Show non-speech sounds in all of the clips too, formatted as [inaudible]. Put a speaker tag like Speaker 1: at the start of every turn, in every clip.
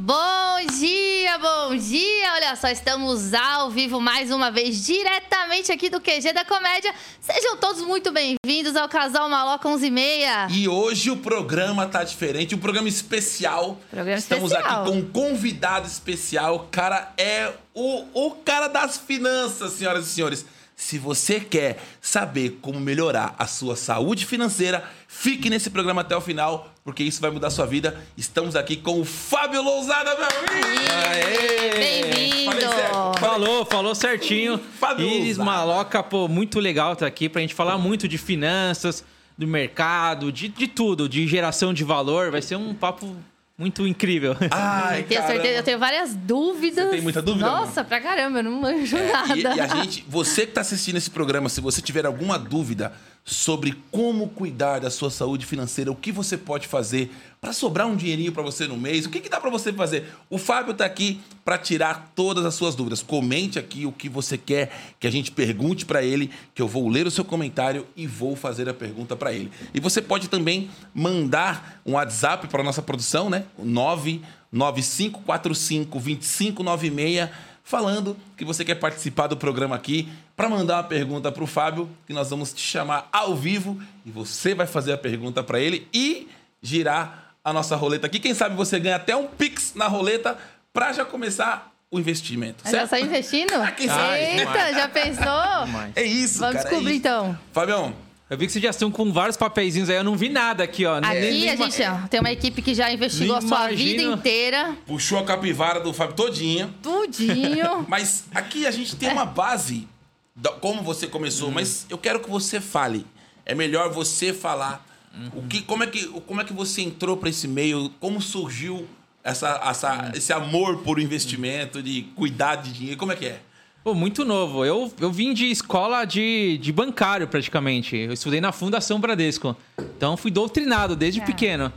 Speaker 1: Bom dia, bom dia! Olha só, estamos ao vivo mais uma vez, diretamente aqui do QG da Comédia. Sejam todos muito bem-vindos ao Casal Maloca 11 e meia.
Speaker 2: E hoje o programa tá diferente, um programa especial.
Speaker 1: Programa
Speaker 2: Estamos
Speaker 1: especial.
Speaker 2: aqui com um convidado especial. O cara é o, o cara das finanças, senhoras e senhores. Se você quer saber como melhorar a sua saúde financeira, fique nesse programa até o final, porque isso vai mudar a sua vida. Estamos aqui com o Fábio Lousada, meu amigo!
Speaker 1: Bem-vindo!
Speaker 3: Falou, falou certinho.
Speaker 2: Fábio
Speaker 3: Iris
Speaker 2: Lousada.
Speaker 3: Maloca, pô, muito legal estar aqui pra gente falar muito de finanças, do mercado, de, de tudo, de geração de valor. Vai ser um papo muito incrível. [laughs]
Speaker 2: Ai,
Speaker 1: Tenho certeza, eu tenho várias dúvidas.
Speaker 2: Você tem muita dúvida,
Speaker 1: Nossa, pra caramba, eu não manjo nada.
Speaker 2: É, E, e a gente, você que está assistindo esse programa, se você tiver alguma dúvida sobre como cuidar da sua saúde financeira, o que você pode fazer para sobrar um dinheirinho para você no mês, o que, que dá para você fazer? O Fábio está aqui para tirar todas as suas dúvidas. Comente aqui o que você quer que a gente pergunte para ele, que eu vou ler o seu comentário e vou fazer a pergunta para ele. E você pode também mandar um WhatsApp para nossa produção, né? O 99545 2596 falando que você quer participar do programa aqui para mandar uma pergunta para o Fábio, que nós vamos te chamar ao vivo e você vai fazer a pergunta para ele e girar a nossa roleta aqui. Quem sabe você ganha até um pix na roleta para já começar o investimento.
Speaker 1: Mas já
Speaker 2: certo?
Speaker 1: saiu investindo?
Speaker 2: Ah?
Speaker 1: Eita, já pensou?
Speaker 3: Demais.
Speaker 2: É isso,
Speaker 1: Vamos
Speaker 2: cara. é
Speaker 1: descobrir
Speaker 2: isso.
Speaker 1: então.
Speaker 2: Fabião,
Speaker 3: Eu vi que vocês já estão com vários papeizinhos aí, eu não vi nada aqui, ó.
Speaker 1: Aqui
Speaker 3: Nem-
Speaker 1: a
Speaker 3: nem-
Speaker 1: gente ó, tem uma equipe que já investigou a sua
Speaker 3: imagino.
Speaker 1: vida inteira.
Speaker 2: puxou a capivara do Fábio todinha.
Speaker 1: Tudinho. [laughs]
Speaker 2: Mas aqui a gente tem uma base, da- como você começou, mas eu quero que você fale. É melhor você falar o que, como, é que, como é que você entrou para esse meio, como surgiu essa, essa- esse amor por investimento, de cuidar de dinheiro, como é que é?
Speaker 3: Pô, muito novo. Eu, eu vim de escola de, de bancário, praticamente. Eu estudei na Fundação Bradesco. Então, fui doutrinado desde
Speaker 1: É.
Speaker 3: pequeno.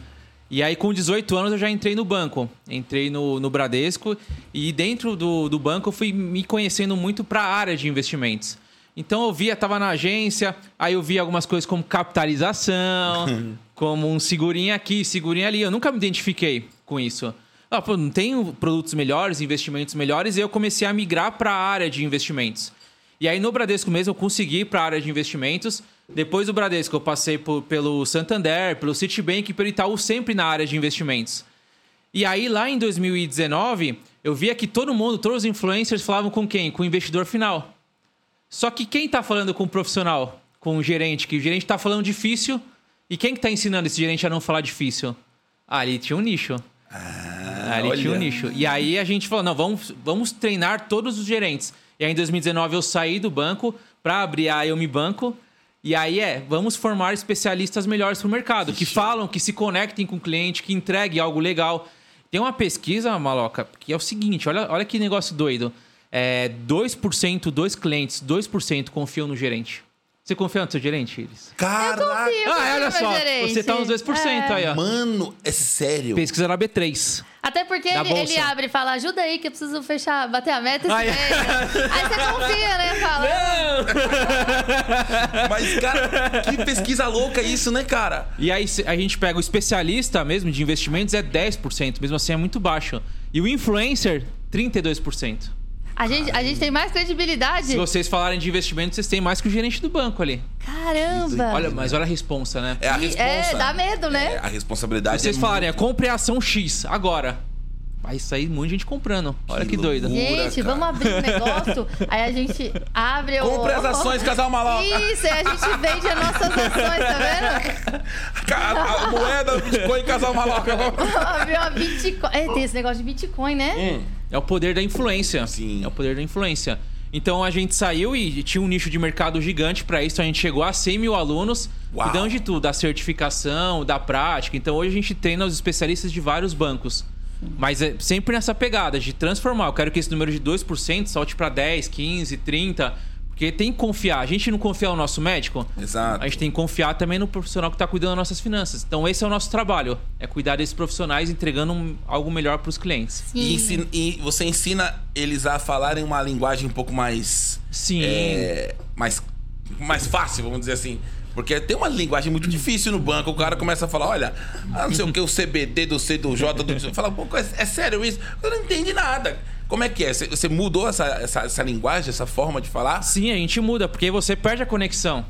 Speaker 3: E aí, com 18 anos, eu já entrei no banco. Entrei no, no Bradesco. E dentro do, do banco, eu fui me conhecendo muito para a área de investimentos. Então, eu via, estava na agência. Aí, eu via algumas coisas como capitalização, [laughs] como um segurinho aqui, segurinho ali. Eu nunca me identifiquei com isso. Ah, pô, não tenho produtos melhores, investimentos melhores, e eu comecei a migrar para a área de investimentos. E aí no Bradesco mesmo eu consegui para a área de investimentos. Depois do Bradesco eu passei por- pelo Santander, pelo Citibank e pelo Itaú, sempre na área de investimentos. E aí lá em 2019 eu via que todo mundo, todos os influencers falavam com quem? Com o investidor final. Só que quem está falando com o profissional? Com o gerente? Que o gerente está falando difícil. E quem que está ensinando esse gerente a não falar difícil? Ah, ali tinha um nicho.
Speaker 2: Ah,
Speaker 3: Ali tinha um
Speaker 2: olha.
Speaker 3: nicho. E aí a gente falou, não, vamos, vamos treinar todos os gerentes. E aí em 2019 eu saí do banco para abrir a Eu Me Banco. E aí é, vamos formar especialistas melhores para o mercado, que falam, que se conectem com o cliente, que entreguem algo legal. Tem uma pesquisa, Maloca, que é o seguinte, olha, olha que negócio doido. É, 2% dos clientes, 2% confiam no gerente. Você confia no seu gerente, Iris?
Speaker 2: Caraca!
Speaker 1: confio.
Speaker 3: Ah, olha só,
Speaker 1: gerente.
Speaker 3: você tá uns 2%
Speaker 1: É.
Speaker 3: aí, ó.
Speaker 2: Mano, é sério?
Speaker 3: Pesquisa na B3.
Speaker 1: Até porque ele, ele abre e fala, ajuda aí que eu preciso fechar, bater a meta esse
Speaker 3: Ai.
Speaker 1: Aí você confia, né? Fala,
Speaker 2: Mas, cara, que pesquisa louca isso, né, cara?
Speaker 3: E aí a gente pega o especialista mesmo de investimentos é 10%, mesmo assim é muito baixo. E o influencer, 32%.
Speaker 1: A gente, a gente tem mais credibilidade.
Speaker 3: Se vocês falarem de investimentos, vocês têm mais que o gerente do banco ali.
Speaker 1: Caramba!
Speaker 3: Olha, mas olha a responsa, né?
Speaker 2: É a
Speaker 1: E-
Speaker 2: responsa.
Speaker 1: é, dá medo, né?
Speaker 2: É, a responsabilidade
Speaker 3: vocês
Speaker 2: é
Speaker 3: falarem, é
Speaker 2: muito-
Speaker 3: compre a ação X agora. Vai sair muita gente comprando. Olha que,
Speaker 2: Que
Speaker 3: doido.
Speaker 2: loucura.
Speaker 1: Gente,
Speaker 2: cara.
Speaker 1: vamos abrir um [laughs] negócio. aí a gente abre o.
Speaker 2: Compre as ações, casal maloca.
Speaker 1: Isso, aí a gente vende as nossas ações, tá vendo?
Speaker 2: A, a moeda, o Bitcoin, casal maloca. [laughs]
Speaker 1: Abriu a Bitcoin. É, tem esse negócio de Bitcoin, né?
Speaker 2: Hum.
Speaker 3: É o poder da influência.
Speaker 2: Sim.
Speaker 3: É o poder da influência. Então a gente saiu e tinha um nicho de mercado gigante para isso. A gente chegou a 100 mil alunos,
Speaker 2: Uau.
Speaker 3: cuidando de tudo, da certificação, da prática. Então hoje a gente treina os especialistas de vários bancos. Mas é sempre nessa pegada de transformar. Eu quero que esse número de 2% salte para 10, 15, 30. Porque tem que confiar. A gente não confia no nosso médico.
Speaker 2: Exato.
Speaker 3: A gente tem que confiar também no profissional que está cuidando das nossas finanças. Então esse é o nosso trabalho. É cuidar desses profissionais entregando um- algo melhor para os clientes.
Speaker 2: E, ensi- e você ensina eles a falarem uma linguagem um pouco mais.
Speaker 3: Sim.
Speaker 2: é, mais, mais fácil, vamos dizer assim. Porque tem uma linguagem muito difícil no banco. O cara começa a falar, olha, ah, não sei o que, o CBD do C do J do... Fala, pô, é, é sério isso? Eu não entendi nada. Como é que é? Você, mudou essa, essa, essa linguagem, essa forma de falar?
Speaker 3: Sim, a gente muda, porque aí você perde a conexão.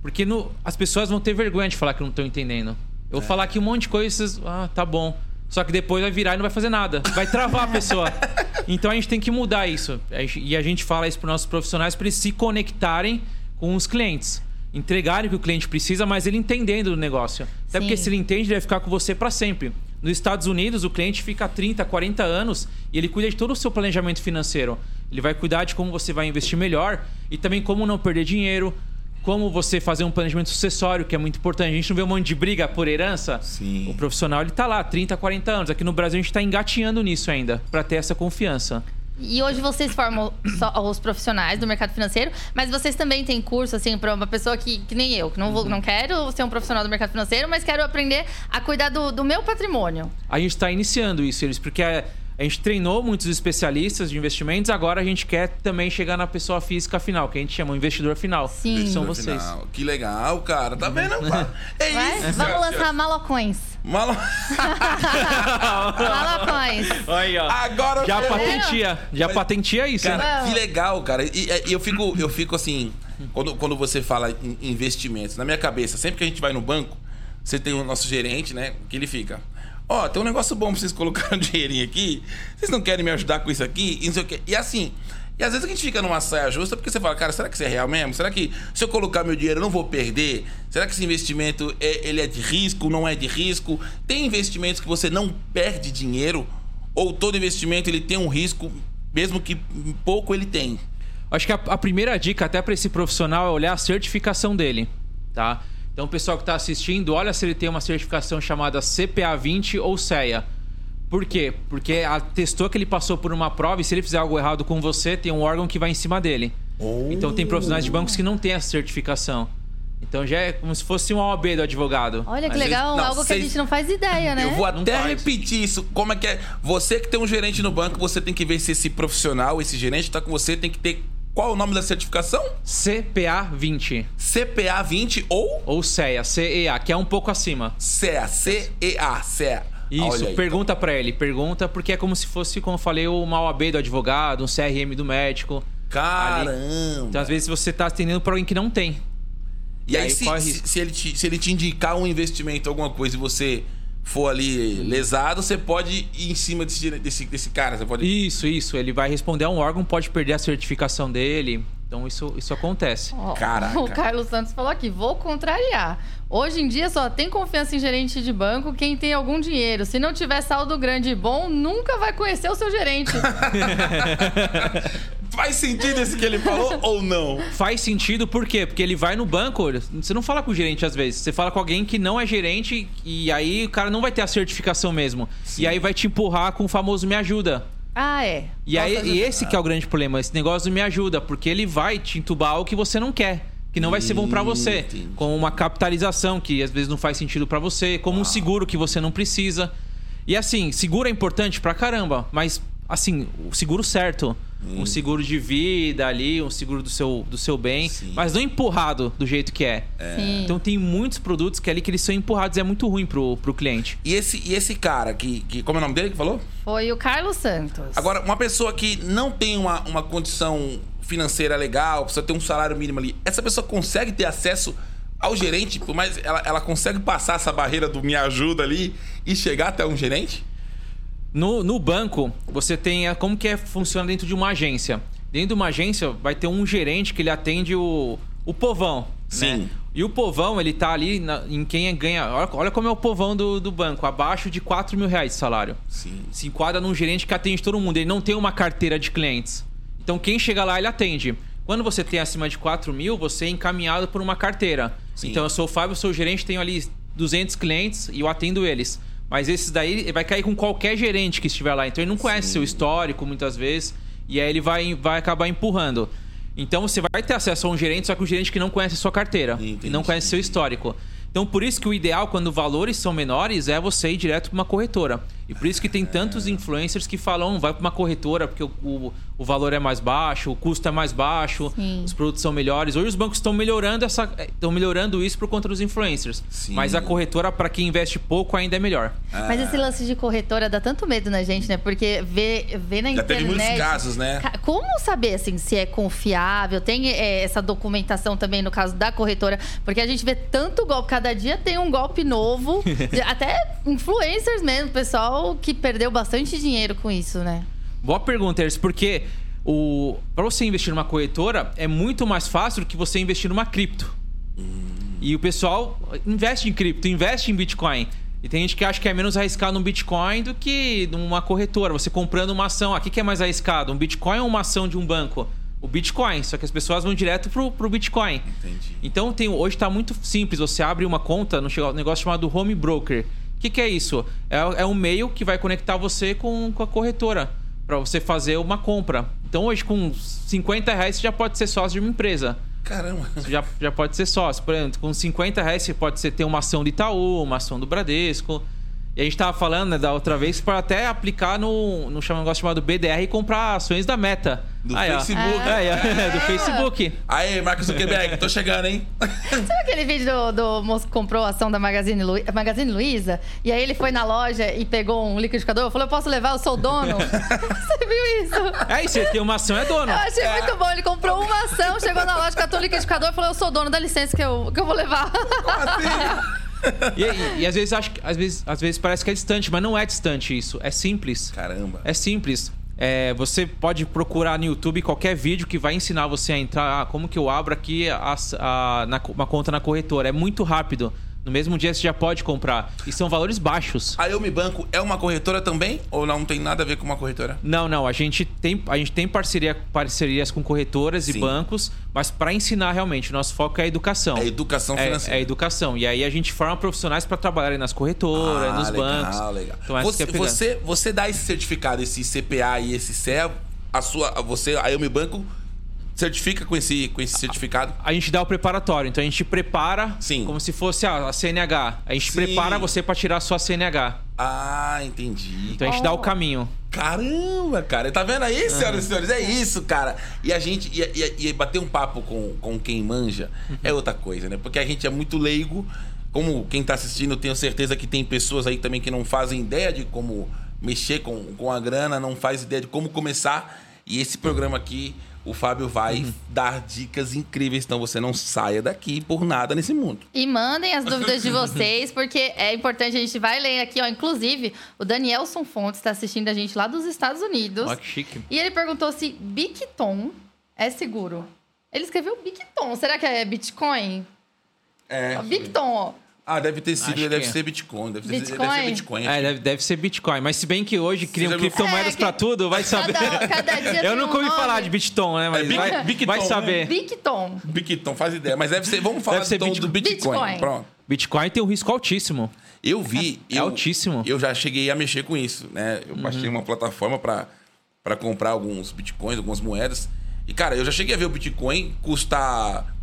Speaker 3: Porque no, as pessoas vão ter vergonha de falar que não estão entendendo. Eu vou falar aqui um monte de coisa e vocês. Ah, tá bom. Só que depois vai virar e não vai fazer nada. Vai travar a pessoa. [laughs] Então a gente tem que mudar isso. E a gente fala isso para nossos profissionais para eles se conectarem com os clientes. Entregarem o que o cliente precisa, mas ele entendendo do negócio. Até porque
Speaker 1: Sim.
Speaker 3: se ele entende, ele vai ficar com você para sempre. Nos Estados Unidos, o cliente fica 30, 40 anos e ele cuida de todo o seu planejamento financeiro. Ele vai cuidar de como você vai investir melhor e também como não perder dinheiro, como você fazer um planejamento sucessório, que é muito importante. A gente não vê um monte de briga por herança.
Speaker 2: Sim.
Speaker 3: O profissional ele tá lá, 30, 40 anos. Aqui no Brasil a gente tá engatinhando nisso ainda, para ter essa confiança.
Speaker 1: E hoje vocês formam os profissionais do mercado financeiro, mas vocês também têm curso, assim, para uma pessoa que, que nem eu, que não, vou, não quero ser um profissional do mercado financeiro, mas quero aprender a cuidar do, do meu patrimônio.
Speaker 3: A gente está iniciando isso, eles, porque a, a gente treinou muitos especialistas de investimentos, agora a gente quer também chegar na pessoa física final, que a gente chama o investidor final.
Speaker 1: Sim.
Speaker 3: Que são vocês.
Speaker 2: final. Que legal, cara. Tá vendo? cara? [laughs] É isso.
Speaker 1: Vamos lançar malocões.
Speaker 2: Malo... [laughs]
Speaker 1: malocões.
Speaker 3: Aí, ó.
Speaker 2: Agora
Speaker 3: Já
Speaker 2: eu-
Speaker 3: patentia, já patentia isso?
Speaker 2: Cara,
Speaker 1: Vamos.
Speaker 2: que legal, cara. E, e eu fico, eu fico assim, quando, quando você fala em investimentos, na minha cabeça, sempre que a gente vai no banco, você tem o nosso gerente, né? Que ele fica. Ó, tem um negócio bom pra vocês colocarem [laughs] um dinheirinho aqui. Vocês não querem me ajudar com isso aqui? E não sei o quê. E assim. E às vezes a gente fica numa saia justa porque você fala, cara, será que isso é real mesmo? Será que se eu colocar meu dinheiro eu não vou perder? Será que esse investimento é, ele é de risco, não é de risco? Tem investimentos que você não perde dinheiro? Ou todo investimento ele tem um risco, mesmo que pouco ele tem?
Speaker 3: Acho que a, a primeira dica até para esse profissional é olhar a certificação dele, tá? Então, o pessoal que está assistindo, olha se ele tem uma certificação chamada CPA 20 ou CEA. Por quê? Porque atestou que ele passou por uma prova e se ele fizer algo errado com você, tem um órgão que vai em cima dele.
Speaker 2: Oh.
Speaker 3: Então, tem profissionais de bancos que não têm essa certificação. Então, já é como se fosse um OAB do advogado.
Speaker 1: Olha que legal,
Speaker 2: não,
Speaker 1: algo que a gente não faz ideia, né?
Speaker 2: Eu vou até repetir isso. Como é que é? Você que tem um gerente no banco, você tem que ver se esse profissional, esse gerente tá com você, tem que ter. Qual o nome da certificação?
Speaker 3: CPA 20
Speaker 2: CPA 20 ou
Speaker 3: ou CEA, CEA, que é um pouco acima.
Speaker 2: CEA, C-E-A, CEA.
Speaker 3: Isso,
Speaker 2: aí.
Speaker 3: pergunta pra ele, pergunta porque é como se fosse, como eu falei, uma OAB do advogado, um CRM do médico.
Speaker 2: Caramba.
Speaker 3: Então, às vezes você tá atendendo pra alguém que não tem.
Speaker 2: E aí,
Speaker 3: aí
Speaker 2: se, se, se ele te, se ele te indicar um investimento, alguma coisa, e você for ali lesado, você pode ir em cima desse, desse, desse cara. Você pode.
Speaker 3: Isso, isso. Ele vai responder a um órgão, pode perder a certificação dele. Então isso, isso acontece.
Speaker 1: Ó,
Speaker 2: Caraca.
Speaker 1: O Carlos Santos falou aqui, vou contrariar. Hoje em dia só tem confiança em gerente de banco quem tem algum dinheiro. Se não tiver saldo grande e bom, nunca vai conhecer o seu gerente. [laughs]
Speaker 2: Faz sentido esse que ele falou [laughs] ou não?
Speaker 3: Faz sentido por quê? Porque ele vai no banco, você não fala com o gerente às vezes, você fala com alguém que não é gerente e aí o cara não vai ter a certificação mesmo. E aí vai te empurrar com o famoso me ajuda.
Speaker 1: ah, é.
Speaker 3: E, aí, e esse que é o grande problema, esse negócio do me ajuda, porque ele vai te entubar algo que você não quer, que não vai ser bom pra você,
Speaker 2: Entendi.
Speaker 3: como uma capitalização que às vezes não faz sentido pra você, como um seguro que você não precisa. E assim, seguro é importante pra caramba, mas assim, o seguro certo, um seguro de vida ali, um seguro do seu, do seu bem,
Speaker 2: Sim.
Speaker 3: mas não empurrado do jeito que é.
Speaker 1: Sim.
Speaker 3: Então tem muitos produtos que ali que eles são empurrados e é muito ruim pro, pro cliente.
Speaker 2: E esse, e esse cara que, que. Como é o nome dele que falou?
Speaker 1: Foi o Carlos Santos.
Speaker 2: Agora, uma pessoa que não tem uma, uma condição financeira legal, precisa ter um salário mínimo ali, essa pessoa consegue ter acesso ao gerente, por mais ela, ela consegue passar essa barreira do me ajuda ali e chegar até um gerente?
Speaker 3: No, no banco, você tem a, como que é, funciona dentro de uma agência. Dentro de uma agência vai ter um gerente que ele atende o, o povão.
Speaker 2: Sim.
Speaker 3: Né? E o povão, ele tá ali na- em quem ganha. Olha, olha como é o povão do, do banco, abaixo de 4 mil reais de salário.
Speaker 2: Sim.
Speaker 3: Se enquadra num gerente que atende todo mundo. Ele não tem uma carteira de clientes. Então quem chega lá, ele atende. Quando você tem acima de 4 mil, você é encaminhado por uma carteira.
Speaker 2: Sim.
Speaker 3: Então eu sou o Fábio, sou o gerente, tenho ali 200 clientes e eu atendo eles. Mas esses daí vai cair com qualquer gerente que estiver lá. Então ele não conhece seu histórico muitas vezes. E aí ele vai, vai acabar empurrando. Então você vai ter acesso a um gerente, só que um gerente que não conhece a sua carteira.
Speaker 2: Entendi.
Speaker 3: E não conhece seu histórico. Então por isso que o ideal, quando valores são menores, é você ir direto para uma corretora. E por isso que tem tantos influencers que falam, vai para uma corretora porque o, o, o, valor é mais baixo, o custo é mais baixo, Sim. os produtos são melhores. Hoje os bancos estão melhorando essa, estão melhorando isso por conta dos influencers. Sim. Mas a corretora para quem investe pouco ainda é melhor.
Speaker 1: Ah. Mas esse lance de corretora dá tanto medo na gente, né? Porque vê, vê na Já internet. Já teve muitos
Speaker 2: casos, né?
Speaker 1: Como saber assim se é confiável? Tem é, essa documentação também no caso da corretora, porque a gente vê tanto golpe cada dia tem um golpe novo, [laughs] até influencers mesmo, pessoal que perdeu bastante dinheiro com isso, né?
Speaker 3: Boa pergunta, Ers, porque o para você investir numa corretora é muito mais fácil do que você investir numa cripto. E o pessoal investe em cripto, investe em Bitcoin. E tem gente que acha que é menos arriscado no Bitcoin do que numa corretora. Você comprando uma ação. O que é mais arriscado? Um Bitcoin ou uma ação de um banco? O Bitcoin. Só que as pessoas vão direto pro, pro Bitcoin. Entendi. Então tem, hoje está muito simples. Você abre uma conta no negócio chamado Home Broker. O que, que é isso? É, é um meio que vai conectar você com, com a corretora para você fazer uma compra. Então hoje com 50 reais você já pode ser sócio de uma empresa.
Speaker 2: Caramba.
Speaker 3: Você já, já pode ser sócio. Por exemplo, com 50 reais você pode ser, ter uma ação do Itaú, uma ação do Bradesco. E a gente tava falando né, da outra vez para até aplicar no, no negócio chamado BDR e comprar ações da Meta.
Speaker 2: Do aí, Facebook.
Speaker 3: É. É, [laughs] do Facebook.
Speaker 2: Aí, Marcos Zuckerberg, tô chegando, hein? [laughs]
Speaker 1: Sabe aquele vídeo do, do moço que comprou a ação da Magazine, Lu... Magazine Luiza? E aí ele foi na loja e pegou um liquidificador. Falou, eu posso levar? Eu sou dono. [laughs] você viu isso?
Speaker 3: É, você tem uma ação, é dono.
Speaker 1: Eu achei
Speaker 3: é.
Speaker 1: muito bom. Ele comprou uma ação, chegou na loja, catou o liquidificador e falou, eu sou dono, dá licença que eu, que eu vou levar. Como assim?
Speaker 3: E, e, e, às vezes acho às vezes, às vezes parece que é distante, mas não é distante isso. É simples.
Speaker 2: Caramba.
Speaker 3: É simples. É, você pode procurar no YouTube qualquer vídeo que vai ensinar você a entrar. Ah, como que eu abro aqui a, a, na, uma conta na corretora? É muito rápido. No mesmo dia você já pode comprar. E são valores baixos.
Speaker 2: A Eu Me Banco é uma corretora também? Ou não tem nada a ver com uma corretora?
Speaker 3: Não, não. A gente tem, a gente tem parceria, parcerias com corretoras Sim. e bancos, mas para ensinar realmente. Nosso foco é a educação. É
Speaker 2: educação financeira.
Speaker 3: É, é educação. E aí a gente forma profissionais para trabalharem nas corretoras, ah, nos legal, bancos. Legal.
Speaker 2: Então, você, é você, você dá esse certificado, esse CPA e esse CEA, a sua, você, a Eu Me Banco certifica com esse, com esse certificado?
Speaker 3: A, a, gente dá o preparatório. Então a gente prepara Sim. como se fosse a, a CNH. A gente Sim. prepara você para tirar a sua CNH.
Speaker 2: Ah, entendi.
Speaker 3: Então a gente oh. dá o caminho.
Speaker 2: Caramba, cara. Tá vendo aí, senhoras uhum. e senhores? É isso, cara. E a gente. E, e, e bater um papo com, com quem manja uhum. é outra coisa, né? Porque a gente é muito leigo. Como quem tá assistindo, tenho certeza que tem pessoas aí também que não fazem ideia de como mexer com, com a grana, não faz ideia de como começar. E esse programa aqui o Fábio vai uhum. dar dicas incríveis, então você não saia daqui por nada nesse mundo.
Speaker 1: E mandem as dúvidas de vocês, porque é importante, a gente vai ler aqui, ó. Inclusive, o Danielson Fontes está assistindo a gente lá dos Estados Unidos.
Speaker 3: Ó, que chique.
Speaker 1: E ele perguntou se Bicton é seguro. Ele escreveu Bicton. Será que é Bitcoin?
Speaker 2: É.
Speaker 1: Bicton, ó.
Speaker 2: Ah, deve ter sido, deve ser Bitcoin. Deve, Bitcoin? Ser, deve ser Bitcoin.
Speaker 3: É, deve, deve, ser Bitcoin. Mas se bem que hoje criam criptomoedas é, que... pra tudo, vai saber. Cada, cada dia Eu nunca ouvi um falar de Bitcoin, né? Mas é, vai, Bicton, vai saber.
Speaker 1: Bitcoin.
Speaker 2: Bitcoin, faz ideia. Mas deve ser, vamos falar deve ser então do Bitcoin. Bitcoin. Pronto.
Speaker 3: Bitcoin tem um risco altíssimo.
Speaker 2: Eu vi.
Speaker 3: É,
Speaker 2: eu,
Speaker 3: altíssimo.
Speaker 2: Eu já cheguei a mexer com isso, né? Eu uhum. baixei uma plataforma para comprar alguns bitcoins, algumas moedas. E, cara, eu já cheguei a ver o Bitcoin custar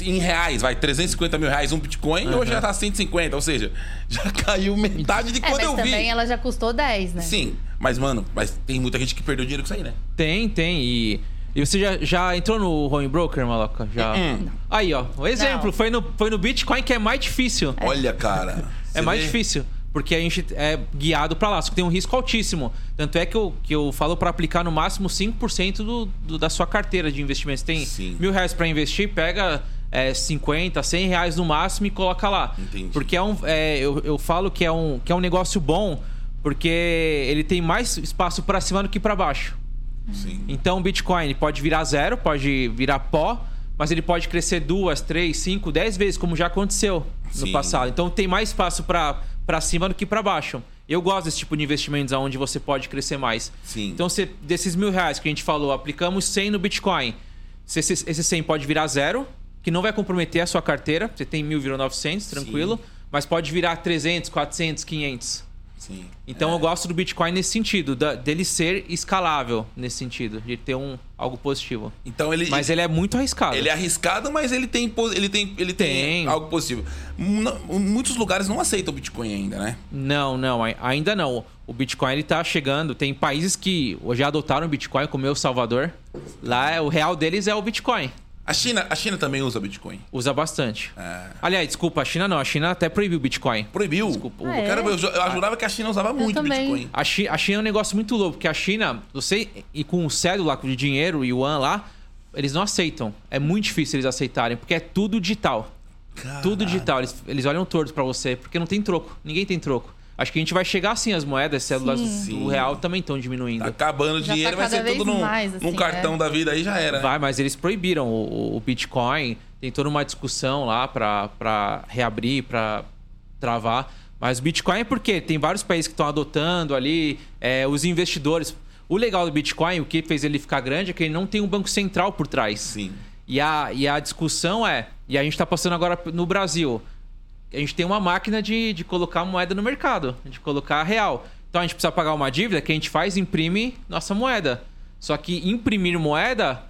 Speaker 2: em reais, vai, 350 mil reais um Bitcoin, uhum. hoje já tá 150, ou seja, [laughs] já caiu metade de é, quando eu vi.
Speaker 1: também ela já custou 10, né?
Speaker 2: Sim, mas, mano, mas tem muita gente que perdeu dinheiro com isso aí, né?
Speaker 3: Tem, tem, e... E você já, já entrou no home broker, maloca? Já. Uhum. Aí, ó. O um exemplo, foi no, foi no Bitcoin que é mais difícil.
Speaker 2: Olha, cara.
Speaker 3: é mais vê? difícil. Porque a gente é guiado para lá, só que tem um risco altíssimo. Tanto é que eu, que eu falo para aplicar no máximo 5% do, do, da sua carteira de investimentos. Tem Sim. mil reais para investir, pega é, 50, 100 reais no máximo e coloca lá. Entendi. Porque é um, é, eu, eu falo que é, um, que é um negócio bom, porque ele tem mais espaço para cima do que para baixo. Sim. Então o Bitcoin pode virar zero, pode virar pó, mas ele pode crescer duas, três, cinco, dez vezes, como já aconteceu Sim. no passado. Então tem mais espaço para cima do que para baixo. Eu gosto desse tipo de investimentos onde você pode crescer mais. Sim. Então, se, desses mil reais que a gente falou, aplicamos 100 no Bitcoin. Se esse, esse 100 pode virar zero, que não vai comprometer a sua carteira. Você tem mil, virou 900, tranquilo. Sim. Mas pode virar 300, 400, 500.
Speaker 2: Sim.
Speaker 3: Então
Speaker 2: É.
Speaker 3: eu gosto do Bitcoin nesse sentido, da- dele ser escalável nesse sentido, de ter um algo positivo.
Speaker 2: Então ele.
Speaker 3: Mas ele é muito arriscado.
Speaker 2: Ele é arriscado, mas ele tem, ele tem, ele tem,
Speaker 3: Tem.
Speaker 2: algo positivo. Não- muitos lugares não aceitam Bitcoin ainda, né?
Speaker 3: Não, não, ai- ainda não. O Bitcoin ele tá chegando. Tem países que já adotaram o Bitcoin, como El Salvador. Lá o real deles é o Bitcoin.
Speaker 2: A China, a China também usa Bitcoin.
Speaker 3: Usa bastante.
Speaker 2: É.
Speaker 3: Aliás, desculpa, a China não. A China até proibiu o Bitcoin.
Speaker 2: Proibiu.
Speaker 3: Desculpa.
Speaker 1: Ah, é?
Speaker 2: Caramba, eu, eu jurava que a China usava muito
Speaker 1: também.
Speaker 2: Bitcoin.
Speaker 3: A China, a China é um negócio muito louco, porque a China, você e com o cédula de dinheiro, yuan lá, eles não aceitam. É muito difícil eles aceitarem, porque é tudo digital. Tudo digital. Eles, eles olham torto pra você, porque não tem troco. Ninguém tem troco. Acho que a gente vai chegar assim, as moedas, cédulas
Speaker 2: Sim.
Speaker 3: do real também estão diminuindo.
Speaker 2: Tá acabando o
Speaker 1: tá
Speaker 2: dinheiro, vai
Speaker 1: cada
Speaker 2: ser tudo num,
Speaker 1: mais,
Speaker 2: num
Speaker 1: assim,
Speaker 2: cartão
Speaker 1: é.
Speaker 2: da vida aí já era.
Speaker 3: Vai, mas eles proibiram o, o Bitcoin. Tem toda uma discussão lá pra, pra reabrir, pra travar. Mas o Bitcoin é porque tem vários países que estão adotando ali, é, os investidores. O legal do Bitcoin, o que fez ele ficar grande, é que ele não tem um banco central por trás.
Speaker 2: Sim.
Speaker 3: E a, e a discussão é, e a gente está passando agora no Brasil, a gente tem uma máquina de, de colocar moeda no mercado, de colocar real. Então a gente precisa pagar uma dívida que a gente faz imprime nossa moeda. Só que imprimir moeda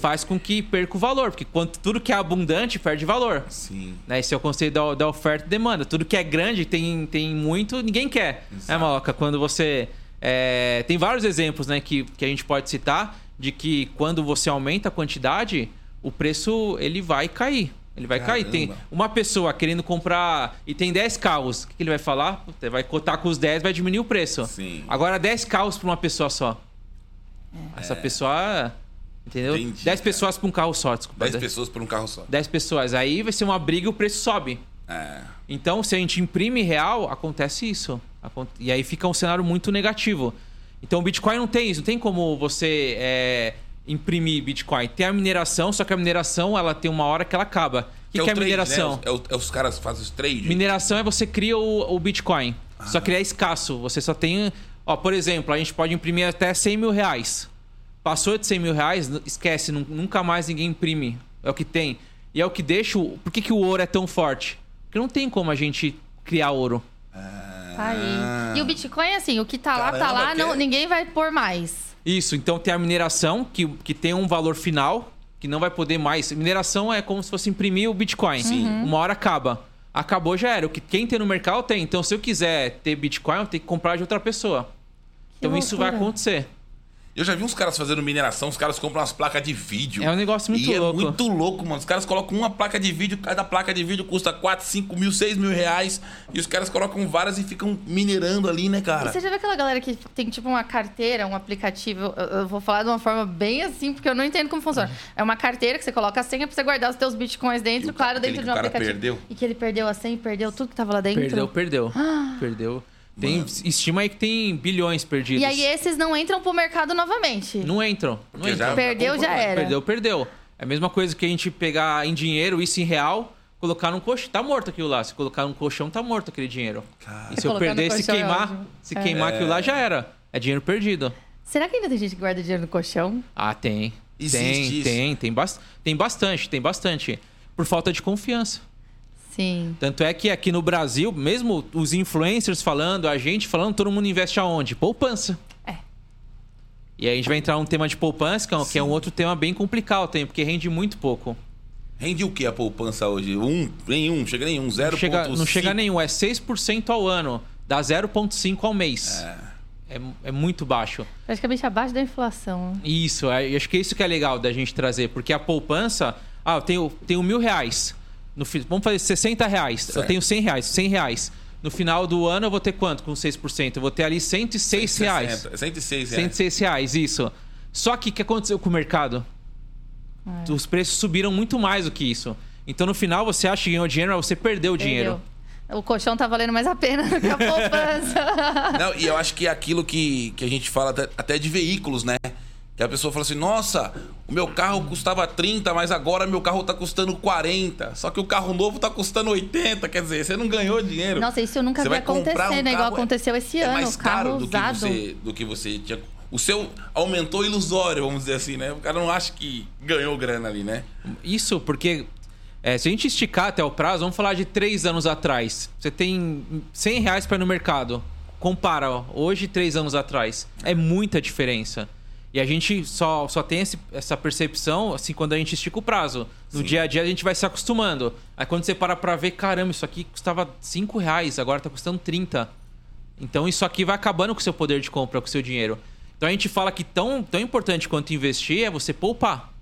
Speaker 3: faz com que perca o valor, porque quando tudo que é abundante perde valor.
Speaker 2: Sim.
Speaker 3: Né? Esse é o conceito da, da oferta e demanda. Tudo que é grande, tem, tem muito, ninguém quer. É, Maloca? Quando você. é, tem vários exemplos né, que, que a gente pode citar de que quando você aumenta a quantidade, o preço ele vai cair. Ele vai cair. Tem
Speaker 2: Caramba.
Speaker 3: uma pessoa querendo comprar e tem 10 carros. O que ele vai falar? Vai cotar com os 10, vai diminuir o preço.
Speaker 2: Sim.
Speaker 3: Agora 10 carros para uma pessoa só. Essa pessoa. Entendeu?
Speaker 2: Entendi,
Speaker 3: 10
Speaker 2: cara.
Speaker 3: pessoas para um carro só, desculpa.
Speaker 2: 10 pessoas por um carro só.
Speaker 3: 10 pessoas. Aí vai ser uma briga e o preço sobe.
Speaker 2: É.
Speaker 3: Então, se a gente imprime real, acontece isso. E aí fica um cenário muito negativo. Então, o Bitcoin não tem isso. Não tem como você é, imprimir Bitcoin. Tem a mineração, só que a mineração ela tem uma hora que ela acaba. O que,
Speaker 2: é o
Speaker 3: que é
Speaker 2: trade,
Speaker 3: mineração?
Speaker 2: né? É, o- é os caras que fazem os trade.
Speaker 3: Mineração é você cria o, o Bitcoin.
Speaker 2: Ah.
Speaker 3: Só que ele é escasso. Você só tem. Ó, por exemplo, a gente pode imprimir até 100 mil reais. Passou de 100 mil reais, esquece, nu- nunca mais ninguém imprime. É o que tem. E é o que deixa. O... Por que, que o ouro é tão forte? Porque não tem como a gente criar ouro.
Speaker 1: Tá aí. E o Bitcoin, assim, o que tá lá, tá
Speaker 2: Caramba,
Speaker 1: lá, não,
Speaker 2: que-
Speaker 1: ninguém vai pôr mais.
Speaker 3: Isso, então tem a mineração, que, que tem um valor final, que não vai poder mais. Mineração é como se fosse imprimir o Bitcoin. Sim. Uma hora acaba. Acabou, já era. O que quem tem no mercado tem. Então, se eu quiser ter Bitcoin, eu tenho que comprar de outra pessoa. então, isso vai
Speaker 1: loucura.
Speaker 3: acontecer.
Speaker 2: Eu já vi uns caras fazendo mineração, os caras compram umas placas de vídeo.
Speaker 3: É um negócio muito
Speaker 2: e
Speaker 3: louco.
Speaker 2: é muito louco, mano. Os caras colocam uma placa de vídeo, cada placa de vídeo custa 4, 5 mil, 6 mil reais. E os caras colocam várias e ficam minerando ali, né,
Speaker 1: E
Speaker 2: cara?
Speaker 1: você já viu aquela galera que tem tipo uma carteira, um aplicativo? Eu, eu vou falar de uma forma bem assim, porque eu não entendo como funciona. É uma carteira que você coloca a senha pra você guardar os teus bitcoins dentro,
Speaker 2: E
Speaker 1: claro, dentro
Speaker 2: que
Speaker 1: de um
Speaker 2: o cara
Speaker 1: aplicativo.
Speaker 2: perdeu?
Speaker 1: E que ele perdeu a senha e perdeu tudo que tava lá dentro.
Speaker 3: Perdeu, perdeu. Perdeu. Tem, estima aí que tem bilhões perdidos.
Speaker 1: E aí esses não entram pro mercado novamente.
Speaker 3: Não entram. Não entram.
Speaker 2: já-
Speaker 1: Perdeu, já era.
Speaker 3: Perdeu, perdeu. É a mesma coisa que a gente pegar em dinheiro, isso em real, colocar num colchão. Tá morto aquilo lá. Se colocar num colchão, tá morto aquele dinheiro.
Speaker 2: Cara.
Speaker 3: E se eu
Speaker 1: Colocar
Speaker 3: perder, se
Speaker 1: é
Speaker 3: queimar,
Speaker 1: ótimo.
Speaker 3: se
Speaker 1: É.
Speaker 3: queimar aquilo lá, já era. É dinheiro perdido.
Speaker 1: Será que ainda tem gente que guarda dinheiro no colchão?
Speaker 3: Ah, tem.
Speaker 2: Existe
Speaker 3: tem,
Speaker 2: isso?
Speaker 3: tem, tem, bas- tem bastante, tem bastante. Por falta de confiança.
Speaker 1: Sim.
Speaker 3: Tanto é que aqui no Brasil, mesmo os influencers falando, a gente falando, todo mundo investe aonde? Poupança.
Speaker 1: É.
Speaker 3: E aí a gente vai entrar num tema de poupança, que é um- que é um outro tema bem complicado também, porque rende muito pouco.
Speaker 2: Rende o que a poupança hoje? Um, nenhum, chega nenhum, 0,5.
Speaker 3: Não chega, não chega nenhum, é 6% ao ano, dá 0,5 ao mês. É. é muito baixo.
Speaker 1: Praticamente abaixo da inflação.
Speaker 3: Isso, é- acho que é isso que é legal da gente trazer, porque a poupança, ah, eu tenho, tenho mil reais, no, vamos fazer 60 reais, eu
Speaker 2: Certo.
Speaker 3: tenho 100 reais, 100 reais. No final do ano eu vou ter quanto com 6%? Eu vou ter ali 106 reais.
Speaker 2: 106 reais.
Speaker 3: 106 reais, isso. Só que o que aconteceu com o mercado?
Speaker 1: É.
Speaker 3: Os preços subiram muito mais do que isso. Então no final você acha que ganhou dinheiro, mas você perdeu o dinheiro.
Speaker 1: O colchão tá valendo mais a pena do que a [laughs] poupança.
Speaker 2: Não, e eu acho que é aquilo que, que a gente fala até, até de veículos, né? Que a pessoa fala assim: nossa, o meu carro custava 30, mas agora meu carro tá custando 40. Só que o carro novo tá custando 80. Quer dizer, você não ganhou dinheiro.
Speaker 1: Nossa, isso eu nunca
Speaker 2: Você
Speaker 1: vi acontecer,
Speaker 2: um
Speaker 1: né? Igual
Speaker 2: é-
Speaker 1: aconteceu esse
Speaker 2: é
Speaker 1: ano.
Speaker 2: mais
Speaker 1: carro
Speaker 2: caro do que,
Speaker 1: usado.
Speaker 2: você, do que você tinha. O seu aumentou ilusório, vamos dizer assim, né? O cara não acha que ganhou grana ali, né?
Speaker 3: Isso porque é, se a gente esticar até o prazo, vamos falar de três anos atrás. Você tem 100 reais para ir no mercado. compara, ó, hoje três anos atrás. É muita diferença. E a gente só, só tem esse- essa percepção, assim, quando a gente estica o prazo. No
Speaker 2: Sim.
Speaker 3: dia a dia a gente vai se acostumando. Aí quando você para pra ver, caramba, isso aqui custava 5 reais, agora tá custando 30. Então isso aqui vai acabando com o seu poder de compra, com o seu dinheiro. Então a gente fala que tão, tão importante quanto investir é você poupar.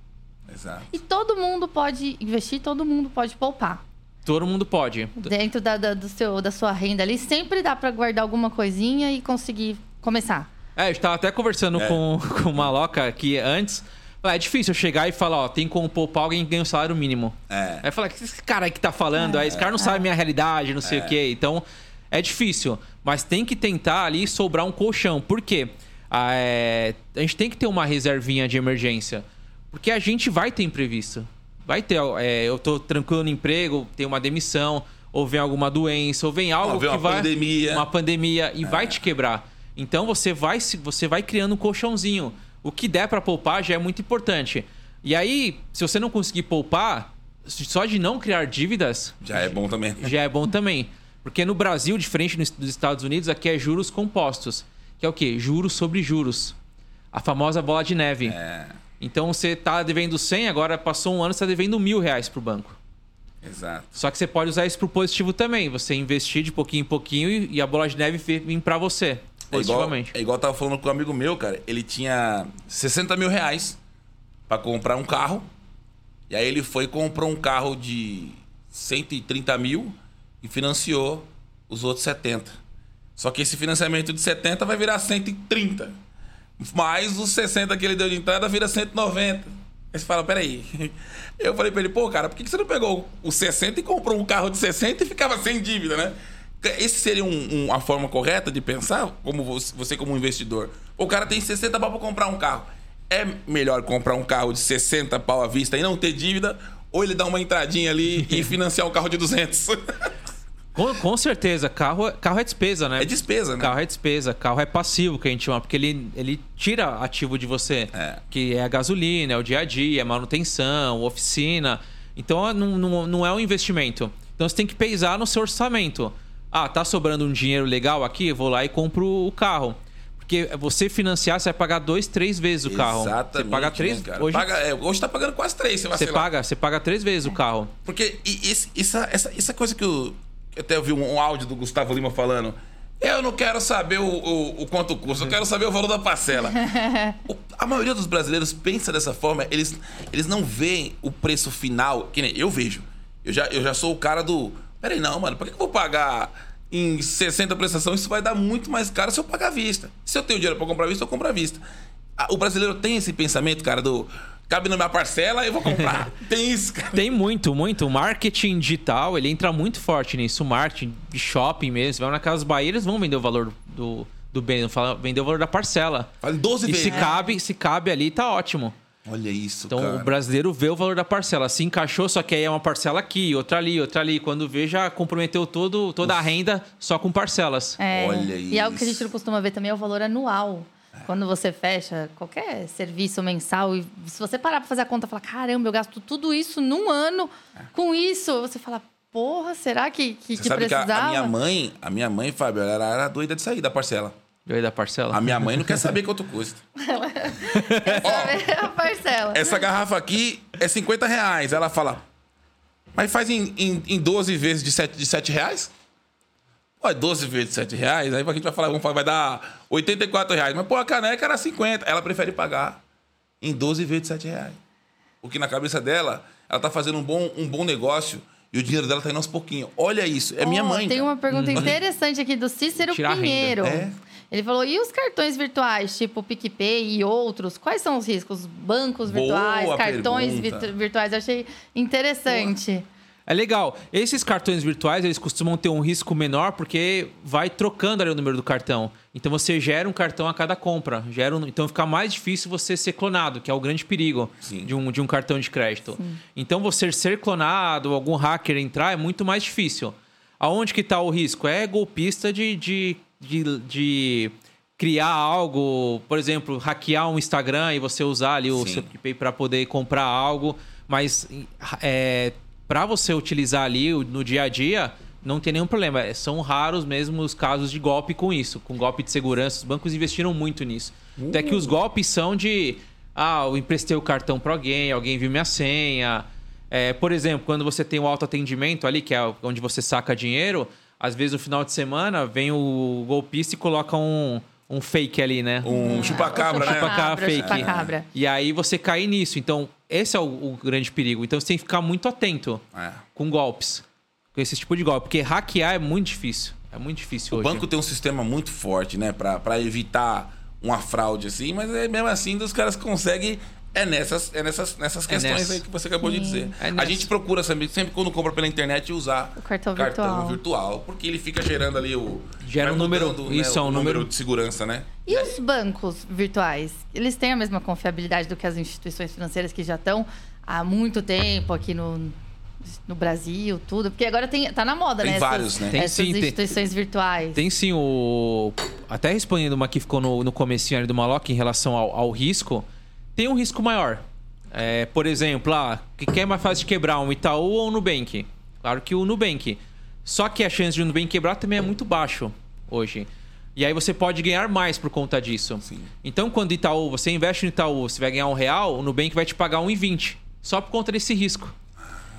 Speaker 2: Exato.
Speaker 1: E todo mundo pode investir, todo mundo pode poupar.
Speaker 3: Todo mundo pode.
Speaker 1: Dentro da, da- do seu, da sua renda ali, sempre dá pra guardar alguma coisinha e conseguir começar.
Speaker 3: É, eu estava até conversando
Speaker 2: É.
Speaker 3: com, com uma loca que antes. falei, É difícil eu chegar e falar, ó, tem como poupar alguém que ganha um salário mínimo.
Speaker 2: É.
Speaker 3: Aí eu falei, que esse cara aí que tá falando, aí esse cara não sabe a minha realidade, não sei o quê. Então, é difícil. Mas tem que tentar ali sobrar um colchão. Por quê? Ah, é, a gente tem que ter uma reservinha de emergência. Porque a gente vai ter imprevisto. Vai ter, é, eu tô tranquilo no emprego, tem uma demissão, ou vem alguma doença, ou vem algo
Speaker 2: Ou vem
Speaker 3: que
Speaker 2: uma
Speaker 3: vai.
Speaker 2: pandemia.
Speaker 3: Uma pandemia e vai te quebrar. Então você vai, você vai criando um colchãozinho. O que der pra poupar já é muito importante. E aí, se você não conseguir poupar, só de não criar dívidas,
Speaker 2: Já é bom também. [laughs]
Speaker 3: já é bom também. Porque no Brasil, diferente dos Estados Unidos, aqui é juros compostos. Que é o quê? Juros sobre juros. A famosa bola de neve.
Speaker 2: É,
Speaker 3: Então você tá devendo 100, agora passou um ano, você tá devendo mil reais pro banco.
Speaker 2: exato.
Speaker 3: Só que você pode usar isso pro positivo também. Você investir de pouquinho em pouquinho e, a bola de neve vir vir pra você.
Speaker 2: É igual,
Speaker 3: Positivamente.
Speaker 2: é igual eu tava falando com um amigo meu, cara. Ele tinha 60 mil reais pra comprar um carro. E aí ele foi e comprou um carro de 130 mil e financiou os outros 70. Só que esse financiamento de 70 vai virar 130. Mais os 60 que ele deu de entrada vira 190. Aí você fala, peraí. [laughs] Eu falei pra ele, pô, cara, por que que você não pegou os 60 e comprou um carro de 60 e ficava sem dívida, né? Esse seria um- um- uma forma correta de pensar, como você, você como investidor. O cara tem 60 pau pra comprar um carro. É melhor comprar um carro de 60 pau à vista e não ter dívida, ou ele dá uma entradinha ali e [laughs] financiar um carro de 200?
Speaker 3: Com, com certeza, carro, carro é despesa, né?
Speaker 2: é despesa, né?
Speaker 3: Carro é despesa, carro é passivo que a gente chama, porque ele, ele tira ativo de você.
Speaker 2: É.
Speaker 3: Que é a gasolina, é o dia a dia, é manutenção, oficina. Então não, não, não é um investimento. Então você tem que pesar no seu orçamento. Ah, tá sobrando um dinheiro legal aqui? Vou lá e compro o carro. Porque você financiar, você vai pagar dois, três vezes o carro.
Speaker 2: Exatamente.
Speaker 3: Você paga três.
Speaker 2: né,
Speaker 3: hoje
Speaker 2: Paga- é, hoje tá pagando quase três, você vai
Speaker 3: você paga, você paga três vezes o carro.
Speaker 2: Porque esse- essa, essa, essa coisa que eu, eu até ouvi um, um áudio do Gustavo Lima falando. Eu não quero saber o, o, o quanto custa, eu quero saber o valor da parcela. [laughs] O- a maioria dos brasileiros pensa dessa forma, eles, eles não veem o preço final, que nem eu vejo. Eu já, eu já sou o cara do. Peraí, não, mano, por que eu vou pagar em 60 prestações? Isso vai dar muito mais caro se eu pagar à vista. Se eu tenho dinheiro pra comprar à vista, eu compro à vista. Ah, O brasileiro tem esse pensamento, cara, do. Cabe na minha parcela, eu vou comprar. [laughs] tem isso, cara.
Speaker 3: Tem muito, muito. O marketing digital, ele entra muito forte nisso. O marketing de shopping mesmo. Você vai na Casa Bahia, eles vão vender o valor do, do bem, vender o valor da parcela.
Speaker 2: Faz 12
Speaker 3: E
Speaker 2: vezes.
Speaker 3: se cabe, se cabe ali, tá ótimo.
Speaker 2: Olha isso,
Speaker 3: Então
Speaker 2: cara.
Speaker 3: o brasileiro vê o valor da parcela. Se encaixou, só que aí é uma parcela aqui, outra ali, outra ali. Quando vê, já comprometeu todo, toda a renda só com parcelas.
Speaker 1: É,
Speaker 2: Olha
Speaker 1: E algo que a gente
Speaker 2: isso.
Speaker 1: não costuma ver também é o valor anual. Quando você fecha qualquer serviço mensal e se você parar pra fazer a conta e falar, caramba, eu gasto tudo isso num ano com isso, você fala, porra, será que, que,
Speaker 2: Você
Speaker 1: que
Speaker 2: sabe que a,
Speaker 1: precisava?
Speaker 2: a minha mãe, a minha mãe, Fábio, ela era, era doida de sair da parcela.
Speaker 3: Veio da parcela?
Speaker 2: A minha mãe não quer saber quanto custa. [laughs]
Speaker 1: Sabe? a parcela.
Speaker 2: Essa garrafa aqui é 50 reais. Ela fala, mas faz em, em, em 12 vezes de 7, de 7 reais? Pô, é 12 vezes de 7 reais. Aí a gente vai falar, vamos falar, vai dar 84 reais. Mas, pô, a caneca era 50. Ela prefere pagar em 12 vezes de 7 reais. Porque na cabeça dela, ela tá fazendo um bom, um bom negócio e o dinheiro dela tá indo aos pouquinhos. Olha isso, é minha
Speaker 1: Ó,
Speaker 2: mãe.
Speaker 1: Tem
Speaker 2: cara.
Speaker 1: uma pergunta interessante aqui do Cícero
Speaker 3: Tirar.
Speaker 1: Pinheiro.
Speaker 2: É.
Speaker 1: Ele falou: e os cartões virtuais, tipo PicPay e outros? Quais são os riscos? Bancos
Speaker 2: Boa
Speaker 1: virtuais, cartões
Speaker 2: pergunta.
Speaker 1: virtu- virtuais? Eu achei interessante.
Speaker 3: É legal. Esses cartões virtuais, eles costumam ter um risco menor porque vai trocando ali o número do cartão. Então você gera um cartão a cada compra. Gera um- Então fica mais difícil você ser clonado, que é o grande perigo
Speaker 2: Sim.
Speaker 3: de um, de um cartão de crédito. Então você ser clonado, algum hacker entrar, é muito mais difícil. Aonde que está o risco? É golpista de, de, de, de criar algo, por exemplo, hackear um Instagram e você usar ali o
Speaker 2: Sim.
Speaker 3: seu PicPay para poder comprar algo, mas é, para você utilizar ali no dia a dia, não tem nenhum problema. É, São raros mesmo os casos de golpe com isso, com golpe de segurança. Os bancos investiram muito nisso. Até que os golpes são de. Ah, eu emprestei o cartão para alguém, alguém viu minha senha. É, por exemplo, quando você tem o autoatendimento ali, que é onde você saca dinheiro, às vezes no final de semana vem o golpista e coloca um, um fake ali, né?
Speaker 2: Um chupacabra, né?
Speaker 3: Chupacabra fake.
Speaker 1: chupacabra.
Speaker 3: E aí você cai nisso. Então, esse é o, o grande perigo. Então, você tem que ficar muito atento
Speaker 2: É.
Speaker 3: com golpes. Com esse tipo de golpe. Porque hackear é muito difícil. É muito difícil
Speaker 2: O
Speaker 3: hoje.
Speaker 2: banco tem um sistema muito forte, né? Pra, pra evitar uma fraude assim, mas é mesmo assim os caras conseguem. É nessas, é nessas, nessas questões
Speaker 3: nessa.
Speaker 2: aí que você acabou de dizer.
Speaker 3: É
Speaker 2: a gente procura sempre, sempre quando compra pela internet usar
Speaker 1: O cartão virtual.
Speaker 2: virtual, porque ele fica gerando ali o.
Speaker 3: Gera um número-
Speaker 2: mudando,
Speaker 3: isso,
Speaker 2: né,
Speaker 3: é um
Speaker 2: o
Speaker 3: número-
Speaker 2: de segurança, né?
Speaker 1: E os bancos virtuais? Eles têm a mesma confiabilidade do que as instituições financeiras que já estão há muito tempo aqui no, no Brasil, tudo? Porque agora tem, tá na moda,
Speaker 2: Tem
Speaker 1: né?
Speaker 2: vários,
Speaker 1: essas,
Speaker 2: né?
Speaker 3: Tem
Speaker 1: essas
Speaker 3: sim, tem-
Speaker 1: instituições virtuais.
Speaker 3: Tem sim o. Até respondendo uma que ficou no, no comecinho ali do Maloc em relação ao, ao risco, tem um risco maior. É, por exemplo, ah, que que é mais fácil de quebrar, um Itaú ou um Nubank? Claro que o Nubank. Só que a chance de o Nubank quebrar também é muito baixo hoje. E aí você pode ganhar mais por conta disso.
Speaker 2: Sim.
Speaker 3: Então, quando Itaú, você investe no Itaú, você vai ganhar um real, o Nubank vai te pagar 1,20. Só por conta desse risco.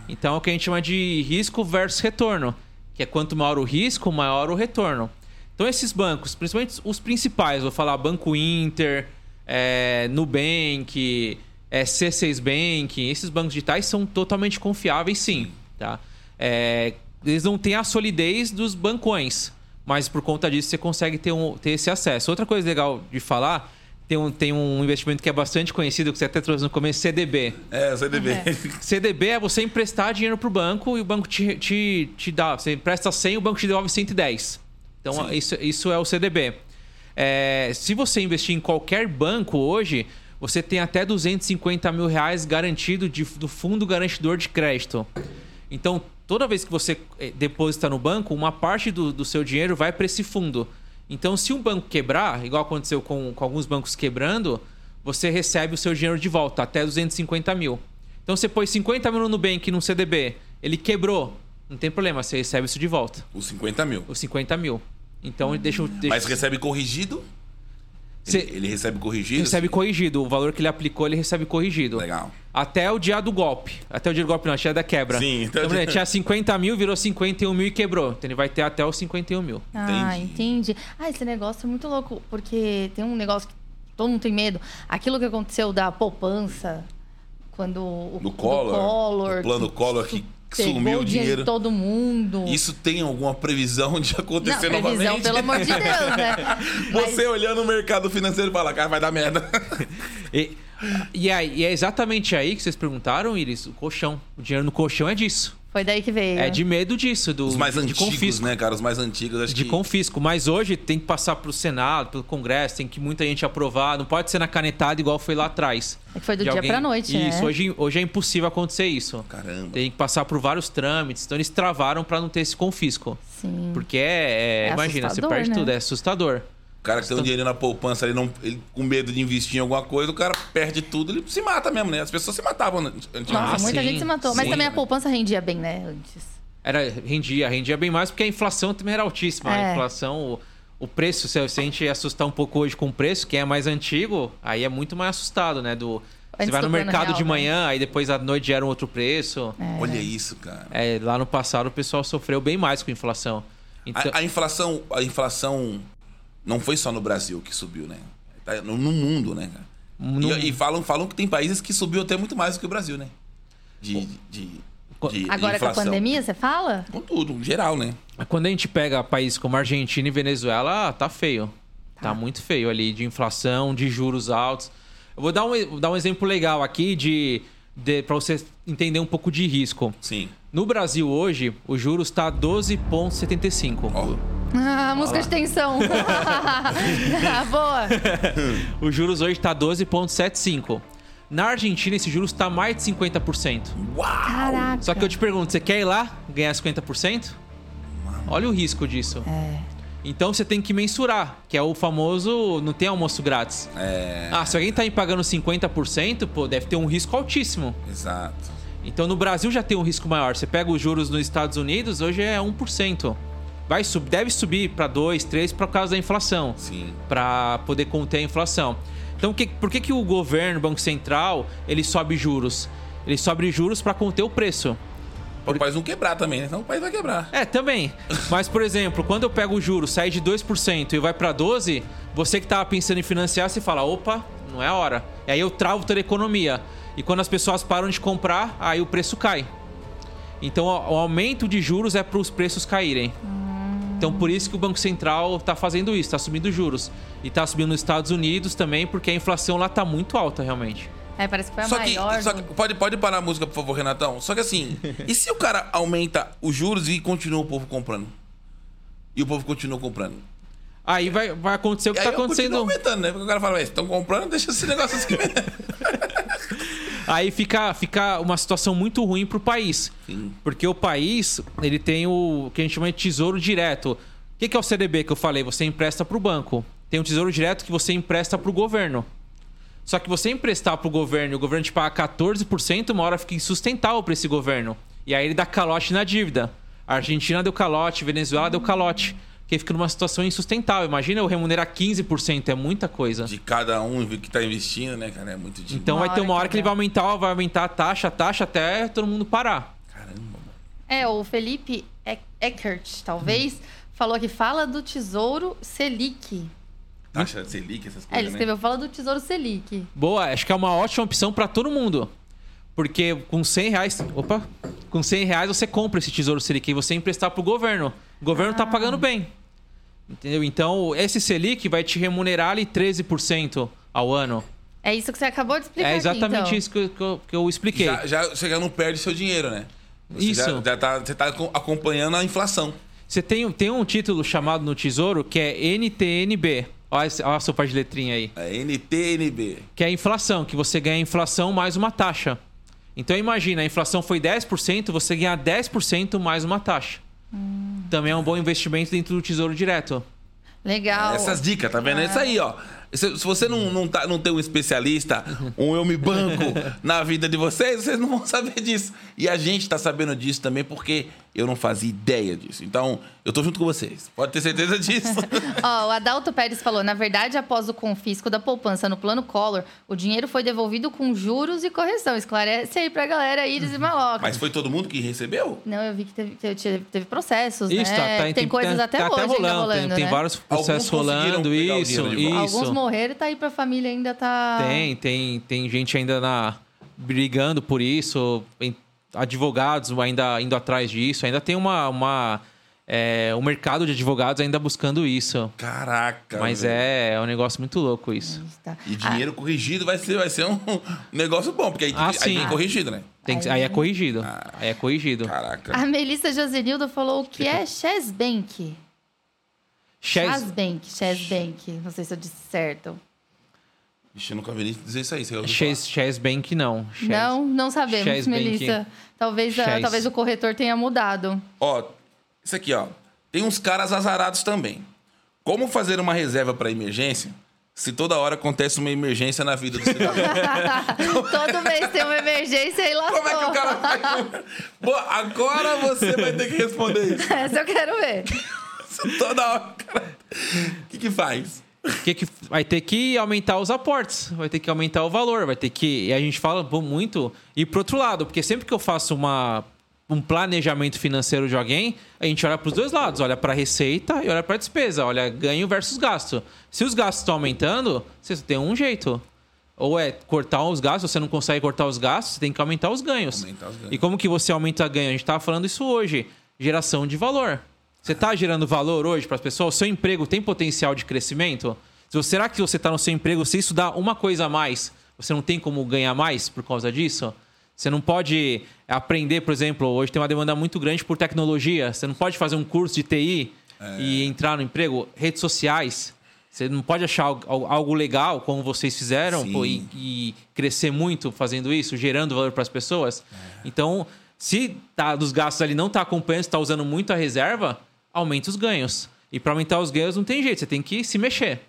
Speaker 3: Então é o que a gente chama de risco versus retorno. Que é quanto maior o risco, maior o retorno. Então esses bancos, principalmente os principais, vou falar Banco Inter, é, Nubank, é, C6 Bank, esses bancos digitais são totalmente confiáveis sim. Tá? É, eles não têm a solidez dos bancões, mas por conta disso você consegue ter, um, ter esse acesso. Outra coisa legal de falar, tem um, tem um investimento que é bastante conhecido, que você até trouxe no começo, CDB.
Speaker 2: É, CDB.
Speaker 3: CDB é você emprestar dinheiro pro banco e o banco te, te, te dá. Você empresta 100 o banco te devolve 110. Então,
Speaker 2: Sim.
Speaker 3: isso, isso é o CDB. É, se você investir em qualquer banco hoje, você tem até 250 mil reais garantido de- do fundo garantidor de crédito. Então, toda vez que você eh, deposita no banco, uma parte do, do seu dinheiro vai para esse fundo. Então, se um banco quebrar, igual aconteceu com, com alguns bancos quebrando, você recebe o seu dinheiro de volta, até 250 mil. Então, você pôs 50 mil no Nubank, num CDB, ele quebrou, não tem problema, você recebe isso de volta,
Speaker 2: Os 50 mil.
Speaker 3: os 50 mil. Então, deixa, deixa
Speaker 2: Mas recebe corrigido?
Speaker 3: Cê-
Speaker 2: Ele, ele recebe corrigido?
Speaker 3: recebe corrigido. O valor que ele aplicou, ele recebe corrigido.
Speaker 2: Legal.
Speaker 3: Até o dia do golpe. Até o dia do golpe, não, dia da quebra.
Speaker 2: Sim, então-
Speaker 3: então... [laughs] tinha 50 mil, virou 51 mil e quebrou. Então ele vai ter até os 51 mil.
Speaker 1: Ah,
Speaker 2: Entendi.
Speaker 1: entendi. Ah, esse negócio é muito louco, porque tem um negócio que todo mundo tem medo. Aquilo que aconteceu da poupança, quando o
Speaker 2: Do
Speaker 1: do
Speaker 2: Collor,
Speaker 1: Collor,
Speaker 2: o plano
Speaker 1: que
Speaker 2: Collor que
Speaker 1: pegou
Speaker 2: sumiu o dinheiro.
Speaker 1: de todo mundo.
Speaker 2: Isso tem alguma previsão de
Speaker 1: Não,
Speaker 2: acontecer
Speaker 1: previsão,
Speaker 2: novamente?
Speaker 1: pelo amor de Deus, né? [laughs] Mas-
Speaker 2: Você olhando o mercado financeiro e fala, cara, vai dar merda. [laughs]
Speaker 3: E, e, aí, e é exatamente aí que vocês perguntaram, Iris, o colchão. O dinheiro no colchão é disso.
Speaker 1: Foi daí que veio.
Speaker 3: É de medo disso, do
Speaker 2: Os mais
Speaker 3: de
Speaker 2: antigos,
Speaker 3: confisco.
Speaker 2: né, cara? Os mais antigos, acho
Speaker 3: De
Speaker 2: que...
Speaker 3: confisco. Mas hoje tem que passar pro Senado, pelo Congresso, tem que muita gente aprovar. Não pode ser na canetada igual foi lá atrás.
Speaker 1: É que foi do
Speaker 3: De
Speaker 1: dia pra noite, né?
Speaker 3: Isso, hoje, hoje é impossível acontecer isso.
Speaker 2: Caramba.
Speaker 3: Tem que passar por vários trâmites. Então eles travaram para não ter esse confisco.
Speaker 1: Sim.
Speaker 3: Porque é, é-
Speaker 1: É
Speaker 3: imagina, você perde
Speaker 1: né?
Speaker 3: tudo, é assustador.
Speaker 2: O cara que tem um dinheiro na poupança, ele não, ele, com medo de investir em alguma coisa, o cara perde tudo, ele se mata mesmo, né? As pessoas se matavam antigamente.
Speaker 1: Nossa,
Speaker 3: Ah,
Speaker 1: muita
Speaker 3: sim,
Speaker 1: gente se matou. Mas
Speaker 3: sim.
Speaker 1: também a poupança rendia bem, né? Antes.
Speaker 3: Era, rendia, rendia bem mais porque a inflação também era altíssima.
Speaker 1: É.
Speaker 3: A inflação, o, o preço, se, se a gente assustar um pouco hoje com o preço, quem é mais antigo, aí é muito mais assustado, né? Do, você
Speaker 1: Antes
Speaker 3: vai
Speaker 1: do
Speaker 3: no mercado
Speaker 1: real,
Speaker 3: de
Speaker 1: né?
Speaker 3: manhã, aí depois à noite era um outro preço.
Speaker 2: Olha isso, cara.
Speaker 3: É, lá no passado o pessoal sofreu bem mais com a inflação. Então,
Speaker 2: A, a inflação, a inflação não foi só no Brasil que subiu, né? Tá no, no mundo, né, cara?
Speaker 3: No-
Speaker 2: E, e falam, falam que tem países que subiu até muito mais do que o Brasil, né? De, de, de
Speaker 1: Agora com a pandemia, você fala?
Speaker 2: Com tudo, em geral, né?
Speaker 3: Quando a gente pega países como Argentina e Venezuela, tá feio. Tá muito feio ali, de inflação, de juros altos. Eu vou dar um, dar um exemplo legal aqui de, de para você entender um pouco de risco.
Speaker 2: Sim.
Speaker 3: No Brasil hoje, o juros está 12,75.
Speaker 2: Ó,
Speaker 1: Ah, música de tensão. [laughs] Ah, Boa.
Speaker 3: O juros hoje está 12,75. Na Argentina, esse juros está mais de 50%.
Speaker 1: Caraca.
Speaker 3: Só que eu te pergunto, você quer ir lá ganhar 50%? Olha o risco disso.
Speaker 1: É.
Speaker 3: Então você tem que mensurar, que é o famoso não tem almoço grátis.
Speaker 2: é.
Speaker 3: Ah, se alguém tá aí pagando 50%, pô, deve ter um risco altíssimo.
Speaker 2: Exato.
Speaker 3: Então no Brasil já tem um risco maior. Você pega os juros nos Estados Unidos, hoje é 1%. Vai sub, deve subir para 2, 3 por causa da inflação.
Speaker 2: Sim.
Speaker 3: Para poder conter a inflação. Então que, por que, que o governo, o Banco Central, ele sobe juros? Ele sobe juros para conter o preço.
Speaker 2: Para o país não quebrar também, né? Senão o país vai quebrar.
Speaker 3: É, também. Mas, por exemplo, quando eu pego o juro, sai de 2% e vai para 12%, você que estava pensando em financiar, você fala, opa, não é a hora. E aí eu travo toda a economia. E quando as pessoas param de comprar, aí o preço cai. Então o aumento de juros é para os preços caírem. Então por isso que o Banco Central está fazendo isso, está subindo juros. E está subindo nos Estados Unidos também, porque a inflação lá está muito alta, realmente.
Speaker 1: É, parece que foi a
Speaker 2: Só que,
Speaker 1: maior.
Speaker 2: só
Speaker 1: do-
Speaker 2: que- pode, pode parar a música, por favor, Renatão? Só que assim, e se o cara aumenta os juros e continua o povo comprando? E o povo continua comprando?
Speaker 3: Aí vai, vai acontecer o que está acontecendo.
Speaker 2: aumentando, né? Porque o cara fala, estão comprando, deixa esse negócio assim. [laughs]
Speaker 3: Aí fica, fica uma situação muito ruim pro país.
Speaker 2: Sim.
Speaker 3: Porque o país, ele tem o que a gente chama de tesouro direto. O que que é o CDB que eu falei? Você empresta pro banco. Tem o tesouro direto que você empresta pro governo. Só que você emprestar pro governo e o governo te paga 14%, uma hora fica insustentável para esse governo. E aí ele dá calote na dívida. A Argentina deu calote, Venezuela deu calote. Porque fica numa situação insustentável. Imagina eu remunerar 15%, é muita coisa.
Speaker 2: De cada um que tá investindo, né, cara? É muito dinheiro.
Speaker 3: Então
Speaker 1: Uma
Speaker 3: vai ter uma
Speaker 1: hora
Speaker 3: hora que ele vai aumentar, vai aumentar a taxa, a taxa até todo mundo parar.
Speaker 2: Caramba, mano.
Speaker 1: É, o Felipe Eck- Eckert, talvez, falou que fala do Tesouro Selic.
Speaker 2: Taxa Selic, essas
Speaker 1: É, ele
Speaker 2: coisas, né?
Speaker 1: escreveu fala do Tesouro Selic.
Speaker 3: Boa, acho que é uma ótima opção para todo mundo. Porque com 100 reais. Opa! Com 100 reais você compra esse tesouro Selic e você emprestar pro governo. O governo tá pagando bem. Entendeu? Então, esse Selic vai te remunerar ali 13% ao ano.
Speaker 1: É isso que você acabou de explicar
Speaker 3: É exatamente
Speaker 1: aqui, então.
Speaker 3: isso que eu, que eu- que eu expliquei.
Speaker 2: Já, já, você já não perde seu dinheiro, né? Você
Speaker 3: Isso.
Speaker 2: Já, já tá, você tá acom- acompanhando a inflação.
Speaker 3: Você tem, tem um título chamado no Tesouro que é NTNB. Olha, olha a sopa de letrinha aí.
Speaker 2: É NTNB.
Speaker 3: que é a inflação, que você ganha a inflação mais uma taxa. Então imagina, a inflação foi 10%, você ganha 10% mais uma taxa. Também é um bom investimento dentro do Tesouro Direto.
Speaker 1: Legal.
Speaker 2: Essas dicas, tá vendo? É isso aí, ó. Se, se você não, não, tá, não tem um especialista, um eu me banco [laughs] na vida de vocês, vocês não vão saber disso. E a gente tá sabendo disso também porque eu não fazia ideia disso. Então, eu tô junto com vocês. Pode ter certeza [laughs] disso. [laughs]
Speaker 1: Ó, o Adalto Pérez falou: na verdade, após o confisco da poupança no plano Collor, o dinheiro foi devolvido com juros e correção. Esclarece aí pra galera, Iris e Maloca.
Speaker 2: Mas foi todo mundo que recebeu?
Speaker 1: Não, eu vi que teve, teve, teve processos,
Speaker 3: Isso,
Speaker 1: né?
Speaker 3: tá, tá,
Speaker 1: tem, coisas
Speaker 3: tá-
Speaker 1: até
Speaker 3: tá
Speaker 1: hoje ainda rolando,
Speaker 3: tem, tem
Speaker 1: né?
Speaker 3: vários processos
Speaker 2: Alguns
Speaker 3: rolando, isso, isso.
Speaker 1: Alguns morreram e tá aí pra família ainda tá...
Speaker 3: Tem, tem, tem gente ainda na, brigando por isso, em- advogados ainda indo atrás disso, ainda tem uma, uma é, um mercado de advogados ainda buscando isso.
Speaker 2: Caraca.
Speaker 3: Mas
Speaker 2: velho.
Speaker 3: é, é um negócio muito louco isso.
Speaker 1: Tá.
Speaker 2: E dinheiro corrigido vai ser, vai ser um [laughs] negócio bom, porque aí,
Speaker 3: Ah,
Speaker 2: aí vem corrigido, né?
Speaker 3: Tem que-
Speaker 1: Aí-
Speaker 3: é corrigido.
Speaker 2: Ah.
Speaker 3: Aí é corrigido.
Speaker 2: Caraca.
Speaker 1: A Melissa Josenildo falou o que é Chesbank. Chesbank, Chesbank. Não sei se eu disse certo.
Speaker 2: Vixe, eu nunca vi dizer isso aí.
Speaker 3: Chase, Chase Bank não. Chase-
Speaker 1: Não, não sabemos,
Speaker 3: Chesbank.
Speaker 1: Melissa. Talvez, a-
Speaker 3: Chase.
Speaker 1: talvez o corretor tenha mudado.
Speaker 2: Ó, isso aqui, ó. Tem uns caras azarados também. Como fazer uma reserva para emergência se toda hora acontece uma emergência na vida do cidadão? [laughs]
Speaker 1: Todo mês tem uma emergência e lascou.
Speaker 2: Como é que o cara vai... [laughs] Pô, agora você vai ter que responder isso.
Speaker 1: Essa eu quero ver. [laughs]
Speaker 2: Toda hora, cara... O que que faz?
Speaker 3: Que que vai ter que aumentar os aportes, vai ter que aumentar o valor, vai ter que. E a gente fala muito ir pro outro lado, porque sempre que eu faço uma, um planejamento financeiro de alguém, a gente olha para os dois lados, olha para receita e olha para despesa, olha ganho versus gasto. Se os gastos estão aumentando, você tem um jeito. Ou é cortar os gastos, você não consegue cortar os gastos, você tem que aumentar os ganhos.
Speaker 2: Aumentar os ganhos.
Speaker 3: E como que você aumenta ganho? A gente estava falando isso hoje. Geração de valor. Você está gerando valor hoje para as pessoas? O seu emprego tem potencial de crescimento? Será que você está no seu emprego, se isso dá uma coisa a mais, você não tem como ganhar mais por causa disso? Você não pode aprender, por exemplo, hoje tem uma demanda muito grande por tecnologia. Você não pode fazer um curso de TI e entrar no emprego. Redes sociais. Você não pode achar algo- legal, como vocês fizeram, pô, e, e crescer muito fazendo isso, gerando valor para as pessoas. Então, se tá, dos gastos ali não está acompanhando, está usando muito a reserva, aumenta os ganhos. E para aumentar os ganhos não tem jeito, você tem que se mexer.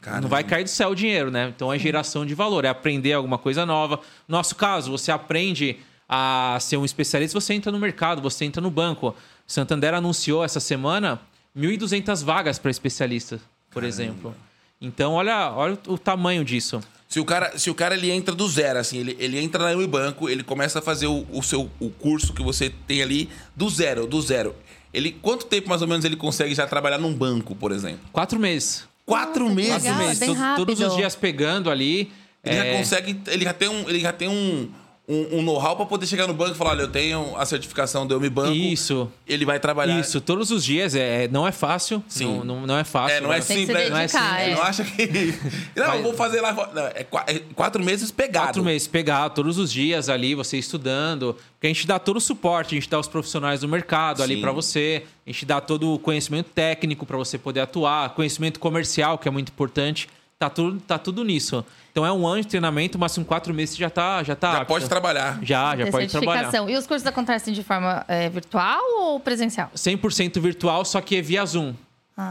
Speaker 2: Caramba.
Speaker 3: Não vai cair do céu o dinheiro, né? Então é geração de valor, é aprender alguma coisa nova. No nosso caso, você aprende a ser um especialista, você entra no mercado, você entra no banco. Santander anunciou essa semana 1.200 vagas para especialistas, por exemplo. Então, olha, olha o tamanho disso.
Speaker 2: Se o cara, se o cara ele entra do zero, assim, ele, ele entra na Unibanco, ele começa a fazer o, o seu o curso que você tem ali do zero, do zero. Ele, quanto tempo mais ou menos ele consegue já trabalhar num banco, por exemplo?
Speaker 3: Quatro meses.
Speaker 2: Quatro meses.
Speaker 1: legal,
Speaker 3: Quatro meses. Todos os dias pegando ali.
Speaker 2: Ele já
Speaker 3: é,
Speaker 2: consegue, ele já tem um, ele já tem um, um, um know-how para poder chegar no banco e falar, olha, eu tenho a certificação do Unibanco.
Speaker 3: Isso.
Speaker 2: Ele vai trabalhar.
Speaker 3: Isso, todos os dias. É, não é fácil.
Speaker 2: Sim.
Speaker 3: Não, não, não é fácil.
Speaker 2: É, não é simples.
Speaker 3: não é simples,
Speaker 1: é.
Speaker 2: Não acha que. [laughs] Não,
Speaker 3: Vai-
Speaker 2: eu vou fazer lá. Não, é é quatro meses pegado.
Speaker 3: Quatro meses, pegar todos os dias ali, você estudando. Porque a gente dá todo o suporte, a gente dá os profissionais do mercado ali
Speaker 2: Sim.
Speaker 3: para você, a gente dá todo o conhecimento técnico para você poder atuar, conhecimento comercial, que é muito importante. Tá tudo, tá tudo nisso. Então é um ano de treinamento, mas com quatro meses você já tá, já tá
Speaker 2: Já
Speaker 3: apto.
Speaker 2: pode trabalhar.
Speaker 3: Já, já pode trabalhar.
Speaker 1: E os cursos acontecem de forma é, virtual ou presencial?
Speaker 3: 100% virtual, só que é via Zoom.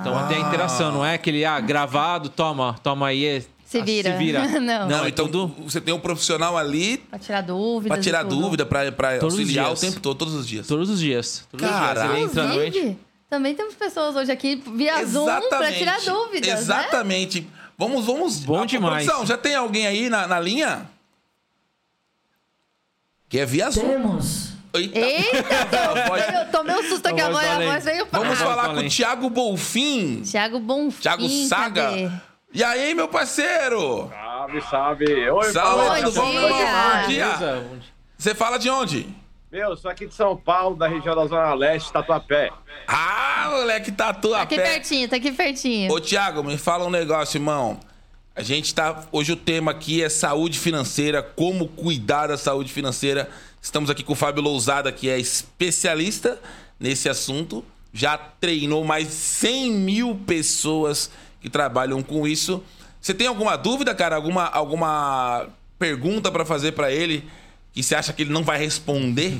Speaker 3: Então até a interação, não é aquele ah, gravado, toma, toma aí. é-
Speaker 1: Se
Speaker 3: ah,
Speaker 1: vira.
Speaker 3: Se vira. [laughs]
Speaker 1: Não.
Speaker 2: Não,
Speaker 3: é
Speaker 2: então
Speaker 3: tudo-
Speaker 2: você tem um profissional ali
Speaker 1: Pra tirar dúvidas.
Speaker 2: pra tirar dúvida, pra, pra
Speaker 3: Todos
Speaker 2: auxiliar o tempo todo, todos os dias.
Speaker 3: Todos os dias. Todos
Speaker 2: Caraca.
Speaker 3: os dias. Ele entra à noite.
Speaker 1: Também temos pessoas hoje aqui via Zoom pra tirar dúvidas, né?
Speaker 2: Vamos, vamos.
Speaker 3: Bom
Speaker 2: Ah,
Speaker 3: demais.
Speaker 2: produção, já tem alguém aí na, na linha? Que é via Zoom.
Speaker 4: Temos.
Speaker 2: Eita.
Speaker 1: Eita, [laughs]
Speaker 2: Pode-
Speaker 1: eu tomei um susto aqui, a voz, a voz veio pra
Speaker 2: Vamos falar com o Thiago Bolfin.
Speaker 1: Thiago Bonfim,
Speaker 2: Thiago Saga.
Speaker 1: cadê?
Speaker 2: E aí, meu parceiro?
Speaker 5: Salve, salve. Oi,
Speaker 2: Salve, tudo bom? Bom dia. Você fala de onde?
Speaker 5: Meu, sou aqui de São Paulo, da região da Zona Leste, Tatuapé.
Speaker 2: Ah, moleque, tatu
Speaker 1: Tá aqui pertinho, tá aqui pertinho.
Speaker 2: Ô, Thiago, me fala um negócio, irmão. A gente tá. Hoje o tema aqui é saúde financeira, como cuidar da saúde financeira. Estamos aqui com o Fábio Lousada, que é especialista nesse assunto. Já treinou mais de 100 mil pessoas que trabalham com isso. Você tem alguma dúvida, cara? Alguma, alguma pergunta pra fazer pra ele que você acha que ele não vai responder?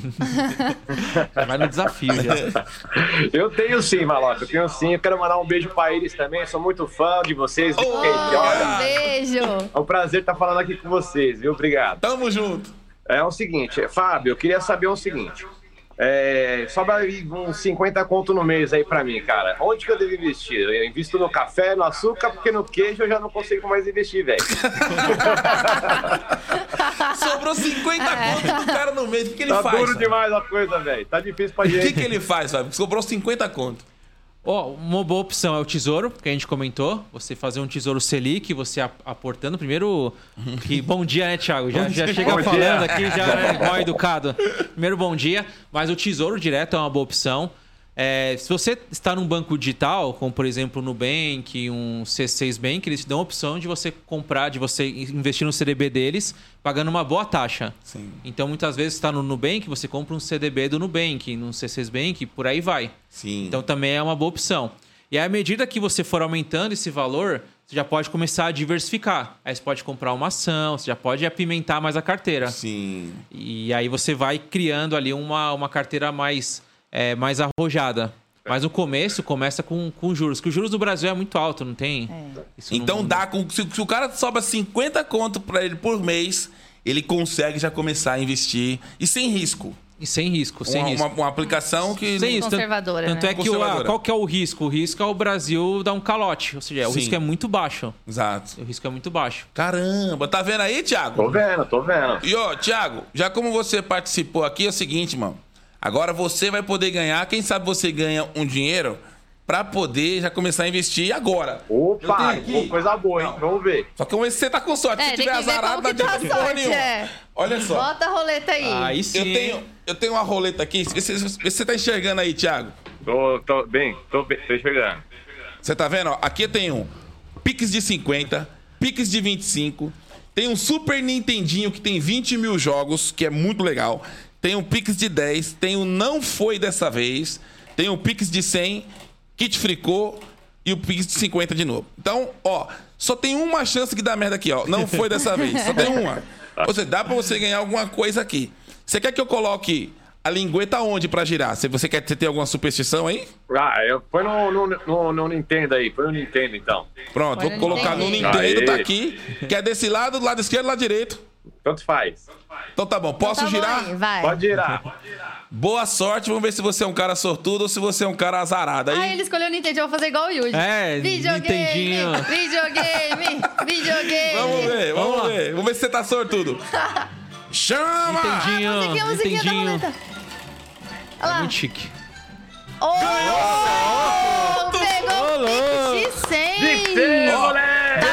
Speaker 3: Já [laughs] vai no desafio já. [laughs]
Speaker 5: Eu tenho sim, Maloca, eu tenho sim. Eu quero mandar um beijo pra eles também. Sou muito fã de vocês. Gente,
Speaker 1: Um beijo.
Speaker 5: é um prazer estar falando aqui com vocês, viu? Obrigado.
Speaker 2: Tamo junto.
Speaker 5: É o seguinte, Fábio, eu queria saber o seguinte. É, sobra aí uns 50 conto no mês aí pra mim, cara. Onde que eu devo investir? Eu invisto no café, no açúcar, porque no queijo eu já não consigo mais investir, velho. [laughs]
Speaker 2: Sobrou 50 conto do cara no mês. O que, que ele
Speaker 5: Tá
Speaker 2: faz?
Speaker 5: duro
Speaker 2: Fábio?
Speaker 5: demais a coisa, velho. Tá difícil pra
Speaker 2: O que,
Speaker 5: gente.
Speaker 2: que ele faz, Fábio? Sobrou 50 conto.
Speaker 3: Ó, uma boa opção é o tesouro, que a gente comentou. Você fazer um tesouro Selic, você ap- aportando. Primeiro, que bom dia, né, Thiago? Já, já chega
Speaker 5: Bom
Speaker 3: falando
Speaker 5: dia.
Speaker 3: aqui, já né, mal educado. Primeiro, bom dia. Mas o tesouro direto é uma boa opção. É, se você está num banco digital, como por exemplo o Nubank, um C6 Bank, eles te dão a opção de você comprar, de você investir no CDB deles, pagando uma boa taxa.
Speaker 2: Sim.
Speaker 3: Então, muitas vezes está no Nubank, você compra um CDB do Nubank, num C6 Bank, por aí vai.
Speaker 2: Sim.
Speaker 3: Então também é uma boa opção. E aí, à medida que você for aumentando esse valor, você já pode começar a diversificar. Aí você pode comprar uma ação, você já pode apimentar mais a carteira.
Speaker 2: Sim.
Speaker 3: E aí você vai criando ali uma, uma carteira mais, é, mais arrojada. Mas no começo começa com, com juros, que os juros do Brasil é muito alto, não tem? Isso não-
Speaker 2: Então dá com. Se, se o cara sobra 50 conto pra ele por mês, ele consegue já começar a investir. E sem risco.
Speaker 3: E sem risco, sem
Speaker 2: uma,
Speaker 3: risco.
Speaker 2: uma, uma aplicação que.
Speaker 3: Sem isso. Tanto,
Speaker 1: Conservadora,
Speaker 3: tanto
Speaker 1: né?
Speaker 3: é que o, ah, qual que é o risco? O risco é o Brasil dar um calote. Ou seja, o
Speaker 2: Sim.
Speaker 3: risco é muito baixo.
Speaker 2: Exato.
Speaker 3: O risco é muito baixo.
Speaker 2: Caramba, tá vendo aí,
Speaker 5: Tô
Speaker 2: Thiago?
Speaker 5: vendo, tô vendo.
Speaker 2: E ó, Thiago, já como você participou aqui, é o seguinte, mano. Agora você vai poder ganhar. Quem sabe você ganha um dinheiro pra poder já começar a investir agora.
Speaker 5: Opa,
Speaker 2: aqui-
Speaker 5: coisa boa, hein? Vamos ver.
Speaker 2: Só que você tá com sorte.
Speaker 1: É,
Speaker 2: se
Speaker 1: tem
Speaker 2: tiver azarado, não
Speaker 1: tá
Speaker 2: adianta porra
Speaker 1: sorte,
Speaker 2: nenhuma.
Speaker 1: é.
Speaker 2: Olha só.
Speaker 1: Bota a roleta aí.
Speaker 3: Aí sim.
Speaker 2: Eu tenho, eu tenho uma roleta aqui. Vê se, vê se você tá enxergando aí, Thiago.
Speaker 5: Tô, tô bem, tô bem, tô chegando.
Speaker 2: Você tá vendo? ó? Aqui eu tenho Pix de 50, Pix de 25. Tem um Super Nintendinho que tem 20 mil jogos, que é muito legal. Tem um Pix de 10, tem o Não Foi Dessa Vez, tem o Pix de 100, Kit Fricô e o Pix de 50 de novo. Então, ó, só tem uma chance que dá merda aqui, ó. Não foi dessa vez, só tem uma. Ou seja, dá pra você ganhar alguma coisa aqui. Você quer que eu coloque a lingueta onde pra girar? Se você quer você tem alguma superstição aí?
Speaker 5: Ah, eu, põe no, no, no, no Nintendo aí, põe no Nintendo então.
Speaker 2: Pronto,
Speaker 1: Põe
Speaker 2: vou
Speaker 1: no
Speaker 2: colocar no
Speaker 1: Nintendo.
Speaker 2: Nintendo, tá aqui. Que é desse lado, do lado esquerdo, lado direito.
Speaker 5: Tanto faz.
Speaker 2: Então tá bom, posso
Speaker 1: Tá bom
Speaker 2: girar?
Speaker 1: aí, vai.
Speaker 5: Pode girar. [laughs]
Speaker 2: Boa sorte, vamos ver se você é um cara sortudo ou se você é um cara azarado. Aí,
Speaker 1: Ah, ele escolheu o Nintendo, eu vou fazer igual o Yuji.
Speaker 3: É,
Speaker 1: videogame,
Speaker 3: Nintendinho.
Speaker 1: videogame, [laughs] videogame.
Speaker 2: Vamos ver, vamos,
Speaker 3: Vamos
Speaker 2: ver. Vamos ver se você tá sortudo. [laughs] Chama!
Speaker 3: Nintendinho,
Speaker 1: Musiquinha, musiquinha da
Speaker 3: Nintendinho.
Speaker 1: roleta. Olha lá.
Speaker 3: Muito chique.
Speaker 1: Oh, pegou
Speaker 3: louco.
Speaker 1: o X100.
Speaker 5: Dictei,
Speaker 2: Ó,
Speaker 5: moleque!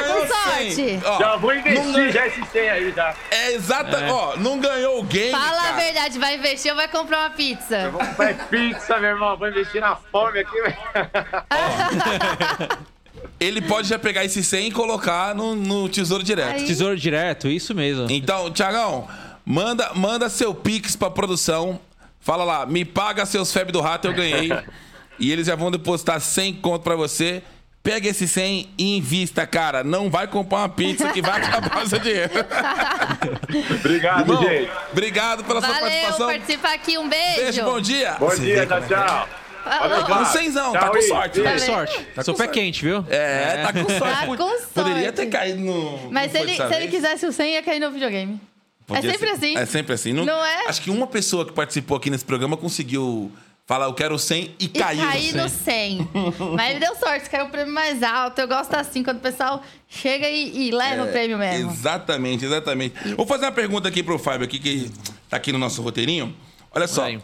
Speaker 2: 100. Ó,
Speaker 5: Já vou investir
Speaker 2: ganhou-
Speaker 5: já esse 100 aí já.
Speaker 2: É exata.
Speaker 3: É.
Speaker 2: Ó, não ganhou o game.
Speaker 1: Fala a
Speaker 2: cara.
Speaker 1: verdade, vai investir ou vai comprar uma pizza?
Speaker 5: Vou comprar pizza, meu irmão. Vou investir na fome aqui, velho. [laughs]
Speaker 2: Ele pode já pegar esse 100 e colocar no, no tesouro direto.
Speaker 1: Aí.
Speaker 3: Tesouro direto, isso mesmo.
Speaker 2: Então, Tiagão, manda, manda seu Pix pra produção. Fala lá, me paga seus febre do rato, eu ganhei. [laughs] e eles já vão depositar 100 conto pra você. Pega esse 100 e invista, cara. Não vai comprar uma pizza que vai acabar o seu dinheiro. [laughs]
Speaker 5: Obrigado,
Speaker 2: Irmão,
Speaker 5: gente.
Speaker 2: obrigado pela sua
Speaker 1: Valeu,
Speaker 2: participação.
Speaker 1: participar aqui, um beijo.
Speaker 2: Beijo, bom dia.
Speaker 5: Bom
Speaker 2: Você
Speaker 5: dia, tchau,
Speaker 2: é é.
Speaker 5: tchau.
Speaker 1: Falou.
Speaker 2: Tá com cenzão, tá
Speaker 5: Tchau,
Speaker 2: com sorte.
Speaker 3: Tá com sorte.
Speaker 2: Tá com
Speaker 3: pé
Speaker 2: sorte.
Speaker 3: quente, viu?
Speaker 2: É, tá com sorte.
Speaker 1: Tá com sorte.
Speaker 2: Poderia ter caído no.
Speaker 1: Mas se ele, se ele quisesse o 100, ia cair no videogame.
Speaker 2: Podia
Speaker 1: é sempre
Speaker 2: ser.
Speaker 1: assim.
Speaker 2: É sempre assim. Não,
Speaker 1: Não é?
Speaker 2: Acho que uma pessoa que participou aqui nesse programa conseguiu falar eu quero 100 e,
Speaker 1: E
Speaker 2: caiu
Speaker 1: cair
Speaker 2: no
Speaker 1: no
Speaker 2: 100.
Speaker 1: 100. [laughs] Mas ele deu sorte, caiu o prêmio mais alto. Eu gosto assim, quando o pessoal chega e, e leva o prêmio mesmo.
Speaker 2: Exatamente, exatamente. Vou fazer uma pergunta aqui pro Fábio, aqui, que tá aqui no nosso roteirinho. Olha só.
Speaker 3: Vai.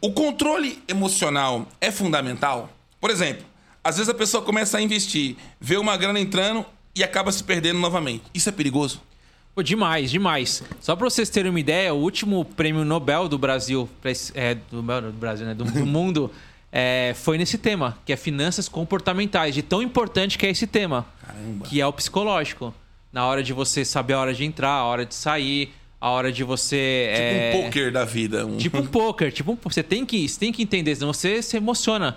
Speaker 2: O controle emocional é fundamental? Por exemplo, às vezes a pessoa começa a investir, vê uma grana entrando e acaba se perdendo novamente. Isso é perigoso?
Speaker 3: Pô, demais, demais. Só pra vocês terem uma ideia, o último prêmio Nobel do Brasil, é, do, do Brasil, né? Do, do [laughs] mundo, é, foi nesse tema, que é finanças comportamentais, de tão importante que é esse tema,
Speaker 2: Caramba.
Speaker 3: que é o psicológico. Na hora de você saber a hora de entrar, a hora de sair, a hora de você.
Speaker 2: Tipo
Speaker 3: é,
Speaker 2: um poker da vida. Um...
Speaker 3: Tipo um [laughs] poker, tipo um, você tem que você tem que entender, senão você se emociona.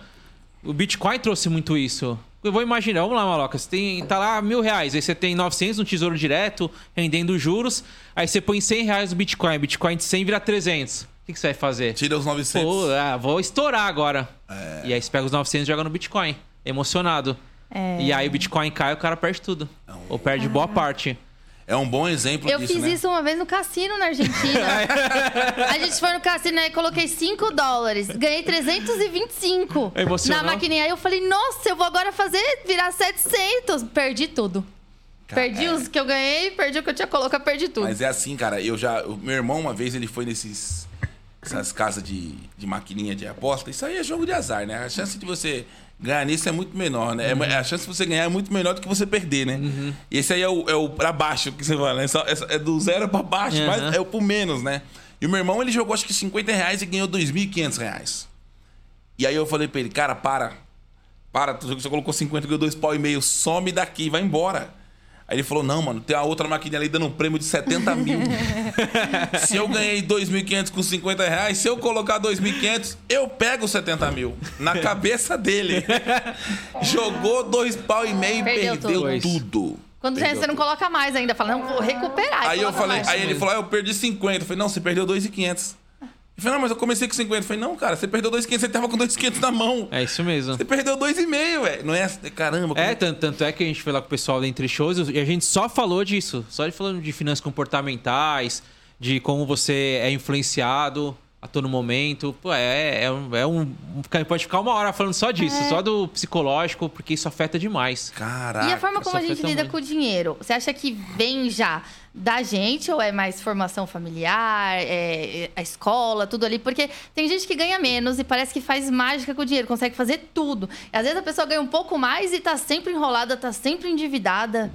Speaker 3: O Bitcoin trouxe muito isso. Eu vou imaginar, vamos lá, Maloca, você tem, tá lá mil reais, aí você tem 900 no Tesouro Direto, rendendo juros, aí você põe 100 reais no Bitcoin, Bitcoin de 100 vira 300. O que, que você vai fazer?
Speaker 2: Tira os 900.
Speaker 3: Pô, ah, vou estourar agora.
Speaker 2: É.
Speaker 3: E aí você pega os 900 e joga no Bitcoin, emocionado.
Speaker 1: É.
Speaker 3: E aí o Bitcoin cai, o cara perde tudo. Ou perde boa parte.
Speaker 2: É um bom exemplo
Speaker 1: Eu
Speaker 2: disso,
Speaker 1: fiz
Speaker 2: né?
Speaker 1: isso uma vez no cassino na Argentina. [laughs] a gente foi no cassino e coloquei 5 dólares. Ganhei 325
Speaker 3: Emocionou?
Speaker 1: na maquininha. Aí eu falei, nossa, eu vou agora fazer virar 700. Perdi tudo. perdi os que eu ganhei, perdi o que eu tinha colocado, perdi tudo.
Speaker 2: Mas é assim, cara. Eu já. O meu irmão, uma vez, ele foi nesses. Essas casas de, de maquininha de aposta. Isso aí é jogo de azar, né? A chance de você ganhar nisso é muito menor, né? É- a chance de você ganhar é muito menor do que você perder, né? E esse aí é o, é o pra baixo que você fala, né? Só- É, é do zero pra baixo,
Speaker 3: Uhum.
Speaker 2: mas é o pro menos, né? E o meu irmão, ele jogou acho que 50 reais e ganhou 2.500 reais. E aí eu falei pra ele, cara, para. Para, você colocou 50, ganhou dois pau e meio, some daqui, vai embora. Aí ele falou, não, mano, tem a outra maquininha ali dando um prêmio de 70 mil. [laughs] se eu ganhei 2.500 com 50 reais, se eu colocar 2.500, eu pego os 70 mil. Na [laughs] cabeça dele. Jogou dois pau e meio e
Speaker 1: Perdeu
Speaker 2: perdeu,
Speaker 3: tudo.
Speaker 2: tudo.
Speaker 1: Quando
Speaker 2: Perdeu
Speaker 1: você não coloca mais ainda, fala, não, vou recuperar.
Speaker 2: Aí eu falei,
Speaker 1: mais.
Speaker 2: aí ele falou, ah, eu perdi 50. Eu falei, não, você perdeu 2.500. Ele falou, não, mas eu comecei com 50. Eu falei, não, cara, você perdeu 2.500, você tava com 2.500 na mão.
Speaker 3: É isso mesmo.
Speaker 2: Você perdeu 2,5, velho. Não é? Caramba, como
Speaker 3: É, tanto, tanto é que a gente foi lá com o pessoal da Entre Shows e a gente só falou disso. Só falando de finanças comportamentais, de como você é influenciado a todo momento. Pô, é, é, um, é um. Pode ficar uma hora falando só disso,
Speaker 1: É.
Speaker 3: só do psicológico, porque isso afeta demais.
Speaker 2: Caraca.
Speaker 1: E a forma como a gente lida
Speaker 3: muito.
Speaker 1: com o dinheiro? Você acha que vem já da gente ou é mais formação familiar, é, é, a escola, tudo ali? Porque tem gente que ganha menos e parece que faz mágica com o dinheiro, consegue fazer tudo. E às vezes a pessoa ganha um pouco mais e tá sempre enrolada, tá sempre endividada.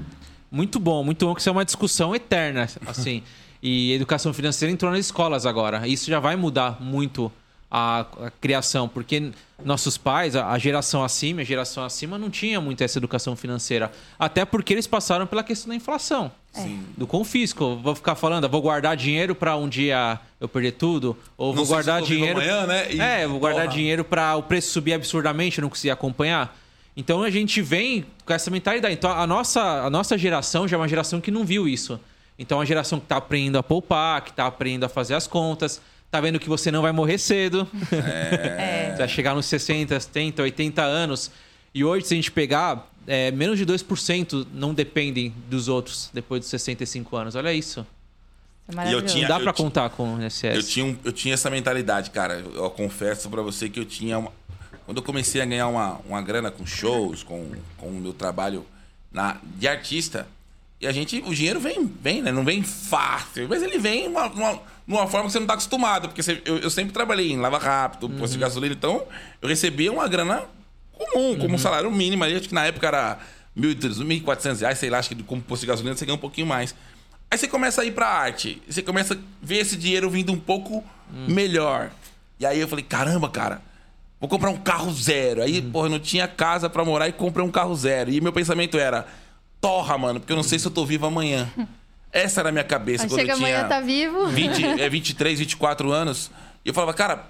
Speaker 3: Muito bom, muito bom, que isso é uma discussão eterna, assim. e educação financeira entrou nas escolas agora. Isso já vai mudar muito a, a criação, porque nossos pais, a, a geração acima, a geração acima não tinha muito essa educação financeira. Até porque eles passaram pela questão da inflação.
Speaker 2: Sim.
Speaker 3: Do confisco. Vou ficar falando, ah, vou guardar dinheiro para um dia eu perder tudo, ou
Speaker 2: Não
Speaker 3: vou guardar dinheiro
Speaker 2: amanhã, né? E-
Speaker 3: É, vou guardar
Speaker 2: Porra.
Speaker 3: dinheiro para o preço subir absurdamente, eu não conseguir acompanhar. Então a gente vem com essa mentalidade. Então a nossa, a nossa geração já é uma geração que não viu isso. Então a geração que tá aprendendo a poupar, que tá aprendendo a fazer as contas, tá vendo que você não vai morrer cedo.
Speaker 1: É. [laughs]
Speaker 3: Você vai chegar nos 60, 70, 80 anos. E hoje, se a gente pegar, é, menos de 2% não dependem dos outros depois dos 65 anos. Olha isso.
Speaker 1: É
Speaker 2: E eu
Speaker 1: maravilhoso.
Speaker 2: tinha-
Speaker 3: Não dá
Speaker 2: ti-
Speaker 3: contar com o INSS.
Speaker 2: Eu tinha, eu tinha essa mentalidade, cara. Eu, eu confesso pra você que eu tinha. Uma... Quando eu comecei a ganhar uma, uma grana com shows, com, com o meu trabalho na, de artista, e a gente. O dinheiro vem, vem, né? Não vem fácil, mas ele vem uma, uma, numa forma que você não tá acostumado. Porque você- eu, eu sempre trabalhei em lava rápido, posto de gasolina, então eu recebia uma grana comum, como um salário mínimo ali. Acho que na época era 1.300, 1.400 reais, sei lá, acho que como posto de gasolina você ganha um pouquinho mais. Aí você começa a ir pra arte, você começa a ver esse dinheiro vindo um pouco melhor. E aí eu falei, caramba, cara, vou comprar um carro zero. Aí, porra, eu não tinha casa pra morar e comprei um carro zero. E meu pensamento era, torra, mano, porque eu não sei se eu tô vivo amanhã. [laughs] Essa era a minha cabeça
Speaker 1: Aí
Speaker 2: quando
Speaker 1: chega
Speaker 2: eu tinha
Speaker 1: amanhã, tá vivo.
Speaker 2: 20, é, [laughs] 23, 24 anos. E eu falava, cara,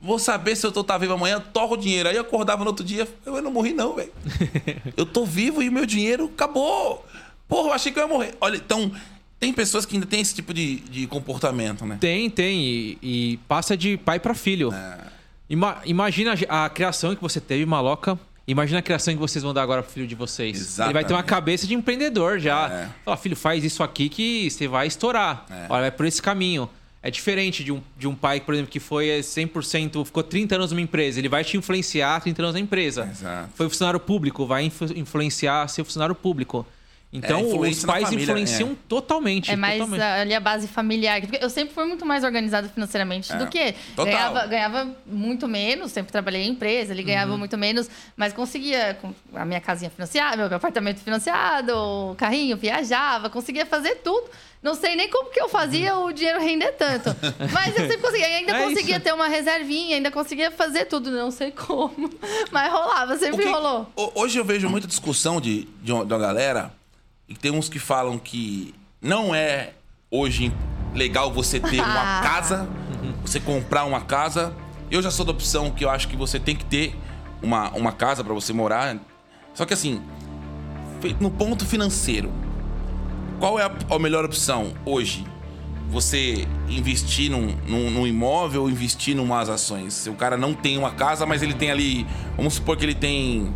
Speaker 2: vou saber se eu tô tá vivo amanhã, torro o dinheiro. Aí eu acordava no outro dia, eu, eu não morri não, velho. [laughs] eu tô vivo e o meu dinheiro acabou. Porra, eu achei que eu ia morrer. Olha, então, tem pessoas que ainda têm esse tipo de, de comportamento, né?
Speaker 3: Tem, tem. E, e passa de pai pra filho.
Speaker 2: É.
Speaker 3: Ima- imagina a, a criação que você teve, maloca. Imagina a criação que vocês vão dar agora pro filho de vocês. Ele vai ter uma
Speaker 2: Exatamente.
Speaker 3: cabeça de empreendedor já.
Speaker 2: É.
Speaker 3: Fala, filho, faz isso aqui que você vai estourar.
Speaker 2: É.
Speaker 3: Olha, vai por esse caminho. É diferente de um, de um pai, por exemplo, que foi 100%, ficou 30 anos numa empresa. Ele vai te influenciar 30 anos na empresa.
Speaker 2: Exato.
Speaker 3: Foi funcionário público, vai influ- influenciar ser funcionário público. Então,
Speaker 2: É,
Speaker 3: os pais
Speaker 2: família,
Speaker 3: influenciam
Speaker 2: é.
Speaker 3: totalmente.
Speaker 1: É mais
Speaker 3: totalmente.
Speaker 1: ali a base familiar. Eu sempre fui muito mais organizada financeiramente
Speaker 2: É,
Speaker 1: do que.
Speaker 2: total.
Speaker 1: Ganhava, ganhava muito menos, sempre trabalhei em empresa, ele
Speaker 3: Uhum.
Speaker 1: ganhava muito menos, mas conseguia a minha casinha financiada, meu apartamento financiado, o carrinho, viajava, conseguia fazer tudo. Não sei nem como que eu fazia o dinheiro render tanto. [laughs] Mas eu sempre conseguia. E ainda
Speaker 3: É
Speaker 1: conseguia
Speaker 3: isso.
Speaker 1: ter uma reservinha, ainda conseguia fazer tudo. Não sei como. [laughs] Mas rolava,
Speaker 2: O
Speaker 1: sempre
Speaker 2: que-
Speaker 1: rolou.
Speaker 2: ho- Hoje eu vejo muita discussão de, de, uma, de uma galera e tem uns que falam que não é hoje legal você ter uma [laughs] casa, você comprar uma casa. Eu já sou da opção que eu acho que você tem que ter uma, uma casa para você morar. Só que assim, no ponto financeiro, qual é a, a melhor opção hoje? Você investir num, num, num imóvel ou investir em umas ações? Se o cara não tem uma casa, mas ele tem ali. Vamos supor que ele tem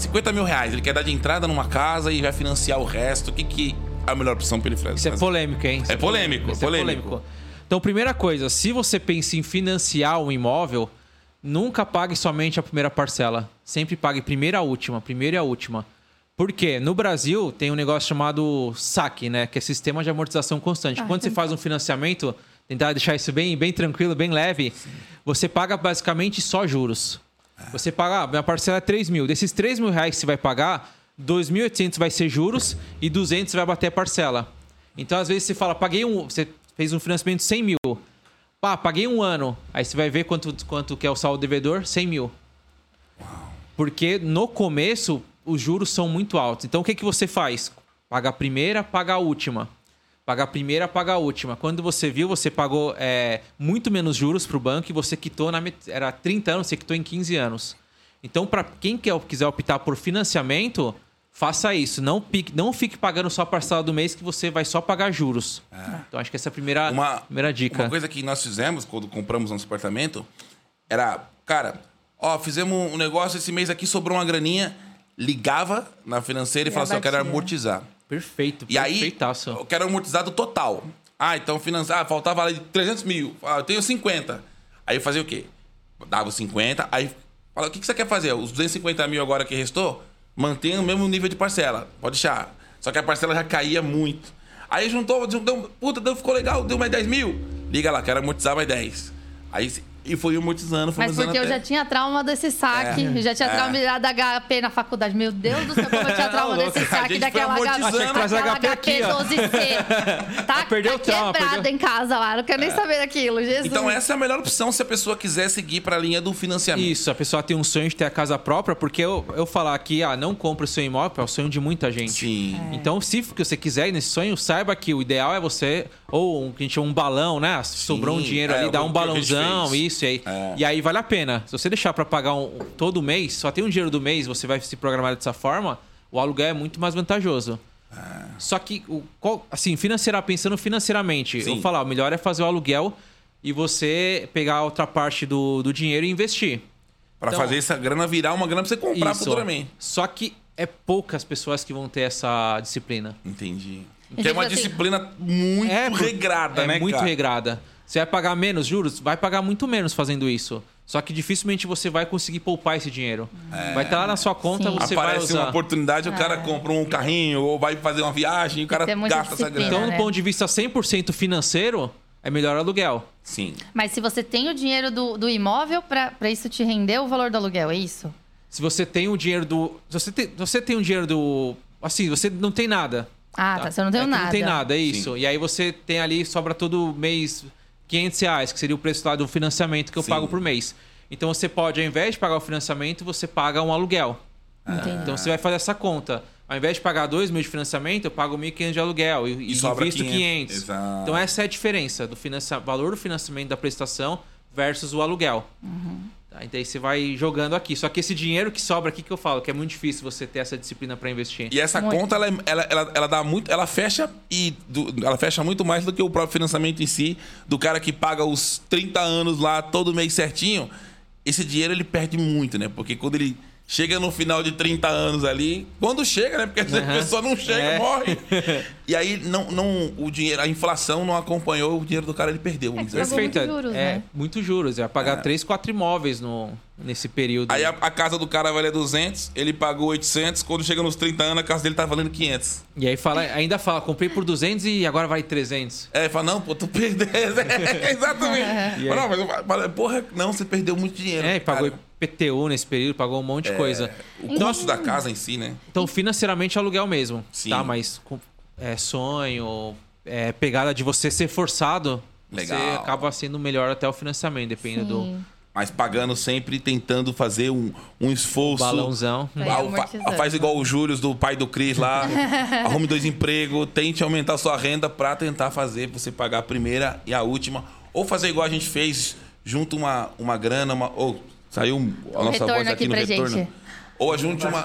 Speaker 2: 50 mil reais. Ele quer dar de entrada numa casa e vai financiar o resto. O que, que é a melhor opção para ele fazer?
Speaker 3: Isso é polêmico, hein? Isso
Speaker 2: É polêmico,
Speaker 3: Isso é
Speaker 2: polêmico.
Speaker 3: Então, primeira coisa, se você pensa em financiar um imóvel, nunca pague somente a primeira parcela. Sempre pague primeira a última, primeira e a última. Por quê? No Brasil tem um negócio chamado SAC, né? Que é Sistema de Amortização Constante.
Speaker 1: Ah,
Speaker 3: Quando você
Speaker 1: sim.
Speaker 3: faz um financiamento, tentar deixar isso bem, bem tranquilo, bem leve, você paga basicamente só juros. Você paga, ah, minha parcela é 3 mil. Desses 3 mil reais que você vai pagar, 2.800 vai ser juros e 200 vai bater a parcela. Então, às vezes, você fala, paguei um. Você fez um financiamento de 100 mil. Pá, paguei um ano. Aí você vai ver quanto, quanto que é o saldo devedor: 100 mil. Porque no começo os juros são muito altos. Então o que, que você faz? Paga a primeira, paga a última. Paga a primeira, paga a última. Quando você viu, você pagou é, muito menos juros para o banco e você quitou na era 30 anos, você quitou em 15 anos. Então, para quem quer, quiser optar por financiamento, faça isso. Não, pique- não fique pagando só a parcela do mês que você vai só pagar juros. Então, acho que essa é a primeira,
Speaker 2: Uma,
Speaker 3: primeira dica.
Speaker 2: Uma coisa que nós fizemos quando compramos nosso apartamento era, cara, ó, fizemos um negócio esse mês aqui, sobrou uma graninha, ligava na financeira e
Speaker 1: E
Speaker 2: falava assim, eu quero amortizar.
Speaker 3: Perfeito,
Speaker 2: E aí, eu quero amortizado total. Ah, então financiar, ah, faltava ali 300 mil. Ah, eu tenho 50. Aí eu fazia o quê? Dava os 50, aí fala, o que, que você quer fazer? Os 250 mil agora que restou, mantém o mesmo nível de parcela. Pode deixar. Só que a parcela já caía muito. Aí juntou, juntou puta, deu, ficou legal, deu mais 10 mil. Liga lá, quero amortizar mais 10. Aí, e foi amortizando, foi
Speaker 1: Mas porque eu
Speaker 2: até-
Speaker 1: já tinha trauma desse saque.
Speaker 2: É.
Speaker 1: Eu já tinha
Speaker 2: É.
Speaker 1: trauma da HP na faculdade. Meu Deus do céu, como eu tinha [laughs] trauma desse saque daquela
Speaker 2: foi
Speaker 1: HP.
Speaker 3: HP aqui, ó.
Speaker 1: 12C. [laughs] Tá,
Speaker 3: Perdeu
Speaker 1: tá
Speaker 3: trauma,
Speaker 1: quebrada
Speaker 3: perdeu.
Speaker 1: em casa lá. Não quero nem saber daquilo. Jesus.
Speaker 2: Então essa é a melhor opção se a pessoa quiser seguir para a linha do financiamento.
Speaker 3: Isso, a pessoa tem um sonho de ter a casa própria, porque eu, eu falar aqui, ah, não compre o seu imóvel, é o sonho de muita gente.
Speaker 2: Sim.
Speaker 3: Então, se você quiser ir nesse sonho, saiba que o ideal é você, ou um, que a gente chama um balão, né? Sobrou um dinheiro
Speaker 2: é,
Speaker 3: ali, dá um balãozão, isso, e aí,
Speaker 2: É.
Speaker 3: e aí vale a pena. Se você deixar pra pagar um, todo mês, só tem um dinheiro do mês, você vai se programar dessa forma, o aluguel é muito mais vantajoso.
Speaker 2: É.
Speaker 3: Só que, o, qual- assim, financeira, pensando financeiramente, eu
Speaker 2: Sim.
Speaker 3: vou falar, o melhor é fazer o aluguel e você pegar a outra parte do, do dinheiro e investir.
Speaker 2: Para
Speaker 3: Então-
Speaker 2: fazer essa grana virar uma grana pra você comprar
Speaker 3: Isso.
Speaker 2: futuramente.
Speaker 3: Só que é poucas pessoas que vão ter essa disciplina.
Speaker 2: Entendi. Que é uma
Speaker 1: Tipo assim,
Speaker 2: disciplina muito
Speaker 3: É,
Speaker 2: regrada,
Speaker 3: é
Speaker 2: né,
Speaker 3: muito
Speaker 2: cara?
Speaker 3: regrada. Você vai pagar menos juros? Vai pagar muito menos fazendo isso. Só que dificilmente você vai conseguir poupar esse dinheiro. Vai estar lá na sua conta,
Speaker 1: Sim.
Speaker 3: você vai
Speaker 2: Aparece
Speaker 3: usar.
Speaker 2: uma oportunidade, o
Speaker 1: É.
Speaker 2: cara compra um carrinho ou vai fazer uma viagem e o cara gasta essa grana.
Speaker 3: Então, do
Speaker 1: né?
Speaker 3: ponto de vista 100% financeiro, é melhor aluguel.
Speaker 2: Sim.
Speaker 1: Mas se você tem o dinheiro do, do imóvel pra pra isso te render o valor do aluguel, é isso?
Speaker 3: Se você tem o dinheiro do. Se você tem, se você tem o dinheiro do. Assim, você não tem nada.
Speaker 1: Ah, tá. Você não tem
Speaker 3: É
Speaker 1: nada.
Speaker 3: Não tem nada, é isso. E aí você tem ali, sobra todo mês 500 reais, que seria o preço lá do financiamento que eu
Speaker 2: Sim.
Speaker 3: pago por mês. Então você pode, ao invés de pagar o financiamento, você paga um aluguel.
Speaker 1: Entendi.
Speaker 3: Então você vai fazer essa conta. Ao invés de pagar dois meses de financiamento, eu pago 1.500 de aluguel e, e
Speaker 2: sobra
Speaker 3: invisto
Speaker 2: 500.
Speaker 3: 500.
Speaker 2: Exato.
Speaker 3: Então essa é a diferença do valor do financiamento da prestação versus o aluguel. Tá? Então aí você vai jogando aqui. Só que esse dinheiro que sobra aqui que eu falo, que é muito difícil você ter essa disciplina para investir.
Speaker 2: E essa
Speaker 1: Muito.
Speaker 2: conta, ela, é- ela, ela, ela dá muito. Ela fecha e. do- ela fecha muito mais do que o próprio financiamento em si. Do cara que paga os 30 anos lá todo mês certinho. Esse dinheiro ele perde muito, né? Porque quando ele chega no final de 30 anos ali. Quando chega, né? Porque a pessoa não chega,
Speaker 3: É.
Speaker 2: morre. [laughs] E aí não, não, o dinheiro, a inflação não acompanhou o dinheiro do cara, ele perdeu, vamos dizer.
Speaker 1: Pagou
Speaker 3: Perfeito.
Speaker 1: muitos juros,
Speaker 3: é,
Speaker 1: né?
Speaker 3: muito juros. Vai pagar três, quatro imóveis no, nesse período.
Speaker 2: Aí a, a casa do cara valia 200, ele pagou 800, quando chega nos 30 anos a casa dele tá valendo 500.
Speaker 3: E aí fala, ainda fala, comprei por 200 e agora vai 300.
Speaker 2: É, ele fala, não, pô, tu perdeu. [laughs] É, exatamente.
Speaker 3: Aí?
Speaker 2: Não, mas eu porra, não, você perdeu muito dinheiro.
Speaker 3: É, e pagou IPTU nesse período, pagou um monte de coisa.
Speaker 2: o custo da casa em si, né?
Speaker 3: Então, financeiramente, é aluguel mesmo.
Speaker 2: Sim.
Speaker 3: Tá, mas com, é, sonho, é, pegada de você ser forçado,
Speaker 2: Legal.
Speaker 3: você acaba sendo melhor até o financiamento, dependendo do
Speaker 1: Sim.
Speaker 2: Mas pagando sempre, tentando fazer um, um esforço.
Speaker 3: balãozão.
Speaker 2: Ah, faz igual o Júlio do pai do Cris lá. [laughs] arrume dois empregos, tente aumentar sua renda pra tentar fazer você pagar a primeira e a última. Ou fazer igual a gente fez, junto uma, uma grana, uma, ou saiu um- a nossa
Speaker 1: retorno
Speaker 2: voz aqui
Speaker 1: aqui
Speaker 2: no
Speaker 1: pra
Speaker 2: retorno.
Speaker 1: gente.
Speaker 2: Ou ajunte uma.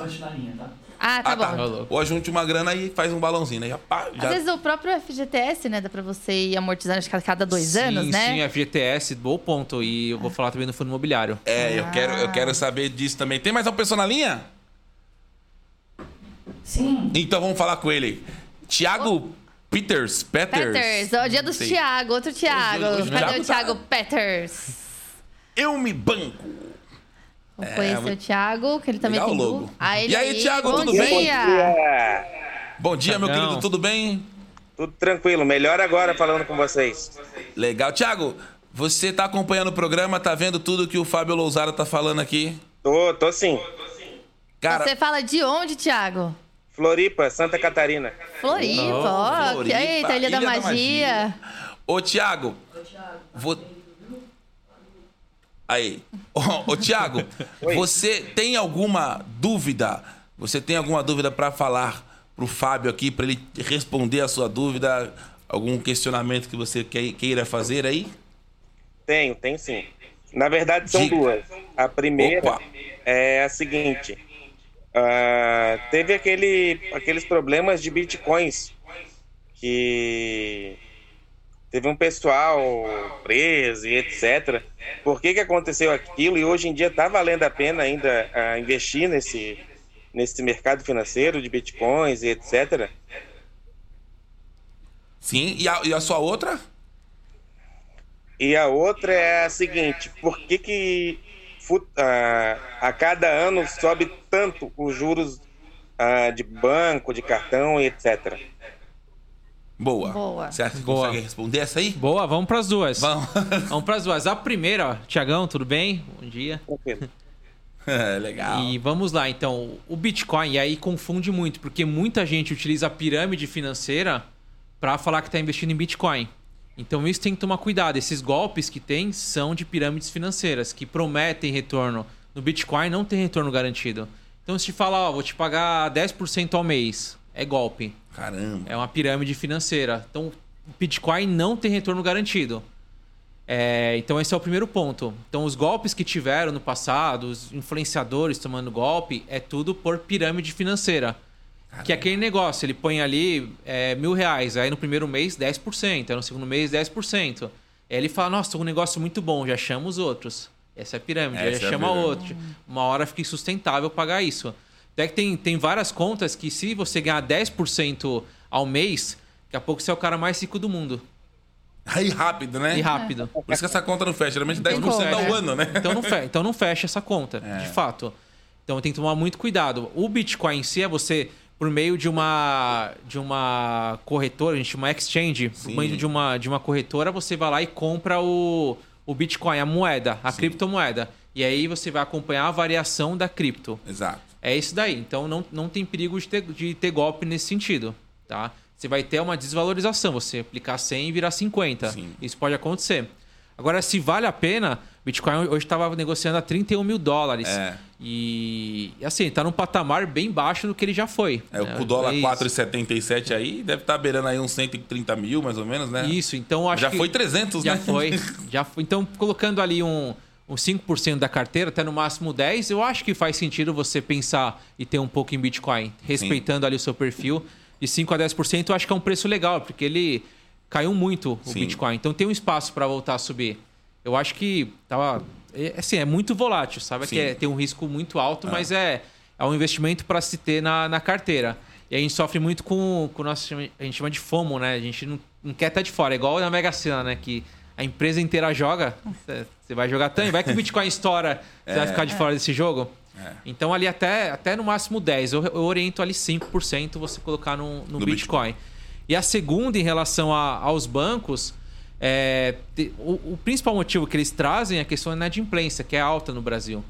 Speaker 1: Ah, tá
Speaker 2: Ah, tá.
Speaker 1: bom.
Speaker 2: Ou ajunte uma grana e faz um balãozinho, né? Já, pá, já-
Speaker 1: Às vezes o próprio FGTS, né? Dá pra você ir amortizando acho que a cada dois
Speaker 3: sim,
Speaker 1: anos, né?
Speaker 3: Sim, FGTS, bom ponto. E eu vou falar também no fundo imobiliário.
Speaker 2: É, eu quero, eu
Speaker 1: Ah.
Speaker 2: quero saber disso também. Tem mais uma pessoa na linha?
Speaker 4: Sim.
Speaker 2: Então vamos falar com ele. Tiago Peters. Peters.
Speaker 1: Peters, ó, o dia do
Speaker 2: Sei.
Speaker 1: Thiago, outro Thiago.
Speaker 2: Hoje- hoje o
Speaker 1: Cadê o Thiago
Speaker 2: tá-
Speaker 1: Peters?
Speaker 2: Eu me banco.
Speaker 1: Vou conhecer
Speaker 2: muito-
Speaker 1: o Thiago, que ele também
Speaker 2: Legal
Speaker 1: tem
Speaker 2: logo.
Speaker 1: Ah,
Speaker 2: E aí, Thiago,
Speaker 1: bom
Speaker 2: tudo
Speaker 1: dia.
Speaker 2: bem? Bom dia, meu
Speaker 3: Tiagão.
Speaker 2: querido, tudo bem?
Speaker 6: Tudo tranquilo, melhor agora falando com vocês.
Speaker 2: Legal. Tiago, você tá acompanhando o programa, tá vendo tudo que o Fábio Lousada tá falando aqui?
Speaker 6: Tô, tô sim.
Speaker 2: Cara,
Speaker 1: Você fala de onde, Thiago?
Speaker 6: Floripa, Santa Catarina.
Speaker 1: Floripa,
Speaker 2: Oh,
Speaker 1: ó.
Speaker 2: Floripa,
Speaker 1: Eita, Ilha, da, Magia.
Speaker 2: Ô, Tiago. Vou... Aí. Ô, ô Tiago, você tem alguma dúvida? Você tem alguma dúvida para falar pro Fábio aqui, para ele responder a sua dúvida? Algum questionamento que você queira fazer aí?
Speaker 6: Tenho, tem sim. Na verdade, são
Speaker 2: Diga.
Speaker 6: duas. A primeira
Speaker 2: Opa.
Speaker 6: é a seguinte: ah, teve aquele, aqueles problemas de bitcoins que teve um pessoal preso e etc. Por que, que aconteceu aquilo? E hoje em dia está valendo a pena ainda ah, investir nesse, nesse mercado financeiro de bitcoins e etc.
Speaker 2: Sim. E a, e a sua outra?
Speaker 6: E a outra é a seguinte: por que, que ah, a cada ano sobe tanto os juros ah, de banco, de cartão e etc?
Speaker 2: Boa.
Speaker 1: Boa.
Speaker 2: Você acha que
Speaker 3: Boa.
Speaker 2: consegue responder essa aí?
Speaker 3: Boa, vamos pras duas.
Speaker 2: Vamos. [laughs]
Speaker 3: Vamos pras duas. A primeira, ó, Tiagão, tudo bem? Bom dia.
Speaker 6: Tranquilo. [laughs]
Speaker 2: É, legal.
Speaker 3: E vamos lá, então, o Bitcoin, e aí confunde muito, porque muita gente utiliza a pirâmide financeira para falar que está investindo em Bitcoin. Então isso tem que tomar cuidado. Esses golpes que tem são de pirâmides financeiras, que prometem retorno. No Bitcoin não tem retorno garantido. Então se te falar, ó, vou te pagar 10% ao mês, é golpe.
Speaker 2: Caramba.
Speaker 3: É uma pirâmide financeira. Então, Bitcoin não tem retorno garantido. É, então, esse é o primeiro ponto. Então, os golpes que tiveram no passado, os influenciadores tomando golpe, é tudo por pirâmide financeira. Que é aquele negócio, ele põe ali é, mil reais, aí no primeiro mês 10%, aí no segundo mês 10%. Aí ele fala, nossa, um negócio muito bom, já chama os outros. Essa é a pirâmide,
Speaker 2: Essa
Speaker 3: já
Speaker 2: é
Speaker 3: chama
Speaker 2: pirâmide.
Speaker 3: outro. Uma hora fica insustentável pagar isso. Até que tem, tem várias contas que se você ganhar 10% ao mês, Daqui a pouco você é o cara mais rico do mundo.
Speaker 2: Aí rápido, né?
Speaker 3: E rápido.
Speaker 2: Por isso que essa conta não fecha. Geralmente 10%
Speaker 1: como,
Speaker 2: ao
Speaker 1: né?
Speaker 2: ano, né?
Speaker 3: Então não, fecha, então não fecha essa conta,
Speaker 2: É.
Speaker 3: de fato. Então tem que tomar muito cuidado. O Bitcoin em si é você, por meio de uma, de uma corretora, a gente chama exchange, por
Speaker 2: Sim.
Speaker 3: meio de uma, de uma corretora, você vai lá e compra o, o Bitcoin, a moeda, a criptomoeda. E aí você vai acompanhar a variação da cripto.
Speaker 2: Exato.
Speaker 3: É isso daí. Então não, não tem perigo de ter, de ter golpe nesse sentido, tá? Você vai ter uma desvalorização, você aplicar 100 e virar 50.
Speaker 2: Sim.
Speaker 3: Isso pode acontecer. Agora, se vale a pena, Bitcoin hoje estava negociando a 31 mil dólares.
Speaker 2: É.
Speaker 3: E assim, tá num patamar bem baixo do que ele já foi.
Speaker 2: É,
Speaker 3: né?
Speaker 2: o dólar
Speaker 3: É isso.
Speaker 2: 4,77 aí deve estar beirando aí uns 130 mil, mais ou menos, né?
Speaker 3: Isso, então acho
Speaker 2: Já
Speaker 3: que...
Speaker 2: foi 300,
Speaker 3: já
Speaker 2: né?
Speaker 3: Foi, [laughs] já foi. Então, colocando ali um, um 5% da carteira, até no máximo 10%, eu acho que faz sentido você pensar e ter um pouco em Bitcoin, respeitando ali o seu perfil. De 5% a 10%, eu acho que é um preço legal, porque ele caiu muito o
Speaker 2: Sim.
Speaker 3: Bitcoin. Então tem um espaço para voltar a subir. Eu acho que tava. É, assim, é muito volátil, sabe?
Speaker 2: Sim.
Speaker 3: Que é- tem um risco muito alto, mas é, é um investimento para se ter na, na carteira. E a gente sofre muito com o nosso. A gente chama de FOMO, né? A gente não, não quer estar de fora. É igual na Mega Sena, né? Que a empresa inteira joga. Você- Você vai jogar também. Vai que o [laughs] Bitcoin estoura, você vai ficar de fora desse jogo. Então, ali até, até no máximo 10%. Eu, eu oriento ali 5% você colocar no, no
Speaker 2: No
Speaker 3: Bitcoin. E a segunda, em relação a- aos bancos, é, o, o principal motivo que eles trazem é a questão da inadimplência, que é alta no Brasil.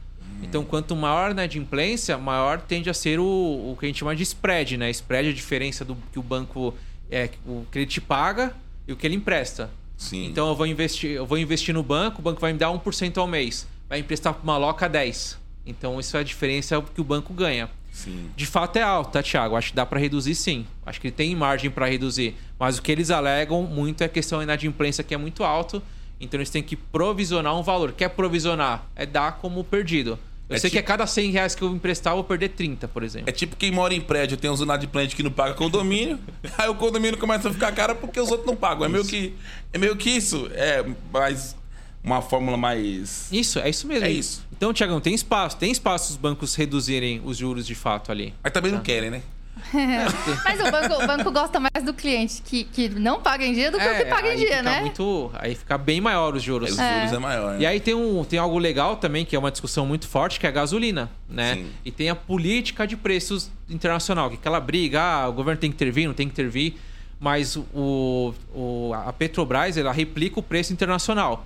Speaker 3: Então, quanto maior a inadimplência, maior tende a ser o, o que a gente chama de spread, né? Spread é a diferença do que o banco é, o que ele te paga e o que ele empresta.
Speaker 2: Sim.
Speaker 3: Então eu vou investir, eu vou investir no banco, o banco vai me dar 1% ao mês. Vai emprestar para uma loca 10. Então isso é a diferença que o banco ganha.
Speaker 2: Sim.
Speaker 3: De fato é alto, tá, Thiago? Acho que dá para reduzir sim. Acho que tem margem para reduzir. Mas o que eles alegam muito é a questão da inadimplência, que é muito alto. Então eles têm que provisionar um valor. Quer provisionar? É dar como perdido. Eu
Speaker 2: É
Speaker 3: sei que a
Speaker 2: tipo-
Speaker 3: cada 100 reais que eu emprestar, eu vou perder 30, por exemplo.
Speaker 2: É tipo quem mora em prédio, tem uns inadimplentes que não paga condomínio, [laughs] aí o condomínio começa a ficar caro porque os outros não pagam. É meio que, é meio que isso. É mais uma fórmula mais.
Speaker 3: Isso, é isso mesmo.
Speaker 2: É isso.
Speaker 3: Então, Thiagão, tem espaço. Tem espaço os bancos reduzirem os juros de fato ali.
Speaker 2: Mas também não querem, né? [laughs]
Speaker 1: Mas o banco, o banco gosta mais do cliente que, que não paga em dia do que o que paga em dia, né?
Speaker 3: Muito, aí fica bem maior os juros.
Speaker 2: os juros é maior. né?
Speaker 3: E aí tem, um, tem algo legal também, que é uma discussão muito forte, que é a gasolina, né?
Speaker 2: Sim.
Speaker 3: E tem a política de preços internacional, que é aquela briga, ah, o governo tem que intervir, não tem que intervir, mas o, o, a Petrobras, ela replica o preço internacional.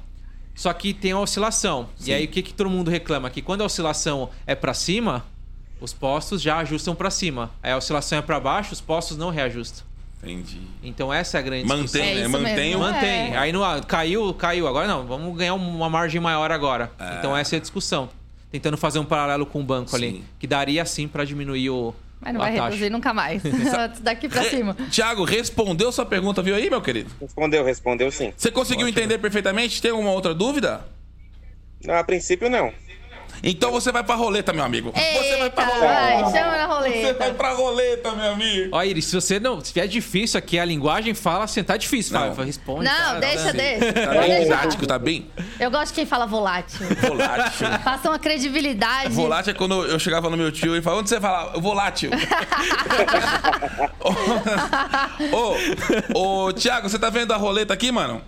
Speaker 3: Só que tem a oscilação.
Speaker 2: Sim.
Speaker 3: E aí o que, que todo mundo reclama? Que quando a oscilação é para cima, os postos já ajustam para cima. Aí a oscilação é para baixo, os postos não reajustam.
Speaker 2: Entendi.
Speaker 3: Então essa é a grande discussão.
Speaker 2: Mantém,
Speaker 1: É
Speaker 2: né? Mantém
Speaker 1: mesmo.
Speaker 2: o.
Speaker 1: É.
Speaker 3: Mantém. Aí no, caiu, caiu. Agora não, vamos ganhar uma margem maior agora. Então essa é a discussão. Tentando fazer um paralelo com o banco ali.
Speaker 2: Sim.
Speaker 3: Que daria sim para diminuir o.
Speaker 1: Mas não
Speaker 3: a
Speaker 1: vai
Speaker 3: taxa.
Speaker 1: reduzir nunca mais. [laughs] Daqui pra cima.
Speaker 2: Tiago, respondeu sua pergunta, viu aí, meu querido?
Speaker 6: Respondeu, respondeu sim.
Speaker 2: Você conseguiu entender perfeitamente? Tem alguma outra dúvida?
Speaker 6: Não, a princípio não.
Speaker 2: Então você vai pra roleta, meu amigo. você vai pra
Speaker 1: Eita,
Speaker 2: roleta.
Speaker 1: vai, chama na
Speaker 2: Você vai
Speaker 1: roleta.
Speaker 2: pra roleta, meu amigo.
Speaker 3: Ó, Iris, se você não. Se vier difícil aqui a linguagem, fala assim, tá difícil.
Speaker 2: Não.
Speaker 3: Fala, responde.
Speaker 1: Não,
Speaker 3: fala,
Speaker 1: deixa, deixa.
Speaker 2: Tá bem
Speaker 1: deixar.
Speaker 2: didático, tá bem
Speaker 1: Eu gosto de quem fala volátil.
Speaker 2: volátil.
Speaker 1: Passa uma credibilidade.
Speaker 2: Volátil é quando eu chegava no meu tio e falava, onde você fala? Volátil. [laughs] ô, ô, Thiago, você tá vendo a roleta aqui, mano?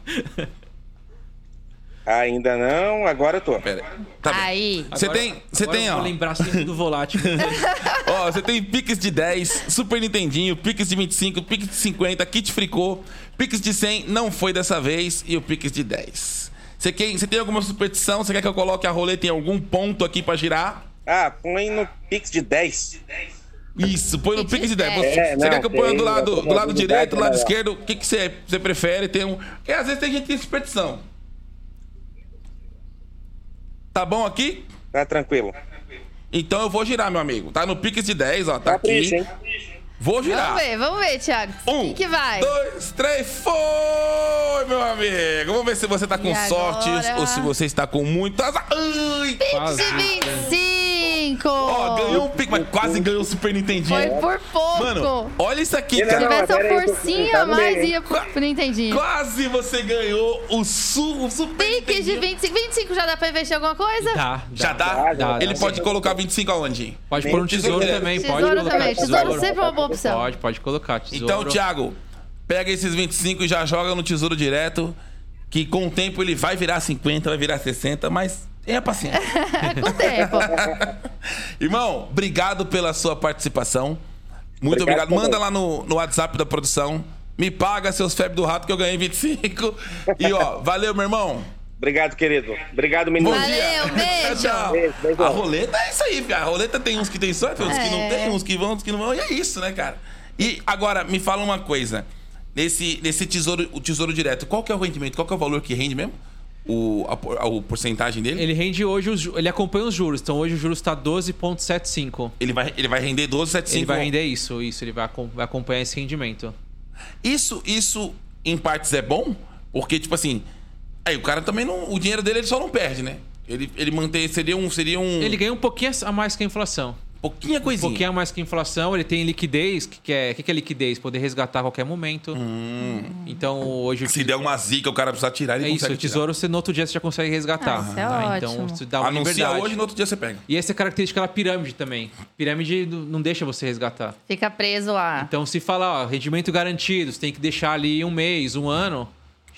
Speaker 6: Ainda não, agora eu tô.
Speaker 2: Pera aí. Tá.
Speaker 1: Aí.
Speaker 2: Você
Speaker 3: Agora-
Speaker 2: tem, você tem,
Speaker 3: eu
Speaker 2: ó.
Speaker 3: Vou lembrar sempre do volátil. [laughs] [laughs]
Speaker 2: Ó, você tem Pix de 10, Super Nintendinho, Pix de 25, Pix de 50, Kit Fricô, Pix de 100, não foi dessa vez, e o Pix de 10. Você, quer, você tem alguma superstição? Você quer que eu coloque a roleta em algum ponto aqui pra girar?
Speaker 6: Ah, põe no Pix de 10.
Speaker 2: Isso, põe no
Speaker 1: Pix
Speaker 2: de
Speaker 1: de
Speaker 2: 10.
Speaker 1: 10.
Speaker 2: Você,
Speaker 6: É,
Speaker 2: você quer que eu ponha do lado, do lado direito, do lado
Speaker 6: possibilidade,
Speaker 2: esquerdo? O que, que você, você prefere? Tem um. Porque às vezes tem gente que tem superstição. Tá bom aqui?
Speaker 6: Tá tranquilo.
Speaker 2: Então eu vou girar, meu amigo. Tá no Pix de 10, ó. Tá
Speaker 6: Capricha,
Speaker 2: aqui.
Speaker 6: hein?
Speaker 2: Vou girar.
Speaker 1: Vamos ver, vamos ver, Thiago.
Speaker 2: Um,
Speaker 1: Quem que vai?
Speaker 2: dois, três, foi, meu amigo. Vamos ver se você tá com
Speaker 1: E
Speaker 2: sorte
Speaker 1: agora?
Speaker 2: ou se você está com muito azar. Ai,
Speaker 1: Pix de 25!
Speaker 2: Ó, ganhou um pique, mas quase ganhou o Super Nintendinho.
Speaker 1: Foi por pouco.
Speaker 2: Mano, olha isso aqui,
Speaker 6: Não,
Speaker 1: Se
Speaker 2: cara.
Speaker 1: tivesse uma forcinha a mais, ia pro pro Nintendinho.
Speaker 2: Quase você ganhou o, su, o Super
Speaker 1: Pix de
Speaker 2: Nintendinho.
Speaker 1: 25. 25 já dá pra investir em alguma coisa?
Speaker 3: Tá.
Speaker 2: Já dá?
Speaker 6: Dá, já,
Speaker 2: Ele
Speaker 6: dá.
Speaker 2: pode colocar 25 aonde?
Speaker 3: Pode pôr um tesouro
Speaker 2: tesouro.
Speaker 3: também. pode
Speaker 1: Tesouro
Speaker 3: colocar
Speaker 1: também. Tesouro sempre é uma boa opção.
Speaker 3: Pode, pode colocar. Tesouro.
Speaker 2: Então, Thiago, pega esses 25 e já joga no tesouro direto, que com o tempo ele vai virar 50, vai virar 60, mas tenha paciência. [laughs]
Speaker 1: com o tempo. [laughs]
Speaker 2: Irmão, obrigado pela sua participação. Muito obrigado.
Speaker 5: Obrigado
Speaker 2: Manda lá no, no WhatsApp da produção. Me paga seus febres do rato que eu ganhei 25. E ó, [laughs] valeu, meu irmão.
Speaker 6: Obrigado, querido. Obrigado, menino.
Speaker 1: Valeu,
Speaker 2: dia.
Speaker 1: beijo.
Speaker 2: Tchau.
Speaker 5: Beijo, beijão.
Speaker 2: A roleta é isso aí, cara. A roleta tem uns que tem sorte, uns que não
Speaker 1: É.
Speaker 2: tem, uns que vão, uns que não vão. E é isso, né, cara? E agora, me fala uma coisa. Nesse, nesse tesouro, o tesouro direto, qual que é o rendimento? Qual que é o valor que rende mesmo? O, a, a, o porcentagem dele?
Speaker 3: Ele rende hoje, os ele acompanha os juros. Então hoje o juros está 12,75.
Speaker 2: Ele vai, ele vai render 12,75.
Speaker 3: Ele vai render isso, isso. Ele vai, vai acompanhar esse rendimento.
Speaker 2: Isso, isso, em partes, é bom, porque, tipo assim, aí o cara também não. O dinheiro dele ele só não perde, né? Ele, ele mantém. Seria um. Seria um.
Speaker 3: Ele ganha um pouquinho a mais que a inflação.
Speaker 2: Pouquinha
Speaker 3: Um
Speaker 2: coisinha.
Speaker 3: pouquinho a mais que inflação. Ele tem liquidez. O que, que, é, que, que é liquidez? Poder resgatar a qualquer momento. Então hoje
Speaker 2: Hum. Se der uma zica, o cara precisa tirar, ele
Speaker 3: É isso,
Speaker 2: consegue
Speaker 3: o tesouro você no outro dia você já consegue resgatar.
Speaker 1: Ah, isso é
Speaker 3: tá? Então
Speaker 1: ótimo.
Speaker 3: você dá uma
Speaker 2: Anuncia
Speaker 3: liberdade.
Speaker 2: hoje, no outro dia você pega.
Speaker 3: E essa é a característica da pirâmide também. Pirâmide não não deixa você resgatar.
Speaker 1: Fica preso lá.
Speaker 3: Então se falar, ó, rendimento garantido, você tem que deixar ali um mês, um ano,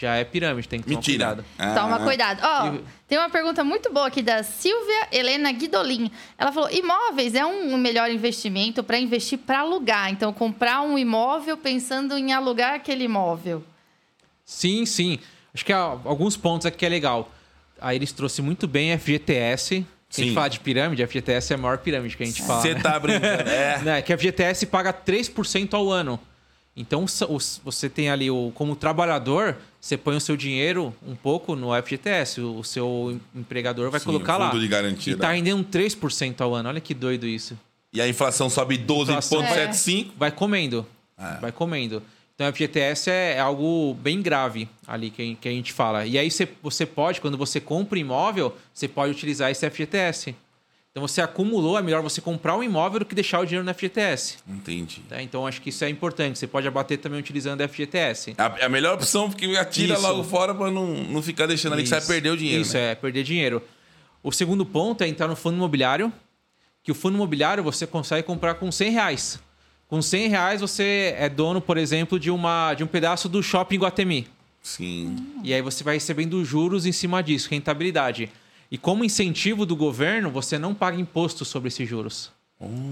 Speaker 3: já é pirâmide, tem que tomar
Speaker 2: Mentira.
Speaker 3: cuidado.
Speaker 2: Ah.
Speaker 1: Toma cuidado. Ó, tem uma pergunta muito boa aqui da Silvia Helena Guidolin. Ela falou: imóveis é um melhor investimento para investir para alugar. Então, comprar um imóvel pensando em alugar aquele imóvel.
Speaker 3: Sim, sim. Acho que há alguns pontos aqui que é legal. Aí eles trouxe muito bem a FGTS. Se a gente falar de pirâmide, a FGTS é a maior pirâmide que a gente fala.
Speaker 2: Você
Speaker 3: né?
Speaker 2: tá brincando. É. [laughs]
Speaker 3: Né, que a FGTS paga 3% ao ano. Então, você tem ali, o, como trabalhador, você põe o seu dinheiro um pouco no FGTS. O, seu empregador vai
Speaker 2: Sim,
Speaker 3: colocar
Speaker 2: fundo
Speaker 3: lá.
Speaker 2: de garantia,
Speaker 3: E tá
Speaker 2: né?
Speaker 3: rendendo 3% ao ano. Olha que doido isso.
Speaker 2: E a inflação sobe 12,75.
Speaker 3: Vai comendo.
Speaker 2: É.
Speaker 3: Vai comendo. Então, FGTS é algo bem grave ali que, a- gente fala. E aí, você, você pode, quando você compra imóvel, você pode utilizar esse FGTS. Então, você acumulou, é melhor você comprar um imóvel do que deixar o dinheiro no FGTS.
Speaker 2: Entendi.
Speaker 3: Tá? Então acho que isso é importante. Você pode abater também utilizando FGTS.
Speaker 2: A, a melhor opção, porque atira
Speaker 3: Isso.
Speaker 2: logo fora pra não, não ficar deixando ali que você vai perder o dinheiro.
Speaker 3: Isso,
Speaker 2: né?
Speaker 3: é, perder dinheiro. O segundo ponto é entrar no fundo imobiliário, que o fundo imobiliário você consegue comprar com 100 reais. Com 100 reais você é dono, por exemplo, de, uma, de um pedaço do shopping Guatemi.
Speaker 2: Sim.
Speaker 3: E aí você vai recebendo juros em cima disso, rentabilidade. E como incentivo do governo, você não paga imposto sobre esses juros.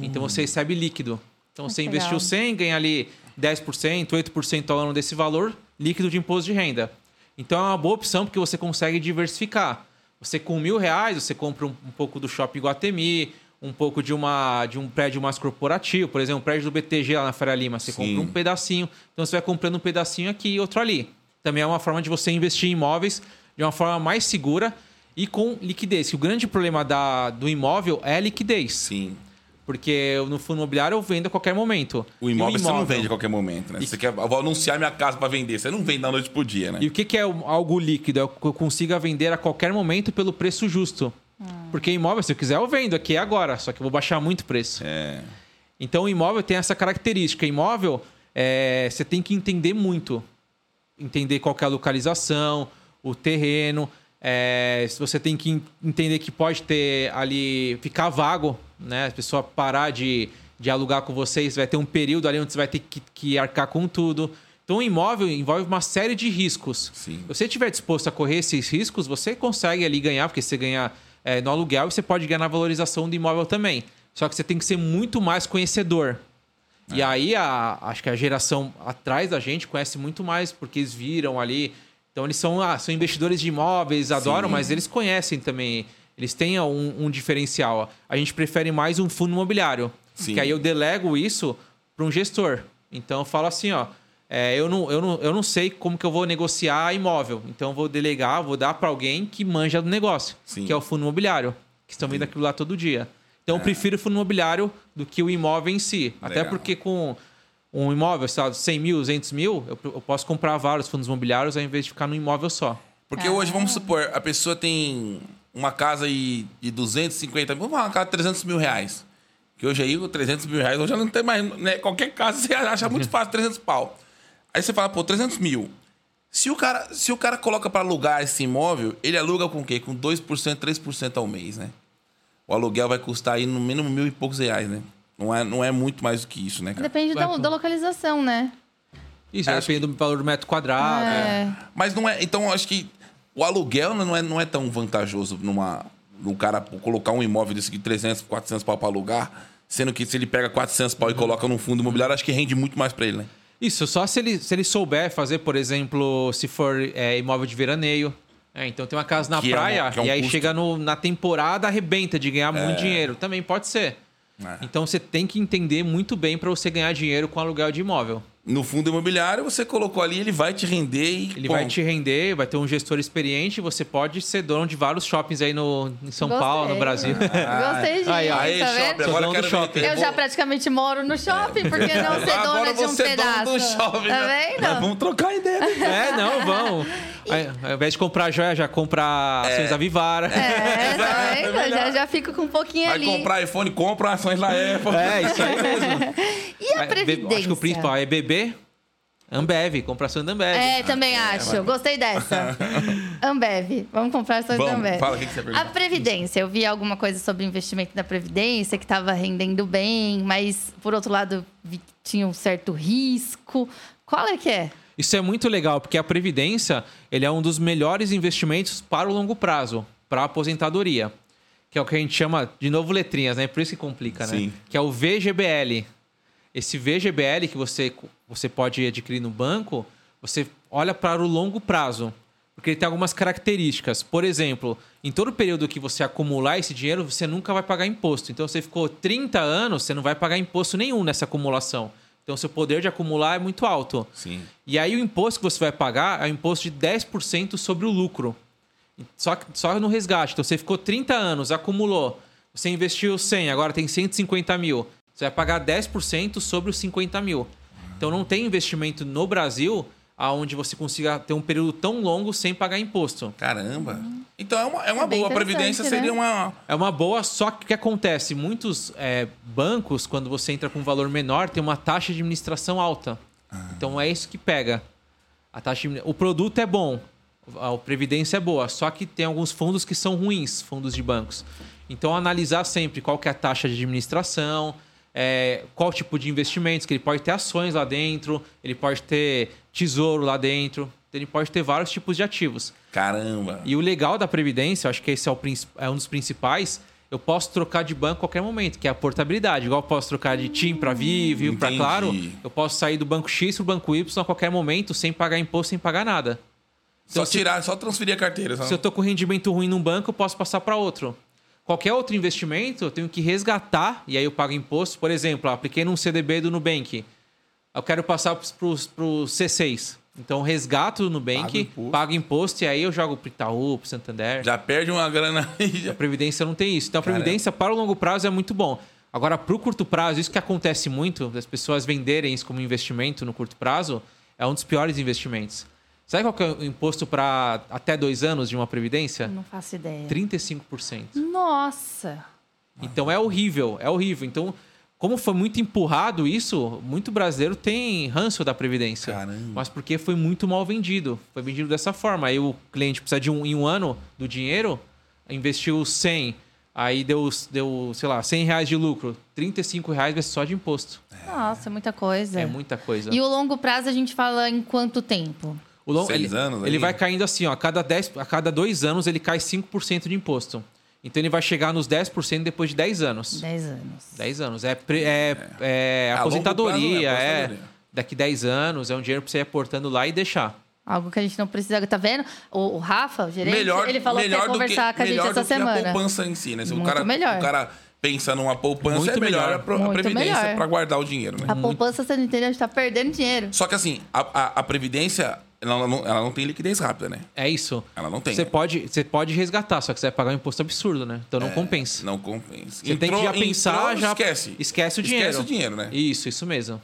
Speaker 3: Então você recebe líquido. Então você investiu
Speaker 1: legal.
Speaker 3: 100, ganha ali 10%, 8% ao ano desse valor, líquido de imposto de renda. Então é uma boa opção porque você consegue diversificar. Você com mil reais, você compra um, um pouco do Shopping Guatemi, um pouco de, uma, de um prédio mais corporativo, por exemplo, um prédio do BTG lá na Faria Lima. Você
Speaker 2: Sim.
Speaker 3: compra um pedacinho. Então você vai comprando um pedacinho aqui e outro ali. Também é uma forma de você investir em imóveis de uma forma mais segura e com liquidez. Que o grande problema da, do imóvel é a liquidez.
Speaker 2: Sim.
Speaker 3: Porque no fundo imobiliário eu vendo a qualquer momento.
Speaker 2: O
Speaker 3: E
Speaker 2: imóvel, você não vende a qualquer momento, né?
Speaker 3: E-
Speaker 2: Você quer, eu vou anunciar minha casa pra vender. Você não vende da noite pro dia, né?
Speaker 3: E o que, que é o- algo líquido? É o que eu consiga vender a qualquer momento pelo preço justo. Porque imóvel, se eu quiser, eu vendo aqui agora. Só que eu vou baixar muito o preço.
Speaker 2: É.
Speaker 3: Então o imóvel tem essa característica. Imóvel, é, você tem que entender muito. Entender qual que é a localização, o terreno. É, se você tem que en- entender que pode ter ali, ficar vago, né? A pessoa parar de, de alugar com vocês, vai ter um período ali onde você vai ter que, que arcar com tudo. Então o imóvel envolve uma série de riscos.
Speaker 2: Sim.
Speaker 3: Se você estiver disposto a correr esses riscos, você consegue ali ganhar, porque você ganha é, no aluguel e você pode ganhar na valorização do imóvel também. Só que você tem que ser muito mais conhecedor. E aí, a, acho que a geração atrás da gente conhece muito mais, porque eles viram ali. Então, eles são, ah, são investidores de imóveis, adoram, mas eles conhecem também. Eles têm um, um diferencial. A gente prefere mais um fundo imobiliário.
Speaker 2: Sim.
Speaker 3: Que aí eu delego isso para um gestor. Então, eu falo assim, ó. é, eu, não, eu, não, eu não sei como que eu vou negociar imóvel. Então, eu vou delegar, vou dar para alguém que manja do negócio.
Speaker 2: Sim.
Speaker 3: Que é o fundo imobiliário. Que estão vendo aquilo lá todo dia. Então, eu prefiro o fundo imobiliário do que o imóvel em si. Até
Speaker 2: Legal.
Speaker 3: porque com um imóvel, sei lá, 100 mil, 200 mil, eu, eu posso comprar vários fundos imobiliários ao invés de ficar num imóvel só.
Speaker 2: Porque hoje, vamos supor, a pessoa tem uma casa aí de 250 mil, vamos falar uma casa de 300 mil reais. Que hoje aí, com 300 mil reais, hoje não tem mais. Né? Qualquer casa você acha muito [laughs] fácil 300 pau. Aí você fala, pô, 300 mil. Se o cara, se o cara coloca pra alugar esse imóvel, ele aluga com o quê? Com 2%, 3% ao mês, né? O aluguel vai custar aí no mínimo mil e poucos reais, né? Não é, não é muito mais do que isso, né, cara?
Speaker 1: Depende da, da localização, né?
Speaker 3: Isso,
Speaker 2: Acho
Speaker 3: depende do valor do metro quadrado.
Speaker 1: É.
Speaker 2: Mas não é. Então, eu acho que o aluguel não é, não é tão vantajoso numa. No cara colocar um imóvel desse de 300, 400 pau pra alugar, sendo que se ele pega 400 pau e coloca num fundo imobiliário, acho que rende muito mais pra ele, né?
Speaker 3: Isso, só se ele, se ele souber fazer, por exemplo, se for é, imóvel de veraneio. É, então tem uma casa na
Speaker 2: Que é um-
Speaker 3: praia
Speaker 2: que é um
Speaker 3: e aí
Speaker 2: custo.
Speaker 3: chega no- na temporada, arrebenta de ganhar muito dinheiro. Também pode ser.
Speaker 2: É.
Speaker 3: Então você tem que entender muito bem para você ganhar dinheiro com aluguel de imóvel.
Speaker 2: No fundo imobiliário, você colocou ali, ele vai te render e.
Speaker 3: Ele
Speaker 2: ponto.
Speaker 3: vai te render, vai ter um gestor experiente, você pode ser dono de vários shoppings aí no, em São
Speaker 1: Gostei.
Speaker 3: Paulo, no Brasil. [laughs]
Speaker 1: Gostei disso,
Speaker 3: Aí, ó.
Speaker 2: Aí,
Speaker 1: tá
Speaker 2: shopping, agora
Speaker 3: dono do shopping.
Speaker 1: Eu já praticamente moro no shopping, por que não [laughs] ser
Speaker 2: Agora
Speaker 1: dona de um
Speaker 2: você é dono
Speaker 1: pedaço?
Speaker 2: do shopping.
Speaker 1: Tá
Speaker 2: né?
Speaker 1: vendo?
Speaker 2: Mas vamos trocar ideia. né?
Speaker 3: É, não, vão. [laughs] Ao invés de comprar joia, já compra ações da Vivara.
Speaker 1: É, tá vendo? [laughs] Já, já fico com um pouquinho
Speaker 2: Vai
Speaker 1: ali.
Speaker 2: comprar iPhone, compra ações da [laughs] Apple.
Speaker 3: É, isso aí mesmo. [laughs]
Speaker 1: E a
Speaker 3: É,
Speaker 1: previdência?
Speaker 3: Acho que o principal é beber. Ambev, comprar ação da Ambev.
Speaker 1: É, também acho. Gostei dessa. Ambev. Vamos comprar ações da Ambev.
Speaker 2: fala, o que que você perguntou?
Speaker 1: A Previdência. Eu vi alguma coisa sobre o investimento da Previdência, que estava rendendo bem, mas, por outro lado, vi que tinha um certo risco. Qual é que é?
Speaker 3: Isso é muito legal, porque a Previdência ele é um dos melhores investimentos para o longo prazo, para a aposentadoria. Que é o que a gente chama, de novo, letrinhas, né? Por isso que complica, né?
Speaker 2: Sim.
Speaker 3: Que é o VGBL. Esse VGBL que você, você pode adquirir no banco, você olha para o longo prazo. Porque ele tem algumas características. Por exemplo, em todo período que você acumular esse dinheiro, você nunca vai pagar imposto. Então, você ficou 30 anos, você não vai pagar imposto nenhum nessa acumulação. Então, seu poder de acumular é muito alto.
Speaker 2: Sim.
Speaker 3: E aí o imposto que você vai pagar é o imposto de 10% sobre o lucro. Só, só no resgate. Então você ficou 30 anos, acumulou. Você investiu 100, agora tem 150 mil. Você vai pagar 10% sobre os 50 mil. Então não tem investimento no Brasil onde você consiga ter um período tão longo sem pagar imposto.
Speaker 2: Caramba. Então é uma, é uma
Speaker 1: É
Speaker 2: boa. A Previdência
Speaker 1: interessante,
Speaker 2: seria
Speaker 1: né?
Speaker 2: uma.
Speaker 3: É uma boa, só que o que acontece? Muitos é, bancos, quando você entra com um valor menor, tem uma taxa de administração alta. Então é isso que pega. A taxa de- o produto é bom, a previdência é boa, só que tem alguns fundos que são ruins, fundos de bancos. Então analisar sempre qual que é a taxa de administração, é, qual tipo de investimentos, que ele pode ter ações lá dentro, ele pode ter tesouro lá dentro, ele pode ter vários tipos de ativos.
Speaker 2: Caramba.
Speaker 3: E o legal da Previdência, acho que esse é, o é um dos principais, eu posso trocar de banco a qualquer momento, que é a portabilidade. Igual eu posso trocar de TIM para Vivo, para. Claro, eu posso sair do banco X para o banco Y a qualquer momento, sem pagar imposto, sem pagar nada.
Speaker 2: Só
Speaker 3: Então, se-
Speaker 2: tirar, só transferir a carteira. Só...
Speaker 3: Se eu tô com rendimento ruim num banco, eu posso passar para outro. Qualquer outro investimento, eu tenho que resgatar e aí eu pago imposto. Por exemplo, apliquei num CDB do Nubank. Eu quero passar para o C6. Então, resgato no
Speaker 2: Pago
Speaker 3: Nubank,
Speaker 2: imposto.
Speaker 3: pago imposto e aí eu jogo pro Itaú, pro Santander.
Speaker 2: Já perde uma grana aí. já-
Speaker 3: A Previdência não tem isso. Então, a
Speaker 2: Caramba.
Speaker 3: Previdência para o longo prazo é muito bom. Agora, para o curto prazo, isso que acontece muito, das pessoas venderem isso como investimento no curto prazo, é um dos piores investimentos. Sabe qual que é o imposto para até dois anos de uma Previdência?
Speaker 1: Não faço ideia.
Speaker 3: 35%.
Speaker 1: Nossa.
Speaker 3: Então é horrível, é horrível. Então, como foi muito empurrado isso, muito brasileiro tem ranço da Previdência.
Speaker 2: Caramba.
Speaker 3: Mas porque foi muito mal vendido. Foi vendido dessa forma. Aí o cliente precisa de um, em um ano do dinheiro, investiu 100, aí deu, deu, sei lá, 100 reais de lucro. 35 reais vai ser só de imposto.
Speaker 1: Nossa, muita coisa.
Speaker 3: É, muita coisa.
Speaker 1: E o longo prazo a gente fala em quanto tempo?
Speaker 3: O long-
Speaker 2: Seis
Speaker 3: ele,
Speaker 2: anos
Speaker 3: ele
Speaker 2: ali?
Speaker 3: vai caindo assim, ó, a cada, 10, a cada dois anos ele cai 5% de imposto. Então ele vai chegar nos 10% depois de 10 anos.
Speaker 1: 10 anos.
Speaker 3: 10 anos. É, pre- é, é
Speaker 2: A longo
Speaker 3: aposentadoria,
Speaker 2: prazo, né?
Speaker 3: é.
Speaker 2: Aposentadoria.
Speaker 3: Daqui 10 anos, é um dinheiro pra você ir aportando lá e deixar.
Speaker 1: Algo que a gente não precisa. Tá vendo? O, o Rafa, o gerente,
Speaker 2: melhor,
Speaker 1: ele falou
Speaker 2: melhor
Speaker 1: que ia conversar com a gente
Speaker 2: melhor
Speaker 1: essa
Speaker 2: do que a
Speaker 1: semana.
Speaker 2: poupança em si, né? Se o
Speaker 1: Muito
Speaker 2: cara,
Speaker 1: melhor.
Speaker 2: o cara pensa numa poupança,
Speaker 3: Muito
Speaker 2: é melhor,
Speaker 3: melhor.
Speaker 2: a, pro- a previdência
Speaker 1: melhor.
Speaker 2: para guardar o dinheiro, né?
Speaker 1: A poupança, você não entendeu? A gente tá perdendo dinheiro.
Speaker 2: Só que assim, a, a, a previdência, ela não, ela não tem liquidez rápida, né?
Speaker 3: É isso.
Speaker 2: Ela não tem.
Speaker 3: Você
Speaker 2: né?
Speaker 3: pode, você pode resgatar, só que você vai pagar um imposto absurdo, né? Então não compensa.
Speaker 2: Não compensa.
Speaker 3: Você tem que já pensar,
Speaker 2: entrou,
Speaker 3: já
Speaker 2: esquece.
Speaker 3: esquece o dinheiro.
Speaker 2: Esquece o dinheiro, né?
Speaker 3: Isso, isso mesmo.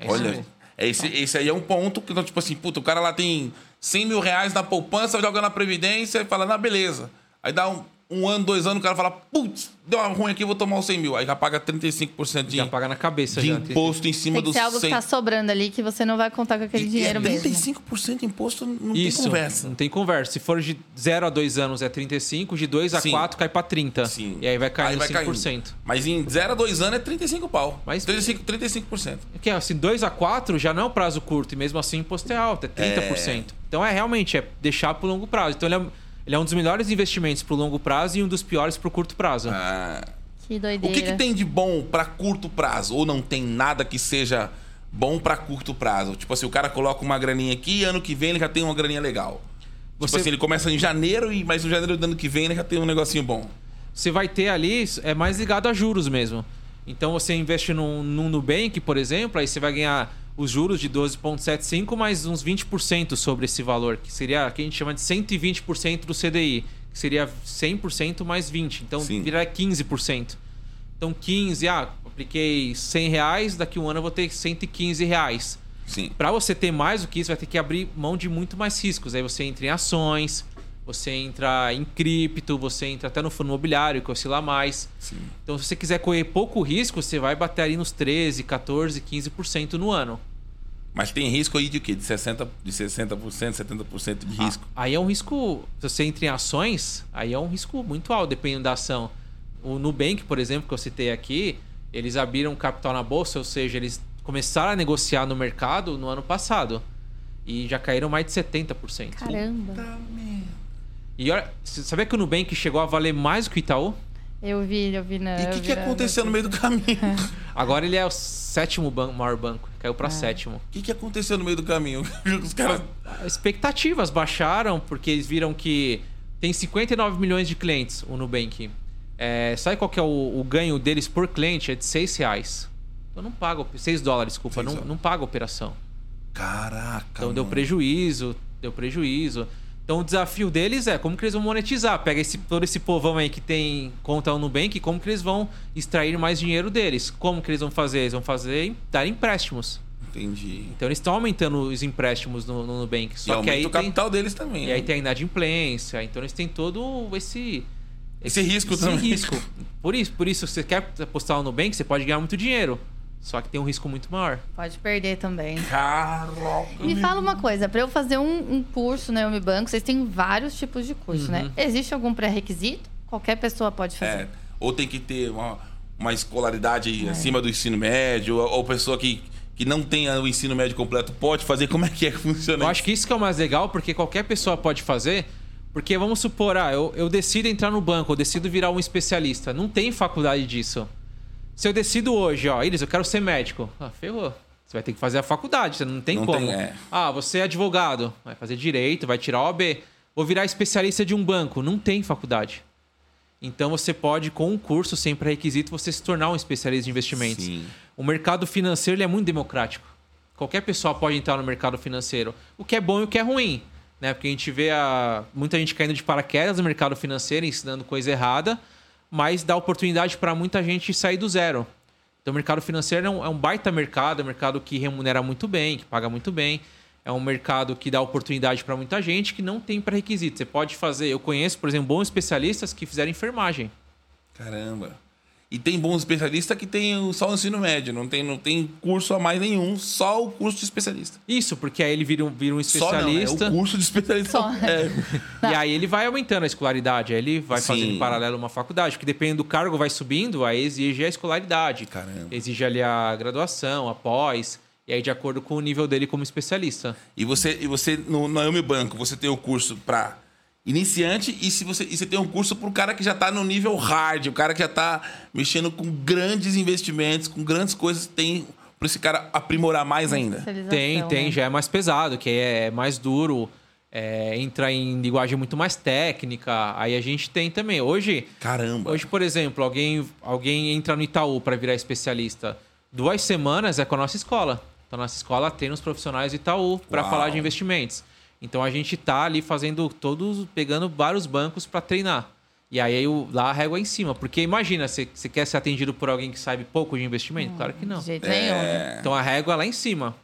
Speaker 3: É isso
Speaker 2: Olha,
Speaker 3: mesmo.
Speaker 2: esse, esse aí é um ponto que, então, tipo assim, puta, o cara lá tem 100 mil reais na poupança, joga na Previdência e fala, na beleza. Aí dá um, um ano, dois anos, o cara fala, putz, deu uma ruim aqui, vou tomar os 100 mil. Aí já paga 35% de,
Speaker 3: Já paga na cabeça.
Speaker 2: de
Speaker 3: já.
Speaker 2: imposto em cima
Speaker 1: Tem que
Speaker 2: dos
Speaker 1: ser algo
Speaker 2: 100.
Speaker 1: que tá sobrando ali que você não vai contar com aquele
Speaker 2: E-
Speaker 1: dinheiro
Speaker 2: e é
Speaker 1: mesmo.
Speaker 2: 35% de imposto não
Speaker 3: Isso,
Speaker 2: tem conversa.
Speaker 3: não tem conversa. Se for de 0 a 2 anos é 35, de 2 a
Speaker 2: Sim.
Speaker 3: 4 cai pra 30.
Speaker 2: Sim.
Speaker 3: E aí vai caindo
Speaker 2: vai
Speaker 3: 5%.
Speaker 2: Mas em 0 a 2 anos é 35 pau.
Speaker 3: Mas-
Speaker 2: 35, 35%.
Speaker 3: Que assim, 2 a 4 já não é um prazo curto e mesmo assim o imposto é alto, é 30%. Então é realmente é deixar pro longo prazo. Então ele é, ele é um dos melhores investimentos pro longo prazo e um dos piores pro curto prazo.
Speaker 2: Ah,
Speaker 1: Que
Speaker 2: o
Speaker 1: doideira.
Speaker 2: que, que tem de bom pra curto prazo? Ou não tem nada que seja bom pra curto prazo? Tipo assim, o cara coloca uma graninha aqui e ano que vem ele já tem uma graninha legal.
Speaker 3: Você-
Speaker 2: Tipo assim, ele começa em janeiro, e mas no janeiro do ano que vem ele já tem um negocinho bom.
Speaker 3: Você vai ter ali, é mais ligado a juros mesmo. Então você investe num, num Nubank, por exemplo, aí você vai ganhar os juros de 12,75 mais uns 20% sobre esse valor, que seria o que a gente chama de 120% do CDI, que seria 100% mais 20, então
Speaker 2: Sim.
Speaker 3: viraria 15%. Então 15, ah, apliquei 100 reais, daqui um ano eu vou ter 115 reais.
Speaker 2: Sim.
Speaker 3: Para você ter mais do que isso, vai ter que abrir mão de muito mais riscos. Aí você entra em ações, você entra em cripto, você entra até no fundo imobiliário, que oscila mais.
Speaker 2: Sim.
Speaker 3: Então, se você quiser correr pouco risco, você vai bater ali nos 13, 14, 15% no ano.
Speaker 2: Mas tem risco aí de quê? De 60%, de 60%, 70% de risco.
Speaker 3: Aí é um risco. Se você entra em ações, aí é um risco muito alto, dependendo da ação. O Nubank, por exemplo, que eu citei aqui, eles abriram capital na bolsa, ou seja, eles começaram a negociar no mercado no ano passado. E já caíram mais de 70%.
Speaker 1: Caramba.
Speaker 3: E olha, você sabia que o Nubank chegou a valer mais do que o Itaú?
Speaker 1: Eu vi, eu vi na.
Speaker 2: E o que, que
Speaker 1: na-
Speaker 2: aconteceu no meio do caminho? [laughs]
Speaker 3: Agora ele é o sétimo ban- maior banco, caiu
Speaker 1: É.
Speaker 3: para sétimo.
Speaker 2: O que, que aconteceu no meio do caminho? [laughs] Os caras.
Speaker 3: As expectativas baixaram porque eles viram que tem 59 milhões de clientes o Nubank. É, sabe qual que é o, o ganho deles por cliente? É de 6 reais. Então não paga, 6 dólares, desculpa,
Speaker 2: Seis
Speaker 3: não,
Speaker 2: dólares.
Speaker 3: não paga a operação.
Speaker 2: Caraca.
Speaker 3: Então deu
Speaker 2: mano.
Speaker 3: prejuízo, deu prejuízo. Então o desafio deles é como que eles vão monetizar. Pega esse, todo esse povão aí que tem conta no Nubank, como que eles vão extrair mais dinheiro deles. Como que eles vão fazer? Eles vão fazer dar empréstimos.
Speaker 2: Entendi.
Speaker 3: Então eles estão aumentando os empréstimos no, no Nubank.
Speaker 2: E
Speaker 3: Só que
Speaker 2: aumenta
Speaker 3: aí
Speaker 2: o
Speaker 3: tem,
Speaker 2: capital deles também.
Speaker 3: e
Speaker 2: né?
Speaker 3: aí tem a inadimplência. Então eles têm todo esse
Speaker 2: Esse risco
Speaker 3: esse
Speaker 2: também.
Speaker 3: risco. Por isso, por isso, você quer apostar no Nubank, você pode ganhar muito dinheiro. Só que tem um risco muito maior.
Speaker 1: Pode perder também.
Speaker 2: Caraca.
Speaker 1: Me fala uma coisa, para eu fazer um, um curso na Umi Banco, vocês têm vários tipos de curso, né? Existe algum pré-requisito? Qualquer pessoa pode fazer.
Speaker 2: É, ou tem que ter uma, uma escolaridade
Speaker 1: É.
Speaker 2: acima do ensino médio, ou, ou pessoa que, que não tenha o ensino médio completo pode fazer. Como é que é que funciona
Speaker 3: Eu acho que isso que é o mais legal, porque qualquer pessoa pode fazer. Porque vamos supor, ah, eu, eu decido entrar no banco, eu decido virar um especialista. Não tem faculdade disso. Se eu decido hoje, ó, Iris, eu quero ser médico. Ah, ferrou. Você vai ter que fazer a faculdade, você não tem
Speaker 2: Não
Speaker 3: como.
Speaker 2: tem, é.
Speaker 3: Ah, você é advogado, vai fazer direito, vai tirar OAB. Vou virar especialista de um banco. Não tem faculdade. Então você pode, com um curso sem pré-requisito, você se tornar um especialista de investimentos.
Speaker 2: Sim.
Speaker 3: O mercado financeiro é muito democrático. Qualquer pessoa pode entrar no mercado financeiro. O que é bom e o que é ruim. Né? Porque a gente vê a... muita gente caindo de paraquedas no mercado financeiro, ensinando coisa errada, mas dá oportunidade para muita gente sair do zero. Então o mercado financeiro é um, é um baita mercado, é um mercado que remunera muito bem, que paga muito bem. É um mercado que dá oportunidade para muita gente que não tem pré-requisito. Você pode fazer. Eu conheço, por exemplo, bons especialistas que fizeram enfermagem.
Speaker 2: Caramba. E tem bons especialistas que tem só o ensino médio, não tem, não tem curso a mais nenhum, só o curso de especialista.
Speaker 3: Isso, porque aí ele vira um, vira um
Speaker 2: Só não,
Speaker 3: especialista.
Speaker 2: é o curso de especialista.
Speaker 1: Só.
Speaker 2: É. [laughs]
Speaker 3: E aí ele vai aumentando a escolaridade, aí ele vai
Speaker 2: Sim.
Speaker 3: fazendo em paralelo uma faculdade, porque dependendo do cargo vai subindo, aí exige a escolaridade.
Speaker 2: Caramba.
Speaker 3: Exige ali a graduação, a pós, e aí de acordo com o nível dele como especialista.
Speaker 2: E você, e você no, no Banco, você tem o curso para iniciante e se você, e você tem um curso para o cara que já está no nível hard, o cara que já está mexendo com grandes investimentos, com grandes coisas, tem para esse cara aprimorar mais ainda.
Speaker 3: Tem, tem,
Speaker 1: né?
Speaker 3: já é mais pesado, que é mais duro, é, entra em linguagem muito mais técnica. Aí a gente tem também. Hoje,
Speaker 2: Caramba.
Speaker 3: Hoje, por exemplo, alguém, alguém entra no Itaú para virar especialista. Duas semanas é com a nossa escola. Então, a nossa escola tem os profissionais do Itaú para falar de investimentos. Então, a gente tá ali fazendo todos, pegando vários bancos para treinar. E aí, o- lá a régua é em cima. Porque imagina, você você quer ser atendido por alguém que sabe pouco de investimento? Claro que não.
Speaker 1: De jeito nenhum. né?
Speaker 3: Então, a régua é lá em cima.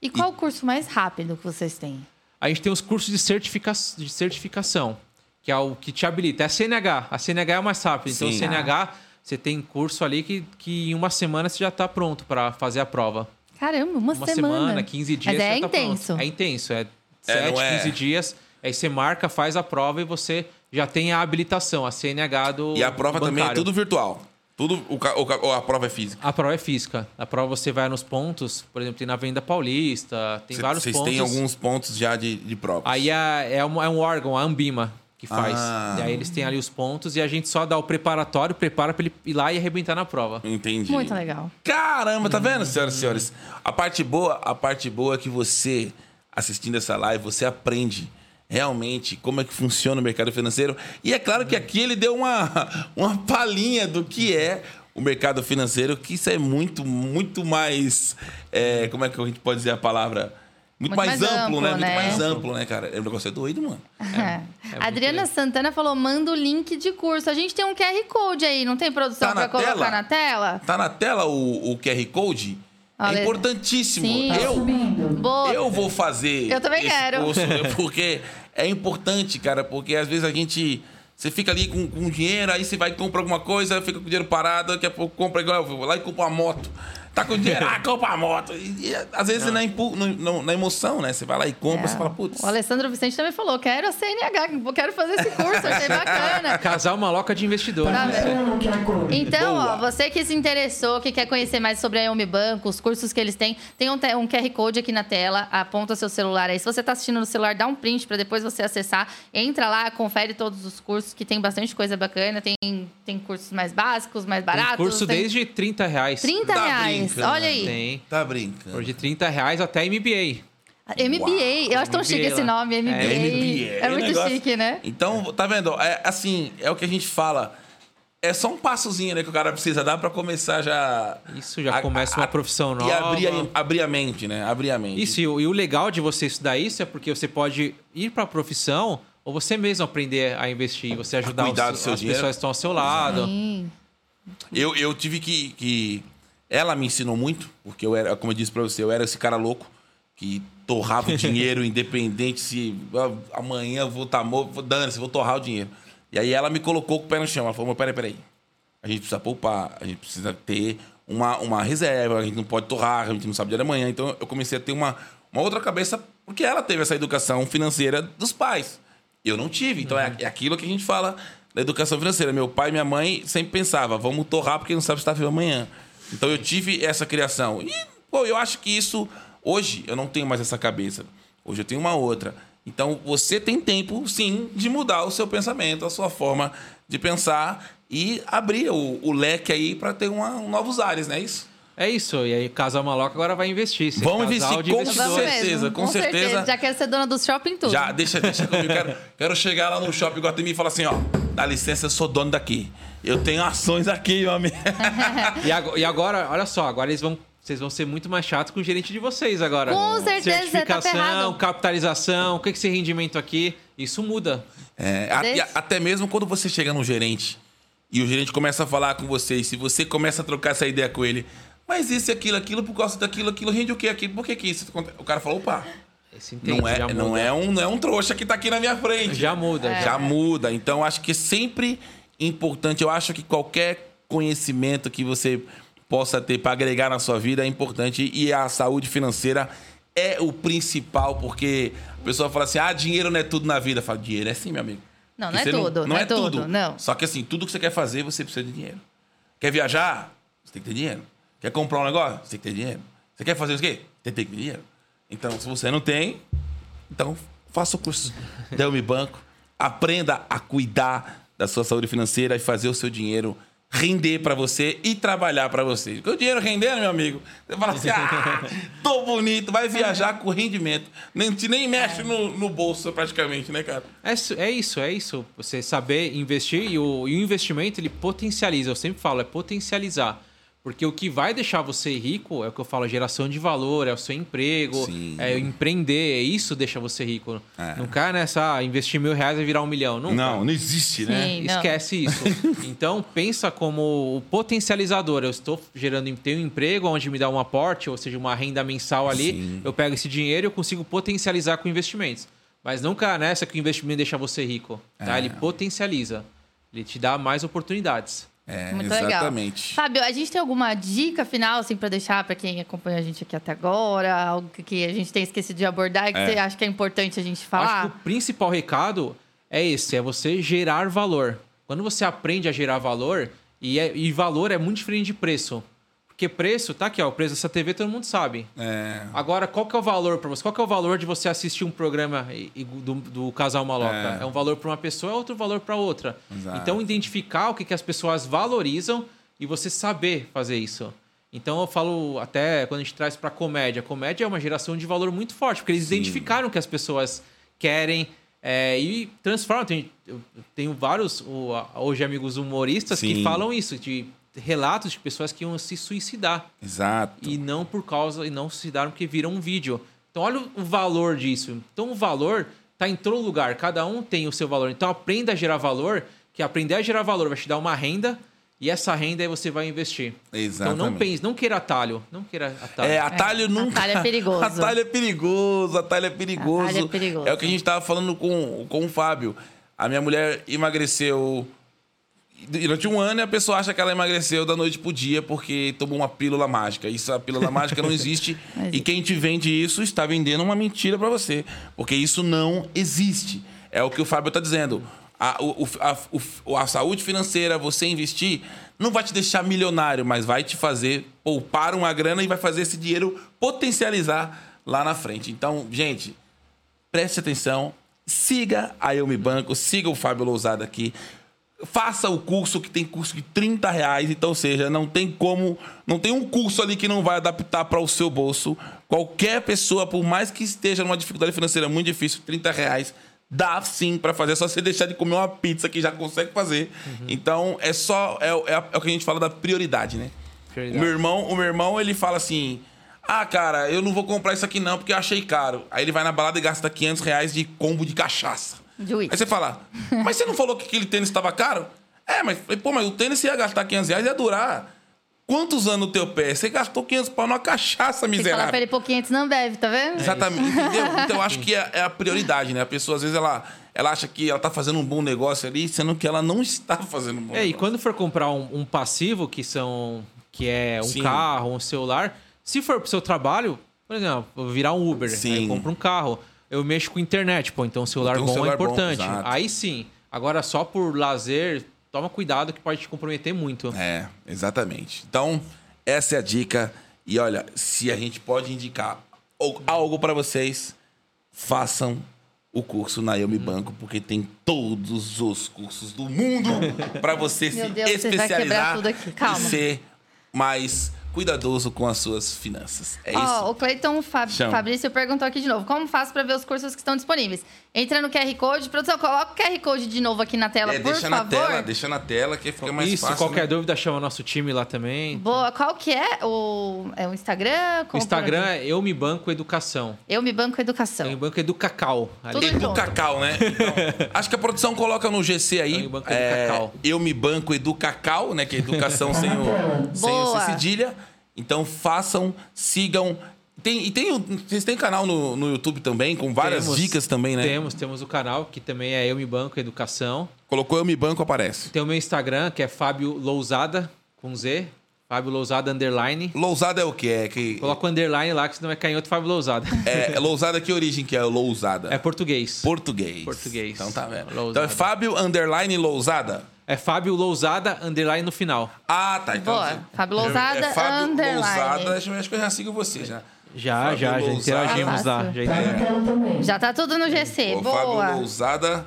Speaker 1: E qual o curso mais rápido que vocês têm?
Speaker 3: A gente tem os cursos de, certifica... de certificação. que é o que te habilita. É a CNH. A CNH é o mais rápido. Então,
Speaker 2: Sim.
Speaker 3: o CNH, você tem curso ali que, que em uma semana você já está pronto para fazer a prova.
Speaker 1: Caramba, uma,
Speaker 3: Uma
Speaker 1: semana.
Speaker 3: semana, 15 dias.
Speaker 1: Mas é
Speaker 3: você tá pronto.
Speaker 1: intenso.
Speaker 3: É intenso. É
Speaker 2: É,
Speaker 3: 7,
Speaker 2: não é-
Speaker 3: 15 dias. Aí você marca, faz a prova e você já tem a habilitação, a CNH do.
Speaker 2: E a prova também é tudo virtual. Tudo, o, a prova é física.
Speaker 3: A prova é física. A prova você vai nos pontos, por exemplo, tem na Venda Paulista, tem
Speaker 2: Cê-
Speaker 3: vários
Speaker 2: Vocês
Speaker 3: pontos.
Speaker 2: têm alguns pontos já de, de prova.
Speaker 3: Aí é, é, um, é um órgão, a Ambima, que faz.
Speaker 2: Ah.
Speaker 3: E aí eles têm ali os pontos e a gente só dá o preparatório, prepara pra ele ir lá e arrebentar na prova.
Speaker 2: Entendi.
Speaker 1: Muito legal.
Speaker 2: Caramba, tá vendo, senhoras e senhores? A parte boa, a parte boa é que você, assistindo essa live, você aprende realmente como é que funciona o mercado financeiro. E é claro que aqui ele deu uma, uma palhinha do que é o mercado financeiro, que isso é muito, muito mais. é, como é que a gente pode dizer a palavra? Muito,
Speaker 1: Muito
Speaker 2: mais,
Speaker 1: mais
Speaker 2: amplo, né?
Speaker 1: amplo,
Speaker 2: Muito
Speaker 1: né?
Speaker 2: mais amplo, né, cara? O negócio é doido, mano.
Speaker 1: É. [laughs] Adriana Santana falou: manda o link de curso. A gente tem um QR Code aí, não tem produção
Speaker 2: Tá
Speaker 1: pra
Speaker 2: na
Speaker 1: colocar
Speaker 2: tela?
Speaker 1: na tela?
Speaker 2: Tá na tela o, o QR Code?
Speaker 1: Olha.
Speaker 2: É importantíssimo.
Speaker 1: Sim.
Speaker 2: Eu,
Speaker 1: Boa.
Speaker 2: Eu vou fazer.
Speaker 1: Eu também
Speaker 2: esse
Speaker 1: quero.
Speaker 2: curso, [laughs] porque é importante, cara, porque às vezes a gente. Você fica ali com, com dinheiro, aí você vai e compra alguma coisa, fica com o dinheiro parado, daqui a pouco compra igual, eu vou lá e compra uma moto. Tá com dinheiro, ah, compra uma moto. E, e, às vezes na, impu- no- no- na emoção, né? Você vai lá e compra,
Speaker 1: É.
Speaker 2: você fala, putz.
Speaker 1: O Alessandro Vicente também falou: quero a CNH, quero fazer esse curso, achei [laughs] bacana.
Speaker 3: Casar uma loca de investidor.
Speaker 1: Tá
Speaker 3: né?
Speaker 1: Então,
Speaker 2: Boa.
Speaker 1: ó, você que se interessou, que quer conhecer mais sobre a Yomi Banco, os cursos que eles têm, tem um, um QR Code aqui na tela, aponta seu celular aí. Se você está assistindo no celular, dá um print para depois você acessar. Entra lá, confere todos os cursos, que tem bastante coisa bacana. Tem, tem cursos mais básicos, mais
Speaker 3: Tem
Speaker 1: baratos.
Speaker 3: curso
Speaker 1: tem
Speaker 3: desde 30 reais.
Speaker 1: 30
Speaker 2: Tá
Speaker 1: reais.
Speaker 2: Brincando.
Speaker 1: Olha aí.
Speaker 3: Tem.
Speaker 2: Tá brincando.
Speaker 3: Curso de 30 reais até MBA.
Speaker 1: MBA. Eu acho tão
Speaker 3: MBA
Speaker 1: chique esse
Speaker 3: lá.
Speaker 1: nome, MBA.
Speaker 3: É,
Speaker 2: MBA,
Speaker 1: É muito
Speaker 2: negócio-
Speaker 1: chique, né?
Speaker 2: Então, tá vendo? É assim, é o que a gente fala. É só um passozinho né, que o cara precisa dar pra começar já.
Speaker 3: Isso já começa uma profissão
Speaker 2: E
Speaker 3: nova.
Speaker 2: abrir a, abrir a mente, né? Abrir a mente.
Speaker 3: Isso, e o, e o legal de você estudar isso é porque você pode ir para a profissão ou você mesmo aprender a investir, você ajudar
Speaker 2: cuidar
Speaker 3: os-
Speaker 2: do seu
Speaker 3: as
Speaker 2: dinheiro.
Speaker 3: pessoas que estão ao seu lado.
Speaker 1: Sim.
Speaker 2: Eu, eu tive que, que. Ela me ensinou muito, porque eu era, como eu disse pra você, eu era esse cara louco que torrava o [laughs] dinheiro, independente se amanhã vou estar morto, vou- dane-se, vou torrar o dinheiro. E aí ela me colocou com o pé no chão. Ela falou: peraí, peraí. A gente precisa poupar, a gente precisa ter uma, uma reserva, a gente não pode torrar, a gente não sabe o dia da manhã. Então eu comecei a ter uma, uma outra cabeça, porque ela teve essa educação financeira dos pais. Eu não tive. Então é, é aquilo que a gente fala da educação financeira. Meu pai e minha mãe sempre pensava, vamos torrar porque não sabe se está vivo amanhã. Então eu tive essa criação. E, pô, eu acho que isso. Hoje eu não tenho mais essa cabeça. Hoje eu tenho uma outra. Então você tem tempo, sim, de mudar o seu pensamento, a sua forma de pensar e abrir o, o leque aí para ter uma, um novos ares, não é isso?
Speaker 3: É isso, e aí casal maloca agora vai investir. ser
Speaker 2: Vamos investir, com certeza,
Speaker 1: mesmo,
Speaker 2: com certeza.
Speaker 1: Já quero ser dona do shopping tudo.
Speaker 2: Já, deixa, deixa comigo. Quero, quero chegar lá no shopping Guatemi e falar assim, ó, dá licença, eu sou dono daqui. Eu tenho ações aqui, meu amigo. [laughs]
Speaker 3: E ago- E agora, olha só, agora eles vão. Vocês vão ser muito mais chatos com o gerente de vocês agora.
Speaker 1: Com certeza, tá
Speaker 3: Certificação,
Speaker 1: ferrado.
Speaker 3: capitalização, o que é esse rendimento aqui? Isso muda.
Speaker 2: É, a- até mesmo quando você chega num gerente e o gerente começa a falar com você, e se você começa a trocar essa ideia com ele, mas isso e aquilo, aquilo, por causa daquilo, aquilo, rende o quê? Aquilo, por que que isso? O cara falou, opa,
Speaker 3: Esse entende,
Speaker 2: não é, não, é um, não é um trouxa que tá aqui na minha frente.
Speaker 3: Já muda.
Speaker 1: É.
Speaker 3: já.
Speaker 2: Muda. Então, acho que sempre importante. Eu acho que qualquer conhecimento que você possa ter para agregar na sua vida é importante. E a saúde financeira é o principal, porque a pessoa fala assim: ah, dinheiro não é tudo na vida. Fala, dinheiro é sim, meu amigo.
Speaker 1: Não,
Speaker 2: Porque
Speaker 1: não é
Speaker 2: você
Speaker 1: tudo, não é tudo, não.
Speaker 2: Só que assim, tudo que você quer fazer, você precisa de dinheiro. Quer viajar? Você tem que ter dinheiro. Quer comprar um negócio? Você tem que ter dinheiro. Você quer fazer o quê? Você tem que ter dinheiro. Então, se você não tem, então faça o curso Delme Banco. Aprenda a cuidar da sua saúde financeira e fazer o seu dinheiro render para você e trabalhar para você. Porque o dinheiro rendendo, meu amigo, você fala assim, ah, [laughs] tô bonito, vai viajar com rendimento. Nem, nem mexe no, no bolso praticamente, né, cara?
Speaker 3: É, isso- é isso, é isso. Você saber investir e o, e o investimento ele potencializa. Eu sempre falo, é potencializar. Porque o que vai deixar você rico é o que eu falo, a geração de valor, é o seu emprego,
Speaker 2: Sim.
Speaker 3: é empreender, é isso deixa você rico.
Speaker 2: É.
Speaker 3: Não cai nessa, ah, investir mil reais e virar um milhão. Nunca.
Speaker 2: Não, não existe, né?
Speaker 1: Sim. não.
Speaker 3: Esquece isso. [laughs] então, pensa como o potencializador. Eu estou gerando tenho um emprego onde me dá um aporte, ou seja, uma renda mensal ali.
Speaker 2: Sim.
Speaker 3: Eu pego esse dinheiro e eu consigo potencializar com investimentos. Mas nunca nessa que o investimento deixa você rico. Tá?
Speaker 2: É.
Speaker 3: Ele potencializa. Ele te dá mais oportunidades.
Speaker 2: É,
Speaker 1: Muito
Speaker 2: exatamente.
Speaker 1: legal. Fábio, a gente tem alguma dica final, assim, pra deixar pra quem acompanha a gente aqui até agora? Algo que- a gente tem esquecido de abordar e que
Speaker 2: É.
Speaker 1: você acha que é importante a gente
Speaker 3: Acho
Speaker 1: falar?
Speaker 3: que o principal recado é esse: é você gerar valor. Quando você aprende a gerar valor, e, é- e valor é muito diferente de preço. Porque preço, tá aqui, ó, o preço dessa TV todo mundo sabe.
Speaker 2: É,
Speaker 3: Agora, qual que é o valor para você? Qual que é o valor de você assistir um programa do, do Casal Maloca?
Speaker 2: É.
Speaker 3: É, um valor para uma pessoa, é outro valor para outra.
Speaker 2: Exato.
Speaker 3: Então, identificar o que, que as pessoas valorizam e você saber fazer isso. Então, eu falo até quando a gente traz para comédia. Comédia é uma geração de valor muito forte, porque eles identificaram o que as pessoas querem é, e transformam. Tem, eu tenho vários hoje amigos humoristas
Speaker 2: Sim.
Speaker 3: que falam isso, de relatos de pessoas que iam se suicidar
Speaker 2: exato.
Speaker 3: e não por causa e não se suicidaram porque viram um vídeo. Então olha o valor disso. Então o valor tá em todo lugar, cada um tem o seu valor. Então aprenda a gerar valor, que aprender a gerar valor vai te dar uma renda e essa renda aí você vai investir. Então não
Speaker 2: Exatamente.
Speaker 3: pense, não queira atalho, não queira atalho.
Speaker 2: É, atalho
Speaker 1: É,
Speaker 2: nunca.
Speaker 1: atalho é perigoso. [laughs]
Speaker 2: Atalho é perigoso, atalho é perigoso.
Speaker 1: Atalho é perigoso.
Speaker 2: É o que a gente tava falando com, com o Fábio. A minha mulher emagreceu durante um ano e a pessoa acha que ela emagreceu da noite pro dia porque tomou uma pílula mágica. Isso, a pílula mágica não [laughs] existe. E quem te vende isso está vendendo uma mentira para você. Porque isso não existe. É o que o Fábio tá dizendo. A, o- a, o- a saúde financeira, você investir, não vai te deixar milionário, mas vai te fazer poupar uma grana e vai fazer esse dinheiro potencializar lá na frente. Então, gente, preste atenção, siga a Eu Me Banco, siga o Fábio Lousada aqui. Faça o curso que tem curso de 30 reais, então, ou seja, não tem como. Não tem um curso ali que não vai adaptar para o seu bolso. Qualquer pessoa, por mais que esteja numa dificuldade financeira muito difícil, 30 reais dá sim para fazer. É só você deixar de comer uma pizza que já consegue fazer. Então, é só. É, é, é o que a gente fala da prioridade, né?
Speaker 3: Prioridade.
Speaker 2: O meu irmão, o meu irmão, ele fala assim: Ah, cara, eu não vou comprar isso aqui não, porque eu achei caro. Aí ele vai na balada e gasta 500 reais de combo de cachaça.
Speaker 1: De uísque.
Speaker 2: Aí você fala, mas você não falou que aquele tênis estava caro? É, mas, falei, pô, mas o tênis ia gastar 500 reais ia durar. Quantos anos no teu pé? Você gastou 500 pau numa cachaça,
Speaker 1: Tem que falar
Speaker 2: miserável.
Speaker 1: pra ele, pô, 500 não bebe, tá vendo?
Speaker 2: Exatamente, entendeu? [laughs] Então eu acho que é, é a prioridade, né? A pessoa, às vezes, ela, ela acha que ela tá fazendo um bom negócio ali, sendo que ela não está fazendo um bom
Speaker 3: É, e
Speaker 2: negócio.
Speaker 3: quando for comprar um, um passivo, que são. que é um
Speaker 2: Sim.
Speaker 3: carro, um celular, se for pro seu trabalho, por exemplo, virar um Uber,
Speaker 2: Sim.
Speaker 3: aí eu compro um carro. Eu mexo com internet, pô, então um celular
Speaker 2: Então, um
Speaker 3: bom
Speaker 2: celular
Speaker 3: é
Speaker 2: bom,
Speaker 3: importante.
Speaker 2: exato.
Speaker 3: aí sim. Agora, só por lazer, toma cuidado que pode te comprometer muito.
Speaker 2: É, exatamente. Então, essa é a dica. E olha, se a gente pode indicar algo para vocês, façam o curso na Eu Me Banco, porque tem todos os cursos do mundo para você se
Speaker 1: Deus, você vai
Speaker 2: especializar
Speaker 1: tudo aqui.
Speaker 2: e
Speaker 1: Calma.
Speaker 2: ser mais cuidadoso com as suas finanças. É
Speaker 1: Ó,
Speaker 2: isso.
Speaker 1: o Cleiton Fab-
Speaker 2: Chama.
Speaker 1: Fabrício perguntou aqui de novo. Como faço pra ver os cursos que estão disponíveis? Entra no QR Code. Produção, coloca o QR Code de novo aqui na tela,
Speaker 2: É,
Speaker 1: por
Speaker 2: deixa
Speaker 1: favor.
Speaker 2: na tela, deixa na tela que fica mais
Speaker 3: Isso,
Speaker 2: fácil.
Speaker 3: qualquer
Speaker 2: né?
Speaker 3: dúvida, chama nosso time lá também.
Speaker 1: Boa. Qual que é o, é o Instagram?
Speaker 3: O
Speaker 1: Como
Speaker 3: Instagram
Speaker 1: por-
Speaker 3: é Eu Me Banco Educação.
Speaker 1: Eu me banco educação.
Speaker 3: Eu Me Banco Educacau. ali.
Speaker 1: Tudo
Speaker 2: Edu
Speaker 1: junto.
Speaker 2: Cacau, né? Então, acho que a produção coloca no GC aí.
Speaker 3: Eu me banco
Speaker 2: é,
Speaker 3: Educacau.
Speaker 2: eu me banco Educacau, né? Que é educação sem o, sem o cedilha. Então façam, sigam. Tem, e tem, vocês têm canal no, no YouTube também, com várias
Speaker 3: Temos-
Speaker 2: dicas também, né?
Speaker 3: Temos, temos o canal, que também é Eu Me Banco Educação.
Speaker 2: Colocou eu me banco, aparece.
Speaker 3: Tem o meu Instagram, que é Fábio Lousada, com Z. Fábio Lousada Underline.
Speaker 2: Lousada é o quê? É, que,
Speaker 3: Coloca o underline lá, que senão vai cair em outro Fábio Lousada.
Speaker 2: é, é Lousada que origem que é Lousada?
Speaker 3: É português.
Speaker 2: Português.
Speaker 3: Português.
Speaker 2: Então tá vendo.
Speaker 3: Lousada.
Speaker 2: Então é Fábio Underline Lousada?
Speaker 3: É Fábio Lousada, underline no final.
Speaker 2: Ah, tá. Então,
Speaker 1: Boa. Fábio Lousada,
Speaker 2: é Fábio
Speaker 1: underline.
Speaker 2: Lousada. Acho, que eu já sigo você já.
Speaker 3: Já,
Speaker 2: Fábio
Speaker 3: já, já
Speaker 2: Lousada.
Speaker 3: interagimos lá. Já interagimos.
Speaker 1: Já tá tudo no GC. Boa.
Speaker 2: Fábio Lousada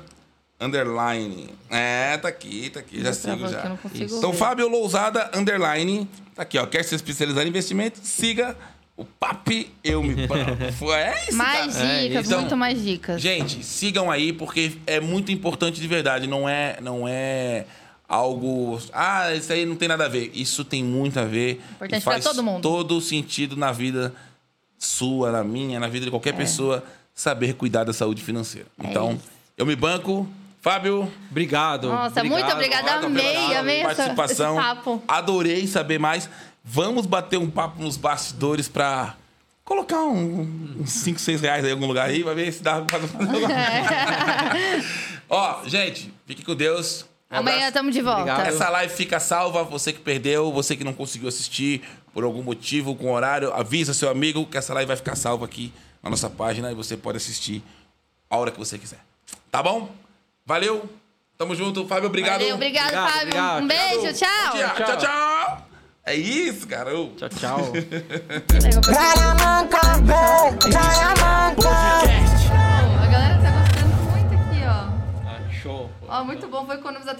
Speaker 2: Underline. É, tá aqui, tá aqui, já
Speaker 1: Travou
Speaker 2: sigo já.
Speaker 1: eu não consigo
Speaker 2: Então,
Speaker 1: ver.
Speaker 2: Fábio Lousada Underline. Tá aqui, ó. Quer se especializar em investimento? Siga o Papi Eu Me [laughs] Banco. É isso,
Speaker 1: Mais
Speaker 2: cara.
Speaker 3: É,
Speaker 1: dicas,
Speaker 2: então,
Speaker 1: muito mais dicas.
Speaker 2: Gente, sigam aí, porque é muito importante de verdade. Não é, não é algo. Ah, isso aí não tem nada a ver. Isso tem muito a ver.
Speaker 1: Importante
Speaker 2: e faz
Speaker 1: pra todo mundo.
Speaker 2: todo sentido na vida sua, na minha, na vida de qualquer pessoa, saber cuidar da saúde financeira. Então,
Speaker 1: isso.
Speaker 2: eu me banco. Fábio,
Speaker 3: Obrigado.
Speaker 1: Nossa, muito obrigada.
Speaker 2: obrigado
Speaker 1: Amei,
Speaker 2: pela
Speaker 1: amei essa-
Speaker 2: participação.
Speaker 1: esse papo.
Speaker 2: Adorei saber mais. Vamos bater um papo nos bastidores pra colocar um- uns 5, 6 reais aí em algum lugar aí, vai ver se dá pra fazer. [laughs] Ó, gente, fique com Deus. Um
Speaker 1: Amanhã estamos de volta.
Speaker 3: Obrigado.
Speaker 2: Essa live fica salva, você que perdeu, você que não conseguiu assistir por algum motivo, com horário, avisa seu amigo que essa live vai ficar salva aqui na nossa página e você pode assistir a hora que você quiser. Tá bom? Valeu. Tamo junto. Fábio, obrigado.
Speaker 1: Valeu, obrigado,
Speaker 3: Obrigado,
Speaker 1: Fábio.
Speaker 3: obrigado.
Speaker 1: Um beijo, tchau.
Speaker 2: Tchau, tchau, tchau. É isso. Eu-
Speaker 3: Tchau, tchau. [laughs]
Speaker 1: A galera tá gostando muito aqui, ó.
Speaker 3: Show.
Speaker 1: Ó, muito bom, foi economizar